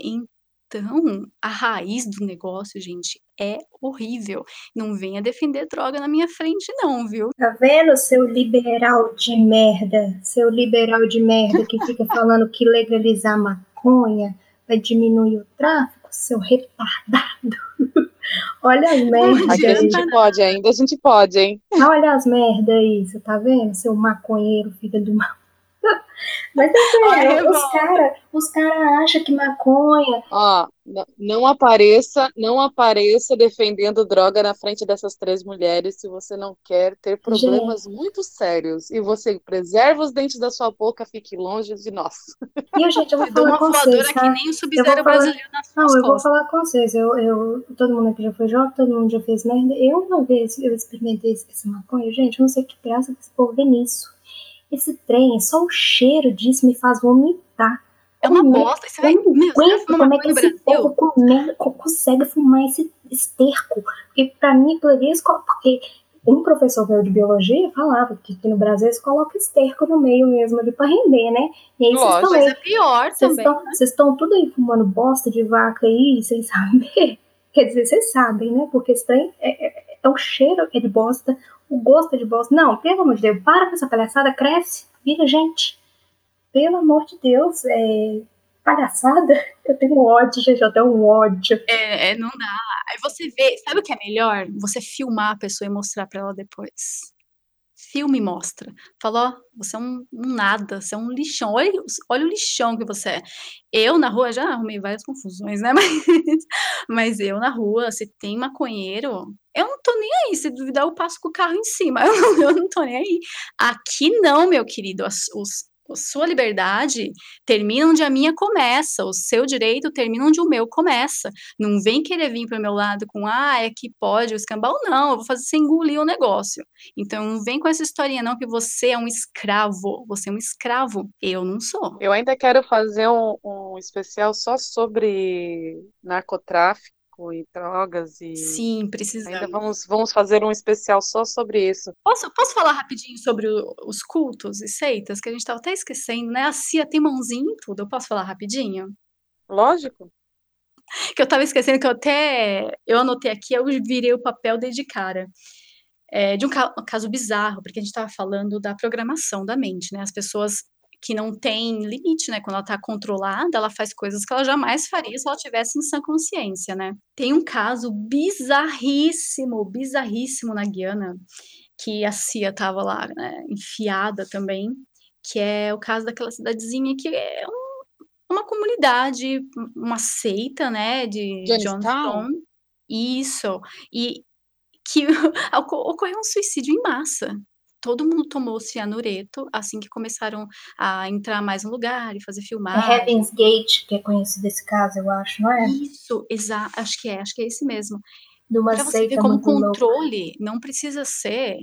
Então, a raiz do negócio, gente, é horrível. Não venha defender droga na minha frente, não, viu? Tá vendo, seu liberal de merda? Seu liberal de merda que fica falando que legalizar maconha vai diminuir o tráfico, seu retardado. Olha as merdas. Aqui a gente pode ainda, a gente pode, hein? Olha as merdas aí, você tá vendo? Seu maconheiro, filho do mal. Mas é sério, os caras os cara acham que maconha. Ó, não apareça, não apareça defendendo droga na frente dessas três mulheres se você não quer ter problemas gente. muito sérios. E você preserva os dentes da sua boca, fique longe de nós. E, gente, eu vou falar uma com vocês, tá? que nem o sub-zero brasileiro nas Não, eu vou falar com vocês. Eu, eu, todo mundo aqui já foi jovem, todo mundo já fez merda. Eu uma vez eu experimentei esse maconha. Gente, eu não sei que graça que esse povo vê nisso. Esse trem, só o cheiro disso me faz vomitar. É uma bosta. Você vai, eu não aguento como é que esse povo come, consegue fumar esse esterco. Porque pra mim, aquilo ali, porque um professor meu de biologia falava que aqui no Brasil eles colocam esterco no meio mesmo ali pra render, né? E aí vocês estão é pior vocês também. Vocês né? estão tudo aí fumando bosta de vaca aí, sem saber. Quer dizer, vocês sabem, né? Porque esse trem é, é, é o cheiro é de bosta, o gosto de bosta. Não, pelo amor de Deus, para com essa palhaçada, cresce, vira gente. Pelo amor de Deus, é palhaçada. Eu tenho ódio, gente, eu tenho um ódio. É, é, não dá. Aí você vê, sabe o que é melhor? Você filmar a pessoa e mostrar para ela depois filme mostra. Fala, ó, você é um, um, nada, você é um lixão. Olha, olha o lixão que você é. Eu na rua já arrumei várias confusões, né? Mas, mas eu na rua, se tem maconheiro, eu não tô nem aí. Se duvidar, eu passo com o carro em cima. Eu não, eu não tô nem aí. Aqui não, meu querido. Os, os, sua liberdade termina onde a minha começa, o seu direito termina onde o meu começa. Não vem querer vir para o meu lado com, ah, é que pode o escambau. Não, eu vou fazer você engolir o negócio. Então, não vem com essa historinha, não, que você é um escravo. Você é um escravo. Eu não sou. Eu ainda quero fazer um, um especial só sobre narcotráfico e drogas e sim precisamos. ainda vamos vamos fazer um especial só sobre isso. Posso posso falar rapidinho sobre o, os cultos e seitas? Que a gente estava até esquecendo né? A Cia tem mãozinha em tudo eu posso falar rapidinho? Lógico. Que eu estava esquecendo que eu até eu anotei aqui eu virei o papel desde cara. É, de um, um caso bizarro porque a gente estava falando da programação da mente né? As pessoas que não tem limite, né? Quando ela tá controlada, ela faz coisas que ela jamais faria se ela tivesse em sã consciência, né? Tem um caso bizarríssimo, bizarríssimo na Guiana, que a Cia tava lá, né, enfiada também, que é o caso daquela cidadezinha que é um, uma comunidade, uma seita, né, de Johnstown. Isso. E que ocorreu um suicídio em massa todo mundo tomou cianureto assim que começaram a entrar mais no lugar e fazer É filmagem. Heaven's Gate, que é conhecido esse caso, eu acho, não é? Isso, exato, acho que é, acho que é esse mesmo. Pra você ver como muito louca. controle não precisa ser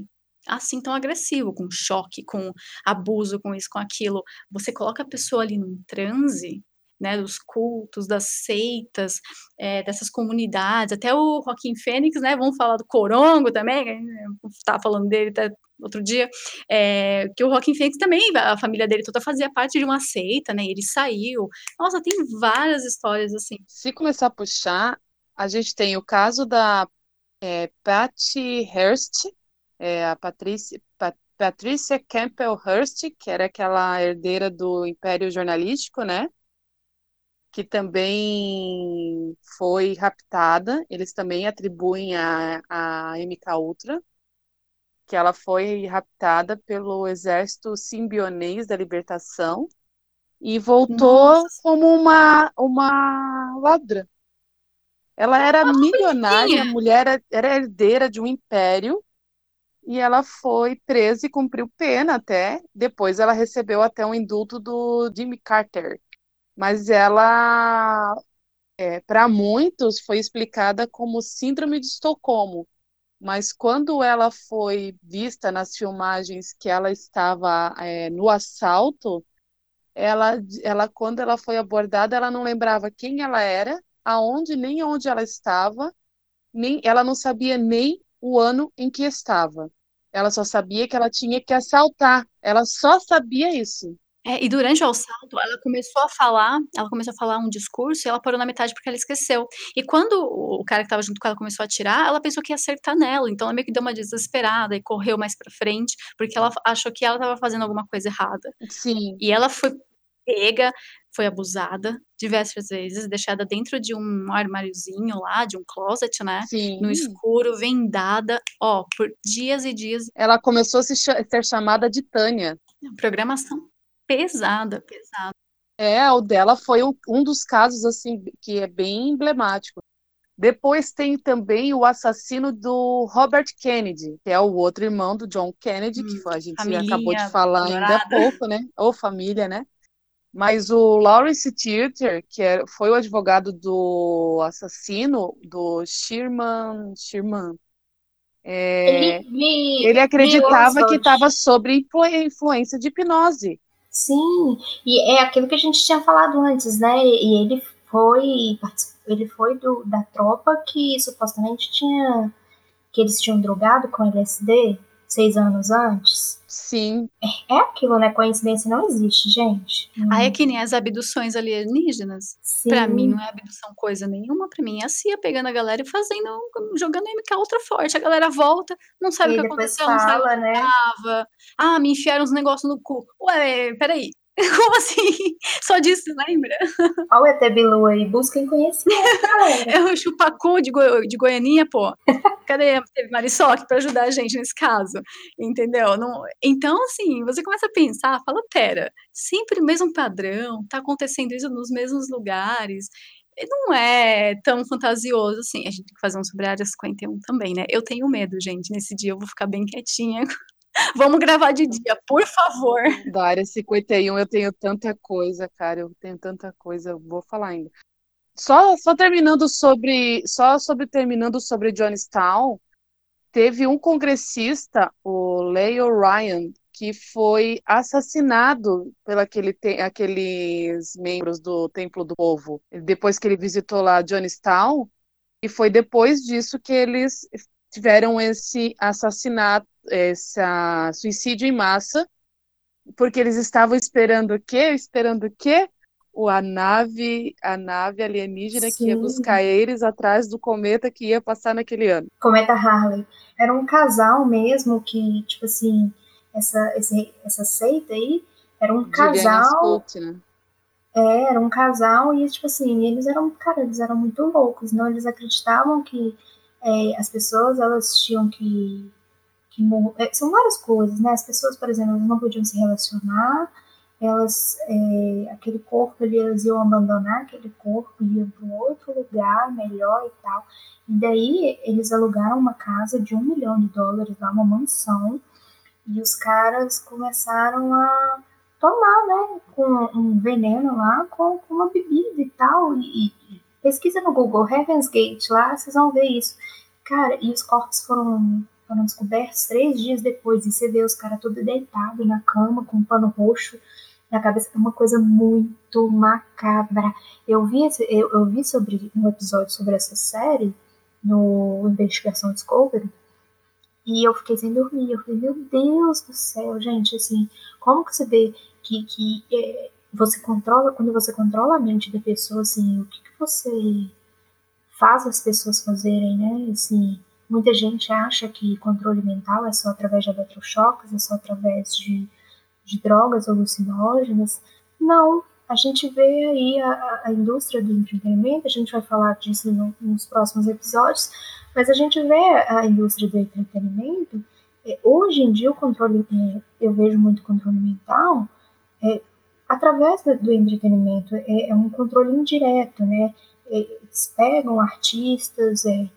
assim tão agressivo, com choque, com abuso, com isso, com aquilo. Você coloca a pessoa ali num transe, né, dos cultos, das seitas, eh, dessas comunidades, até o Joaquim Fênix, né, vamos falar do Corongo também, estava falando dele até outro dia, eh, que o Joaquim Fênix também, a família dele toda fazia parte de uma seita, né, ele saiu. Nossa, tem várias histórias assim. Se começar a puxar, a gente tem o caso da é, Patty Hearst, é, a Patrícia, Pa- Patrícia Campbell Hearst, que era aquela herdeira do Império Jornalístico, né? Que também foi raptada. Eles também atribuem a, a MK Ultra, que ela foi raptada pelo Exército Simbionês da Libertação e voltou como uma, uma ladra. Ela era milionária, a mulher era- era herdeira de um império e ela foi presa e cumpriu pena até. Depois ela recebeu até um indulto do Jimmy Carter. Mas ela, é, para muitos, foi explicada como síndrome de Estocolmo. Mas quando ela foi vista nas filmagens que ela estava é, no assalto, ela, ela, quando ela foi abordada, ela não lembrava quem ela era, aonde nem onde ela estava, nem ela não sabia nem o ano em que estava. Ela só sabia que ela tinha que assaltar. Ela só sabia isso. É, e durante o assalto, ela começou a falar, ela começou a falar um discurso e ela parou na metade porque ela esqueceu. E quando o cara que estava junto com ela começou a atirar, ela pensou que ia acertar nela. Então ela meio que deu uma desesperada e correu mais para frente, porque ela achou que ela estava fazendo alguma coisa errada. Sim. E ela foi pega, foi abusada diversas vezes, deixada dentro de um armáriozinho lá, de um closet, né? Sim. No escuro, vendada, ó, por dias e dias. Ela começou a ser chamada de Tânia. Programação pesada, pesada. É, o dela foi um, um dos casos assim que é bem emblemático. Depois tem também o assassino do Robert Kennedy, que é o outro irmão do John Kennedy, que foi, a gente familhinha acabou de falar ainda há adorada. pouco, né? Ou família, né? Mas o Lawrence Theater, que é- foi o advogado do assassino, do Sherman, Sherman, é, Ele me- ele acreditava me que estava sob influ- influência de hipnose. Sim, e é aquilo que a gente tinha falado antes, né? E ele foi, ele foi do, da tropa que supostamente tinha, que eles tinham drogado com LSD seis anos antes. Sim. É, é aquilo, né? Coincidência não existe, gente. Aí é que nem as abduções alienígenas. Sim. Pra mim não é abdução coisa nenhuma, pra mim é a CIA pegando a galera e fazendo, jogando MK ultra forte. A galera volta, não sabe E o que aconteceu, não sabe fala, onde né? tava. Ah, me enfiaram uns negócios no cu. Ué, peraí. Como assim? Só disso, lembra? Olha o ET Bilu aí, busquem conhecimento, galera. É o chupacu de, Goi- de Goianinha, pô. Cadê teve Marisoc pra ajudar a gente nesse caso? Entendeu? Não, então, assim, você começa a pensar, fala, pera, sempre o mesmo padrão, tá acontecendo isso nos mesmos lugares. Não é tão fantasioso assim. A gente tem que fazer um sobre a área 51 também, né? Eu tenho medo, gente. Nesse dia eu vou ficar bem quietinha. Vamos gravar de dia, por favor. Da área 51 eu tenho tanta coisa, cara, eu tenho tanta coisa, eu vou falar ainda. Só, só terminando sobre, só sobre terminando sobre Johnstown, teve um congressista, o Leo Ryan, que foi assassinado te- aqueles membros do Templo do Povo, depois que ele visitou lá Johnstown, e foi depois disso que eles tiveram esse assassinato, esse suicídio em massa, porque eles estavam esperando o quê? Esperando o quê? O, a nave, a nave alienígena que ia Sim. buscar eles atrás do cometa que ia passar naquele ano. Cometa Harley. Era um casal mesmo que, tipo assim, essa, esse- essa seita aí era um casal. Né? É, era um casal e, tipo assim, eles eram, cara, eles eram muito loucos, não? Eles acreditavam que é, as pessoas, elas tinham que, que é, São várias coisas, né? As pessoas, por exemplo, elas não podiam se relacionar, elas, é, aquele corpo, eles iam abandonar aquele corpo, iam para um outro lugar melhor e tal. E daí, eles alugaram uma casa de um milhão de dólares lá, uma mansão, e os caras começaram a tomar, né, com um veneno lá, com, com uma bebida e tal. E pesquisa no Google, Heaven's Gate, lá vocês vão ver isso. Cara, e os corpos foram, foram descobertos três dias depois. E você vê os caras todos deitados na cama, com um pano roxo na cabeça. É uma coisa muito macabra. Eu vi, eu, eu vi sobre um episódio sobre essa série no Investigação Discovery. E eu fiquei sem dormir. Eu falei, meu Deus do céu, gente, assim, como que você vê que, que é, você controla, quando você controla a mente da pessoa, assim, o que você faz as pessoas fazerem, né? Assim, muita gente acha que controle mental é só através de eletrochoques, é só através de, de drogas alucinógenas. Não, a gente vê aí a, a indústria do entretenimento, a gente vai falar disso no, nos próximos episódios, mas a gente vê a indústria do entretenimento. é, Hoje em dia, o controle, é, eu vejo muito controle mental é, através do, entretenimento. É, é um controle indireto, né? É, Eles pegam artistas, é,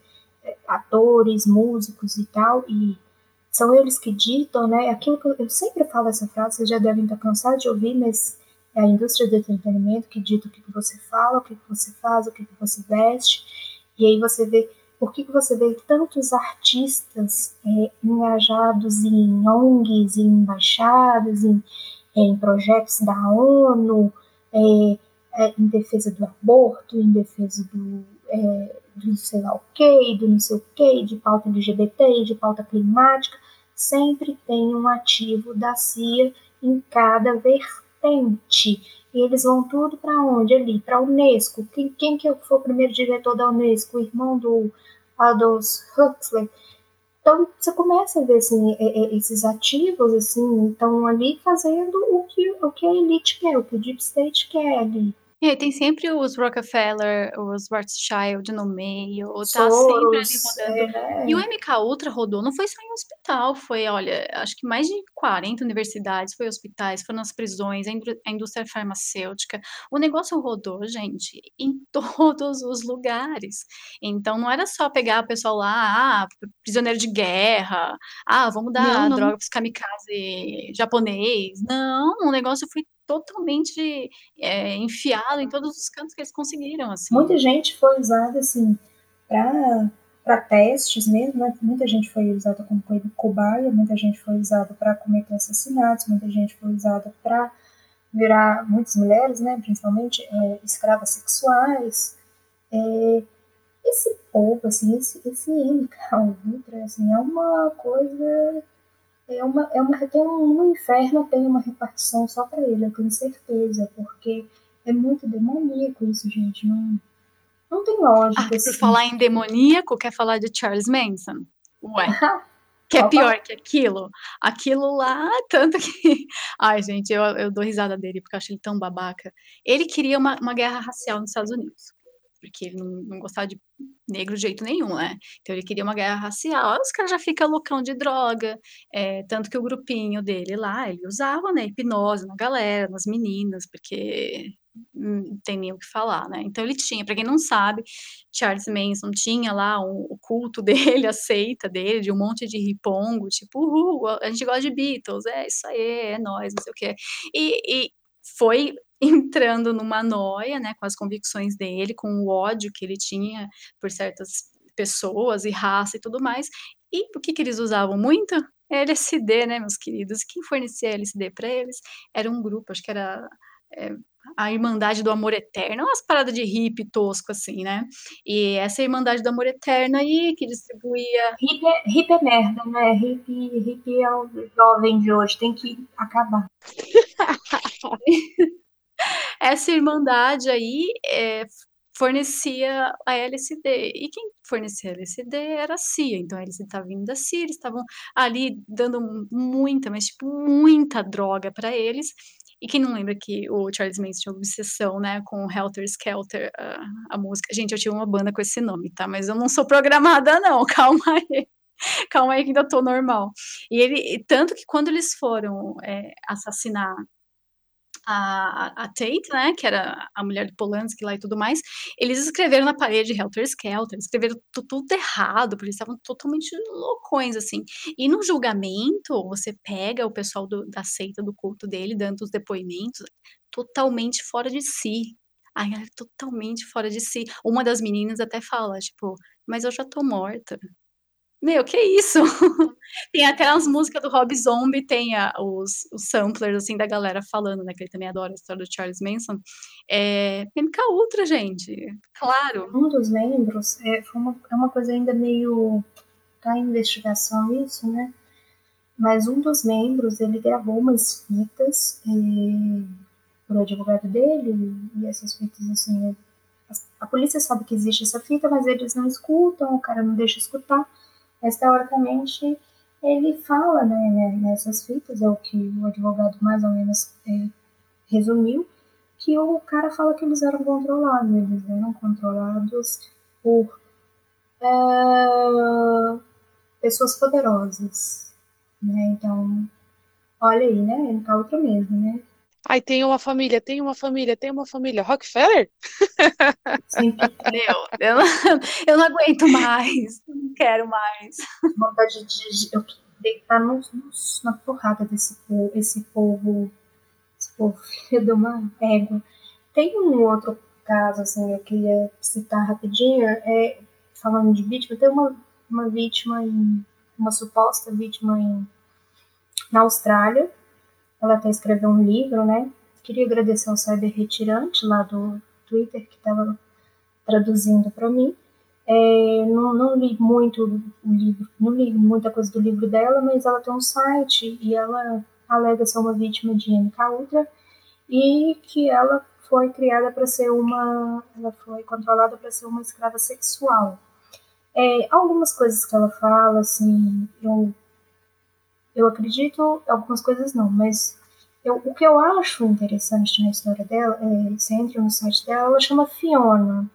é, atores, músicos e tal, e são eles que ditam, né? Aquilo que eu, sempre falo essa frase, vocês já devem estar cansados de ouvir, mas é a indústria do entretenimento que dita o que, você fala, o que, você faz, o que, você veste. E aí você vê por que, que você vê tantos artistas é, engajados em ONGs, em embaixadas, em, em projetos da ONU, é, é, em defesa do aborto, em defesa do, é, do sei lá o que, do não sei o que, de pauta LGBT, de pauta climática, sempre tem um ativo da CIA em cada vertente. E eles vão tudo para onde? Ali, para a Unesco. Quem, quem que foi o primeiro diretor da Unesco? O irmão do Aldous Huxley. Então você começa a ver assim, esses ativos assim, estão ali fazendo o que, o que a elite quer, o que o Deep State quer ali. É, tem sempre os Rockefeller, os Rothschild no meio, tá sempre ali rodando. é. E o MK Ultra rodou, não foi só em hospital, foi, olha, acho que mais de 40 universidades, foi hospitais, foi nas prisões, a indú- a indústria farmacêutica. O negócio rodou, gente, em todos os lugares. Então não era só pegar o pessoal lá, ah, prisioneiro de guerra, ah, vamos dar Não, não. droga pros kamikaze japonês. Não, o negócio foi totalmente é, enfiado em todos os cantos que eles conseguiram, assim. Muita gente foi usada assim para testes mesmo, né? Muita gente foi usada como co- cobaia, muita gente foi usada para cometer assassinatos, muita gente foi usada para virar muitas mulheres, né? Principalmente é, escravas sexuais. É, esse povo, assim, esse, esse MK Ultra, assim, é uma coisa é uma, é uma, tem um, no inferno tem uma repartição só para ele, eu tenho certeza, porque é muito demoníaco isso, gente. Não, não tem lógica. Ah, por assim. falar em demoníaco, quer falar de Charles Manson? Ué. Que é pior que aquilo. Aquilo lá, tanto que. Ai, gente, eu, eu dou risada dele porque eu acho ele tão babaca. Ele queria uma, uma guerra racial nos Estados Unidos. Porque ele não, não gostava de negro de jeito nenhum, né? Então ele queria uma guerra racial. Os caras já ficam loucão de droga. é, tanto que o grupinho dele lá, ele usava, né, hipnose na galera, nas meninas, porque não tem nem o que falar, né? Então ele tinha, para quem não sabe, Charles Manson tinha lá um- o culto dele, a seita dele, de um monte de ripongo, tipo, uhul, a gente gosta de Beatles, é isso aí, é nóis, não sei o quê. E, e foi entrando numa noia, né, com as convicções dele, com o ódio que ele tinha por certas pessoas e raça e tudo mais. E o que que eles usavam muito? LSD, né, meus queridos? Quem fornecia LSD para eles era um grupo, acho que era é, a Irmandade do Amor Eterno, umas paradas de hippie tosco, assim, né? E essa Irmandade do Amor Eterno aí, que distribuía. Hippie é, hippie é merda, né? Hippie, hippie é o jovem de hoje, tem que acabar. Essa Irmandade aí é, fornecia a LSD. E quem fornecia a LSD era a CIA. Então a LSD estava vindo da CIA, eles estavam ali dando muita, mas tipo, muita droga para eles. E quem não lembra que o Charles Manson tinha obsessão, né, com Helter Skelter, a, a música. Gente, eu tinha uma banda com esse nome, tá? Mas eu não sou programada, não. Calma aí. Calma aí que ainda tô normal. E ele, tanto que quando eles foram é, assassinar a, a Tate, né, que era a mulher do Polanski lá e tudo mais, eles escreveram na parede Helter Skelter, escreveram tu- tudo errado, porque eles estavam totalmente loucões, assim. E no julgamento, você pega o pessoal do- da seita, do culto dele, dando os depoimentos, totalmente fora de si. Ai, totalmente fora de si. Uma das meninas até fala, tipo, mas eu já tô morta. Meu, que isso? Tem até as músicas do Rob Zombie, tem a- os, os samplers, assim, da galera falando, né? Que ele também adora a história do Charles Manson. É, MK Ultra, gente. Claro. Um dos membros, é, foi uma, é uma coisa ainda meio. tá em investigação isso, né? Mas um dos membros, ele gravou umas fitas é, pro advogado dele, e essas fitas, assim, é, a polícia sabe que existe essa fita, mas eles não escutam, o cara não deixa escutar. Mas, teoricamente, ele fala né, né, nessas fitas, é o que o advogado mais ou menos é, resumiu, que o cara fala que eles eram controlados, eles eram controlados por é, pessoas poderosas, né? Então, olha aí, né? MK Ultra mesmo, né? Ai, tem uma família, tem uma família, tem uma família. Rockefeller? Meu, eu não, eu não aguento mais. Não quero mais. Vontade de, de- eu- deitar nos, nos, na porrada desse povo, esse povo, esse povo filho de uma égua. Tem um outro caso, assim, eu queria citar rapidinho, é, falando de vítima, tem uma, uma vítima, em, uma suposta vítima em, na Austrália, ela até escreveu um livro, né, queria agradecer ao Cyber Retirante lá do Twitter, que estava traduzindo para mim, é, não, não, li muito o livro, não li muita coisa do livro dela, mas ela tem um site e ela alega ser uma vítima de MK Ultra e que ela foi criada para ser uma, ela foi controlada para ser uma escrava sexual. É, algumas coisas que ela fala, assim, eu, eu acredito, algumas coisas não, mas eu, o que eu acho interessante na história dela, é, você entra no site dela, ela chama Fiona,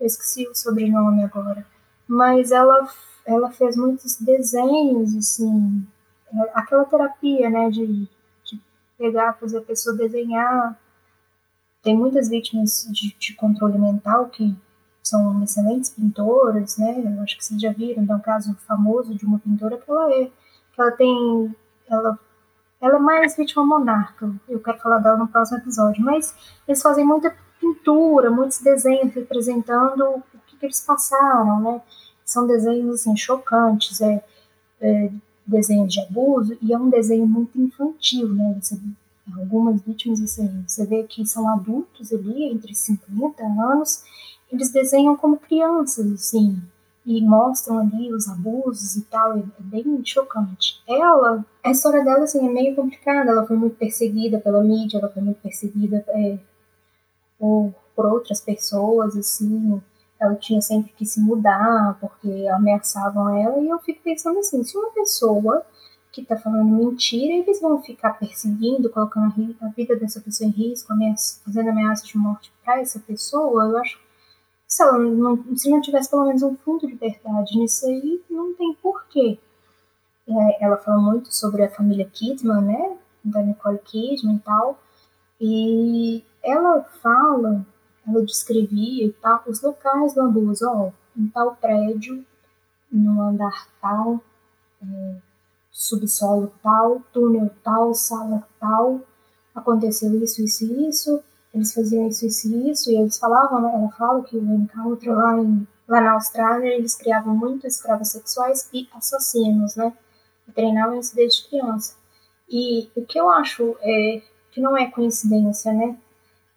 eu esqueci o sobrenome agora, mas ela, ela fez muitos desenhos, assim, é, aquela terapia, né, de, de pegar, fazer a pessoa desenhar. Tem muitas vítimas de, de controle mental que são excelentes pintoras, né, eu acho que vocês já viram, tem um caso famoso de uma pintora que ela é, ela tem, ela ela é mais vítima monarca. Eu quero falar dela no próximo episódio. Mas eles fazem muita pintura, muitos desenhos representando o que, que eles passaram, né? São desenhos assim chocantes, é, é desenhos de abuso e é um desenho muito infantil, né? Você, algumas vítimas assim, você vê que são adultos ali entre 50 anos, eles desenham como crianças, assim, e mostram ali os abusos e tal, é bem chocante. Ela, a história dela assim, é meio complicada, ela foi muito perseguida pela mídia, ela foi muito perseguida é, por, por outras pessoas, assim, ela tinha sempre que se mudar porque ameaçavam ela, e eu fico pensando assim, se uma pessoa que está falando mentira, eles vão ficar perseguindo, colocando a, vida dessa pessoa em risco, ameaça, fazendo ameaça de morte para essa pessoa, eu acho se ela não, se não tivesse pelo menos um fundo de verdade nisso aí, não tem porquê. É, ela fala muito sobre a família Kidman, né, da Nicole Kidman e tal, e ela fala, ela descrevia e tal, os locais do abuso, ó, em tal prédio, no andar tal, é, subsolo tal, túnel tal, sala tal, aconteceu isso, isso e isso, eles faziam isso, isso e isso, e eles falavam, né, ela fala que o encontro lá, em, lá na Austrália, eles criavam muito escravos sexuais e assassinos, né, e treinavam isso desde criança. E o que eu acho é que não é coincidência, né,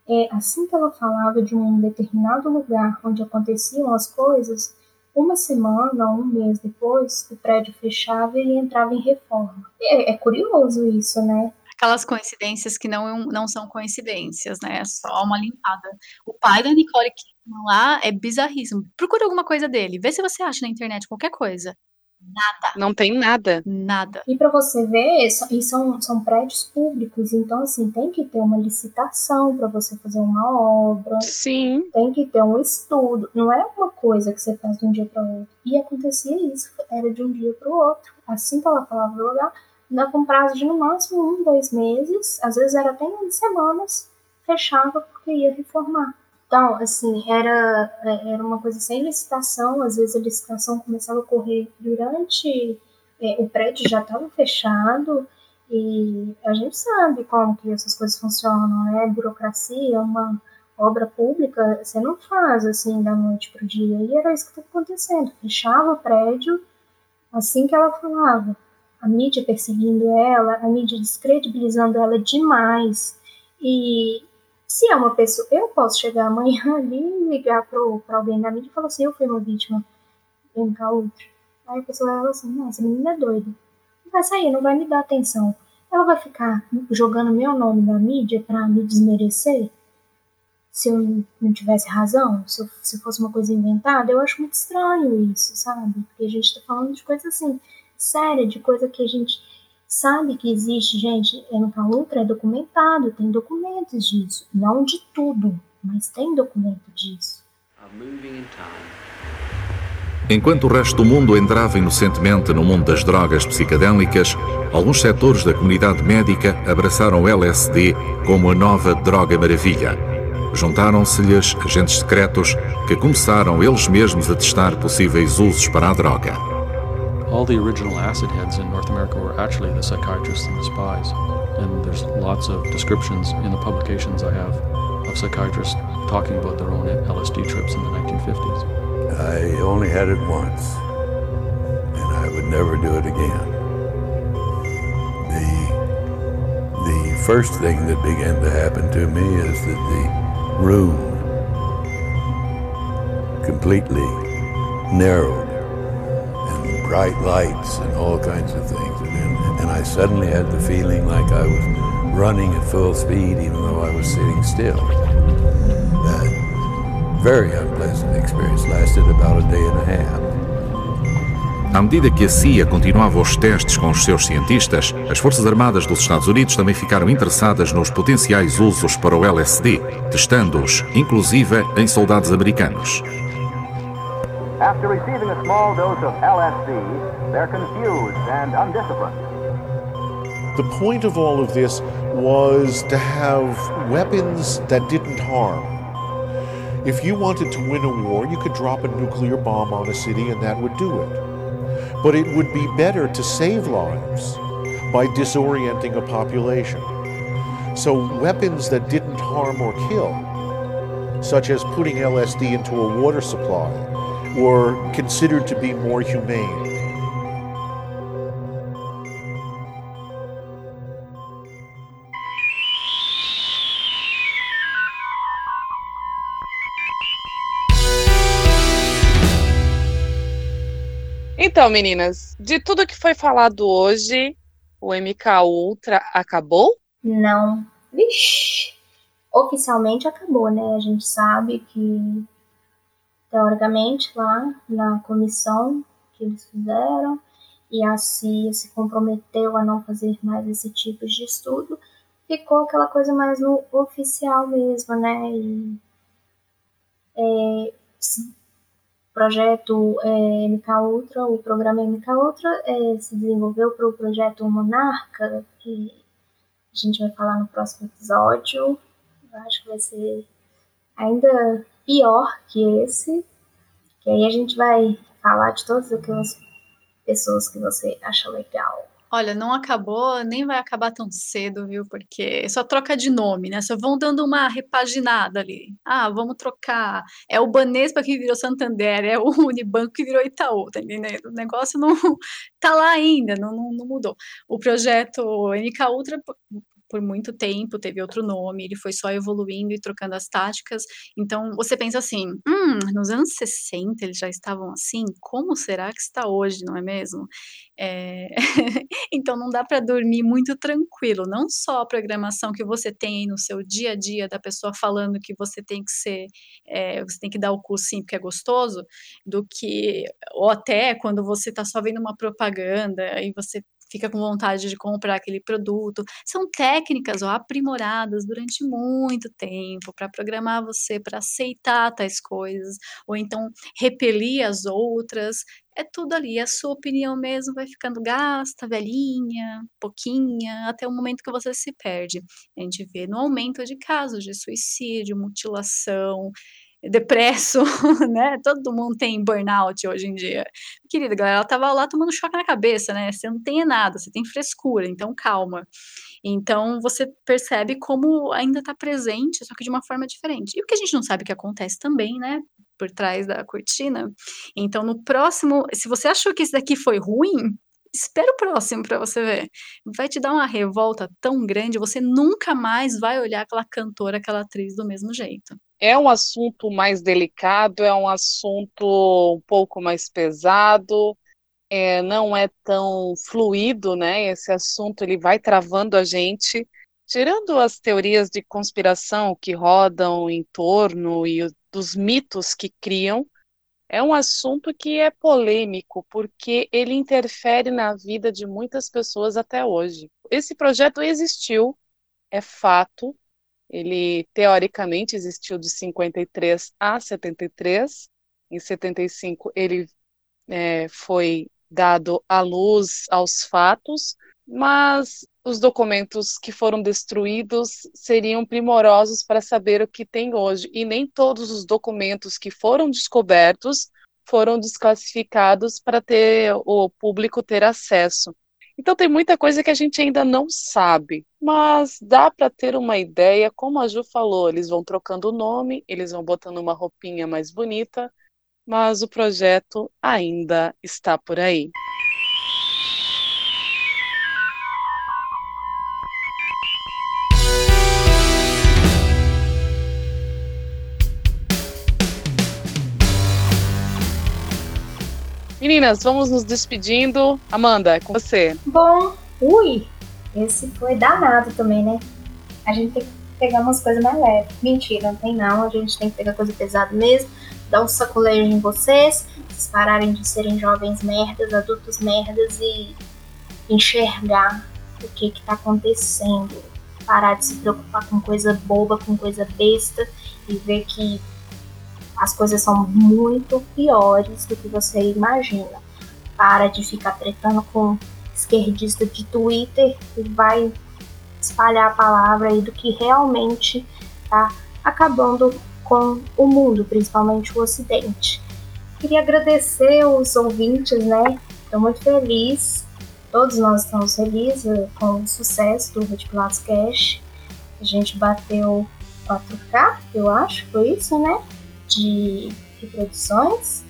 é, assim que ela falava de um determinado lugar onde aconteciam as coisas, uma semana, um mês depois, o prédio fechava e entrava em reforma. É, é curioso isso, né? Aquelas coincidências que não, não são coincidências, né? É só uma limpada. O pai da Nicole Kidman lá é bizarríssimo. Procura alguma coisa dele, vê se você acha na internet qualquer coisa. Nada. Não tem nada. Nada. E para você ver, e são, são prédios públicos, então assim, tem que ter uma licitação para você fazer uma obra. Sim. Tem que ter um estudo. Não é uma coisa que você faz de um dia para outro. E acontecia isso, era de um dia para o outro. Assim que ela falava do lugar, dava um prazo de no máximo um, dois meses, às vezes era até em semanas, fechava porque ia reformar. Então, assim, era, é, era uma coisa sem licitação, às vezes a licitação começava a ocorrer durante é, o prédio já estava fechado e a gente sabe como que essas coisas funcionam, né? Burocracia, uma obra pública, você não faz assim da noite para o dia. E era isso que estava acontecendo. Fechava o prédio assim que ela falava. A mídia perseguindo ela, a mídia descredibilizando ela demais. E se é uma pessoa, eu posso chegar amanhã ali e ligar para alguém da mídia e falar assim: eu fui uma vítima MK Ultra. Aí a pessoa vai falar assim: não, essa menina é doida. Vai sair, não vai me dar atenção. Ela vai ficar jogando meu nome na mídia para me desmerecer? Se eu não tivesse razão? Se, eu, se fosse uma coisa inventada? Eu acho muito estranho isso, sabe? Porque a gente tá falando de coisa assim, séria, de coisa que a gente sabe que existe, gente, MK Ultra é documentado, tem documentos disso. Não de tudo, mas tem documento disso. Enquanto o resto do mundo entrava inocentemente no mundo das drogas psicadélicas, alguns setores da comunidade médica abraçaram o LSD como a nova droga maravilha. Juntaram-se-lhes agentes secretos que começaram eles mesmos a testar possíveis usos para a droga. All the original acid heads in North America were actually the psychiatrists and the spies. And there's lots of descriptions in the publications I have of psychiatrists talking about their own LSD trips in the 1950s. I only had it once, and I would never do it again. The, the first thing that began to happen to me is that the room completely narrowed bright lights and all kinds of things. And, and I suddenly had the feeling like I was running at full speed even though I was sitting still. That very unpleasant experience lasted about a day and a half. À medida que a CIA continuava os testes com os seus cientistas, as Forças Armadas dos Estados Unidos também ficaram interessadas nos potenciais usos para o LSD, testando-os, inclusive em soldados americanos. After receiving a small dose of LSD, they're confused and undisciplined. The point of all of this was to have weapons that didn't harm. If you wanted to win a war, you could drop a nuclear bomb on a city and that would do it. But it would be better to save lives by disorienting a population. So, weapons that didn't harm or kill, such as putting LSD into a water supply, were considered to be more humane. Então, meninas, de tudo que foi falado hoje, o MK Ultra acabou? Não. Vixe. Oficialmente acabou, né? A gente sabe que, teoricamente, lá na comissão que eles fizeram, e a CIA se comprometeu a não fazer mais esse tipo de estudo, ficou aquela coisa mais no oficial mesmo, né? E, é, projeto é, MK Ultra, o programa MK Ultra é, se desenvolveu para o projeto Monarca, que a gente vai falar no próximo episódio. Eu acho que vai ser ainda pior que esse, que aí a gente vai falar de todas aquelas pessoas que você acha legal. Olha, não acabou, nem vai acabar tão cedo, viu? Porque só troca de nome, né? Só vão dando uma repaginada ali. Ah, vamos trocar. É o Banespa que virou Santander, é o Unibanco que virou Itaú, tá entendendo? O negócio não tá lá ainda, não, não, não mudou. O projeto MK Ultra por muito tempo, teve outro nome, ele foi só evoluindo e trocando as táticas. Então você pensa assim: hum, nos anos 60 eles já estavam assim, como será que está hoje, não é mesmo? É... então não dá para dormir muito tranquilo, não só a programação que você tem no seu dia a dia da pessoa falando que você tem que ser, é, você tem que dar o cu sim porque é gostoso, do que, ou até quando você está só vendo uma propaganda e você fica com vontade de comprar aquele produto. São técnicas ó, aprimoradas durante muito tempo para programar você para aceitar tais coisas, ou então repelir as outras. É tudo ali, a sua opinião mesmo vai ficando gasta, velhinha, pouquinha, até o momento que você se perde. A gente vê no aumento de casos de suicídio, mutilação, depresso, né? Todo mundo tem burnout hoje em dia. Querida, galera, ela tava lá tomando choque na cabeça, né? Você não tem nada, você tem frescura, então calma. Então você percebe como ainda tá presente, só que de uma forma diferente. E o que a gente não sabe que acontece também, né? Por trás da cortina. Então, no próximo, se você achou que esse daqui foi ruim, espera o próximo para você ver. Vai te dar uma revolta tão grande, você nunca mais vai olhar aquela cantora, aquela atriz do mesmo jeito é um assunto mais delicado, é um assunto um pouco mais pesado, é, não é tão fluido, né? Esse assunto ele vai travando a gente, tirando as teorias de conspiração que rodam em torno e dos mitos que criam. É um assunto que é polêmico, porque ele interfere na vida de muitas pessoas até hoje. Esse projeto existiu, é fato, ele, teoricamente, existiu de 53 a 73. Em 75, ele é, foi dado à luz aos fatos, mas os documentos que foram destruídos seriam primorosos para saber o que tem hoje. E nem todos os documentos que foram descobertos foram desclassificados para ter o público ter acesso. Então tem muita coisa que a gente ainda não sabe, mas dá para ter uma ideia, como a Ju falou, eles vão trocando o nome, eles vão botando uma roupinha mais bonita, mas o projeto ainda está por aí. Meninas, vamos nos despedindo. Amanda, é com você. Bom, ui, esse foi danado também, né? A gente tem que pegar umas coisas mais leves. Mentira, não tem não. A gente tem que pegar coisa pesada mesmo. Dar um sacolejo em vocês. Vocês pararem de serem jovens merdas, adultos merdas e enxergar o que que tá acontecendo. Parar de se preocupar com coisa boba, com coisa besta e ver que as coisas são muito piores do que você imagina. Para de ficar tretando com esquerdista de Twitter e vai espalhar a palavra aí do que realmente está acabando com o mundo, principalmente o Ocidente. Queria agradecer os ouvintes, né? Estou muito feliz. Todos nós estamos felizes eh, com o sucesso do Retiplados Cash. A gente bateu 4K, eu acho, foi isso, né? De reproduções.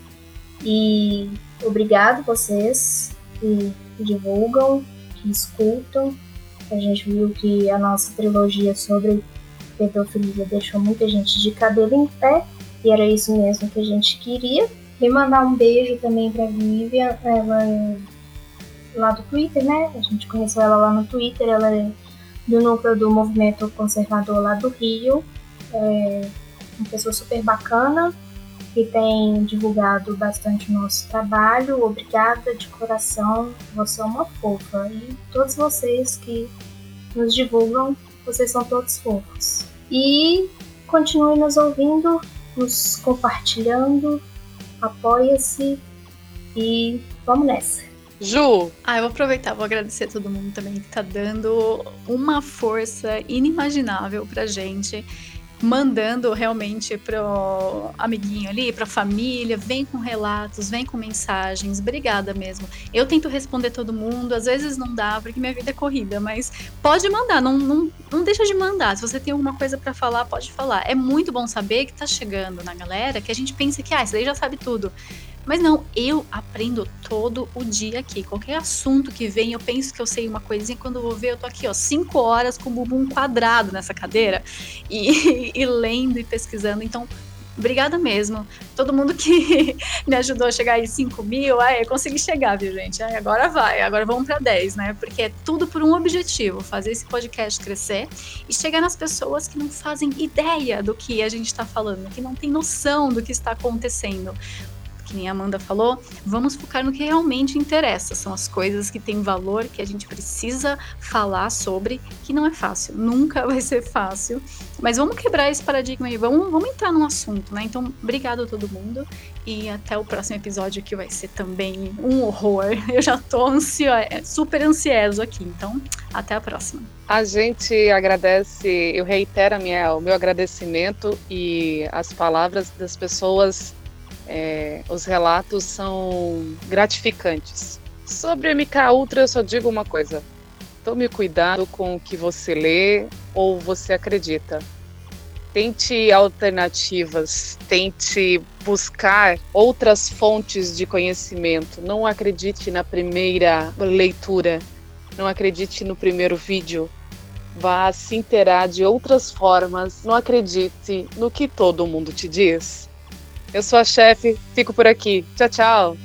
E obrigado vocês que divulgam, que escutam. A gente viu que a nossa trilogia sobre pedofilia deixou muita gente de cabelo em pé. E era isso mesmo que a gente queria. E mandar um beijo também para Vivian, ela é lá do Twitter, né? A gente conheceu ela lá no Twitter, ela é do núcleo do movimento conservador lá do Rio. É uma pessoa super bacana que tem divulgado bastante o nosso trabalho. Obrigada de coração, você é uma fofa. E todos vocês que nos divulgam, vocês são todos fofos. E continue nos ouvindo, nos compartilhando, apoia-se e vamos nessa. Ju! Ah, eu vou aproveitar, vou agradecer a todo mundo também que tá dando uma força inimaginável pra gente mandando realmente pro amiguinho ali, pra família, vem com relatos, vem com mensagens, obrigada mesmo. Eu tento responder todo mundo, às vezes não dá, porque minha vida é corrida, mas pode mandar, não, não, não deixa de mandar. Se você tem alguma coisa para falar, pode falar. É muito bom saber que tá chegando na galera que a gente pensa que, ah, isso daí já sabe tudo. Mas não, eu aprendo todo o dia aqui. Qualquer assunto que vem, eu penso que eu sei uma coisinha. Quando eu vou ver, eu tô aqui, ó, cinco horas com o bumbum quadrado nessa cadeira e, e lendo e pesquisando. Então, obrigada mesmo. Todo mundo que me ajudou a chegar em 5 mil, eu consegui chegar, viu, gente? Ai, agora vai, agora vamos para 10, né? Porque é tudo por um objetivo: fazer esse podcast crescer e chegar nas pessoas que não fazem ideia do que a gente está falando, que não tem noção do que está acontecendo que nem a Amanda falou, vamos focar no que realmente interessa. São as coisas que têm valor, que a gente precisa falar sobre, que não é fácil, nunca vai ser fácil. Mas vamos quebrar esse paradigma aí, vamos, vamos entrar no assunto, né? Então, obrigado a todo mundo e até o próximo episódio que vai ser também um horror. Eu já tô ansio... super ansioso aqui, então até a próxima. A gente agradece, eu reitero o meu agradecimento e as palavras das pessoas é, os relatos são gratificantes. Sobre MK Ultra, eu só digo uma coisa: tome cuidado com o que você lê ou você acredita. Tente alternativas, tente buscar outras fontes de conhecimento. Não acredite na primeira leitura, não acredite no primeiro vídeo. Vá se inteirar de outras formas. Não acredite no que todo mundo te diz. Eu sou a chefe, fico por aqui. Tchau, tchau.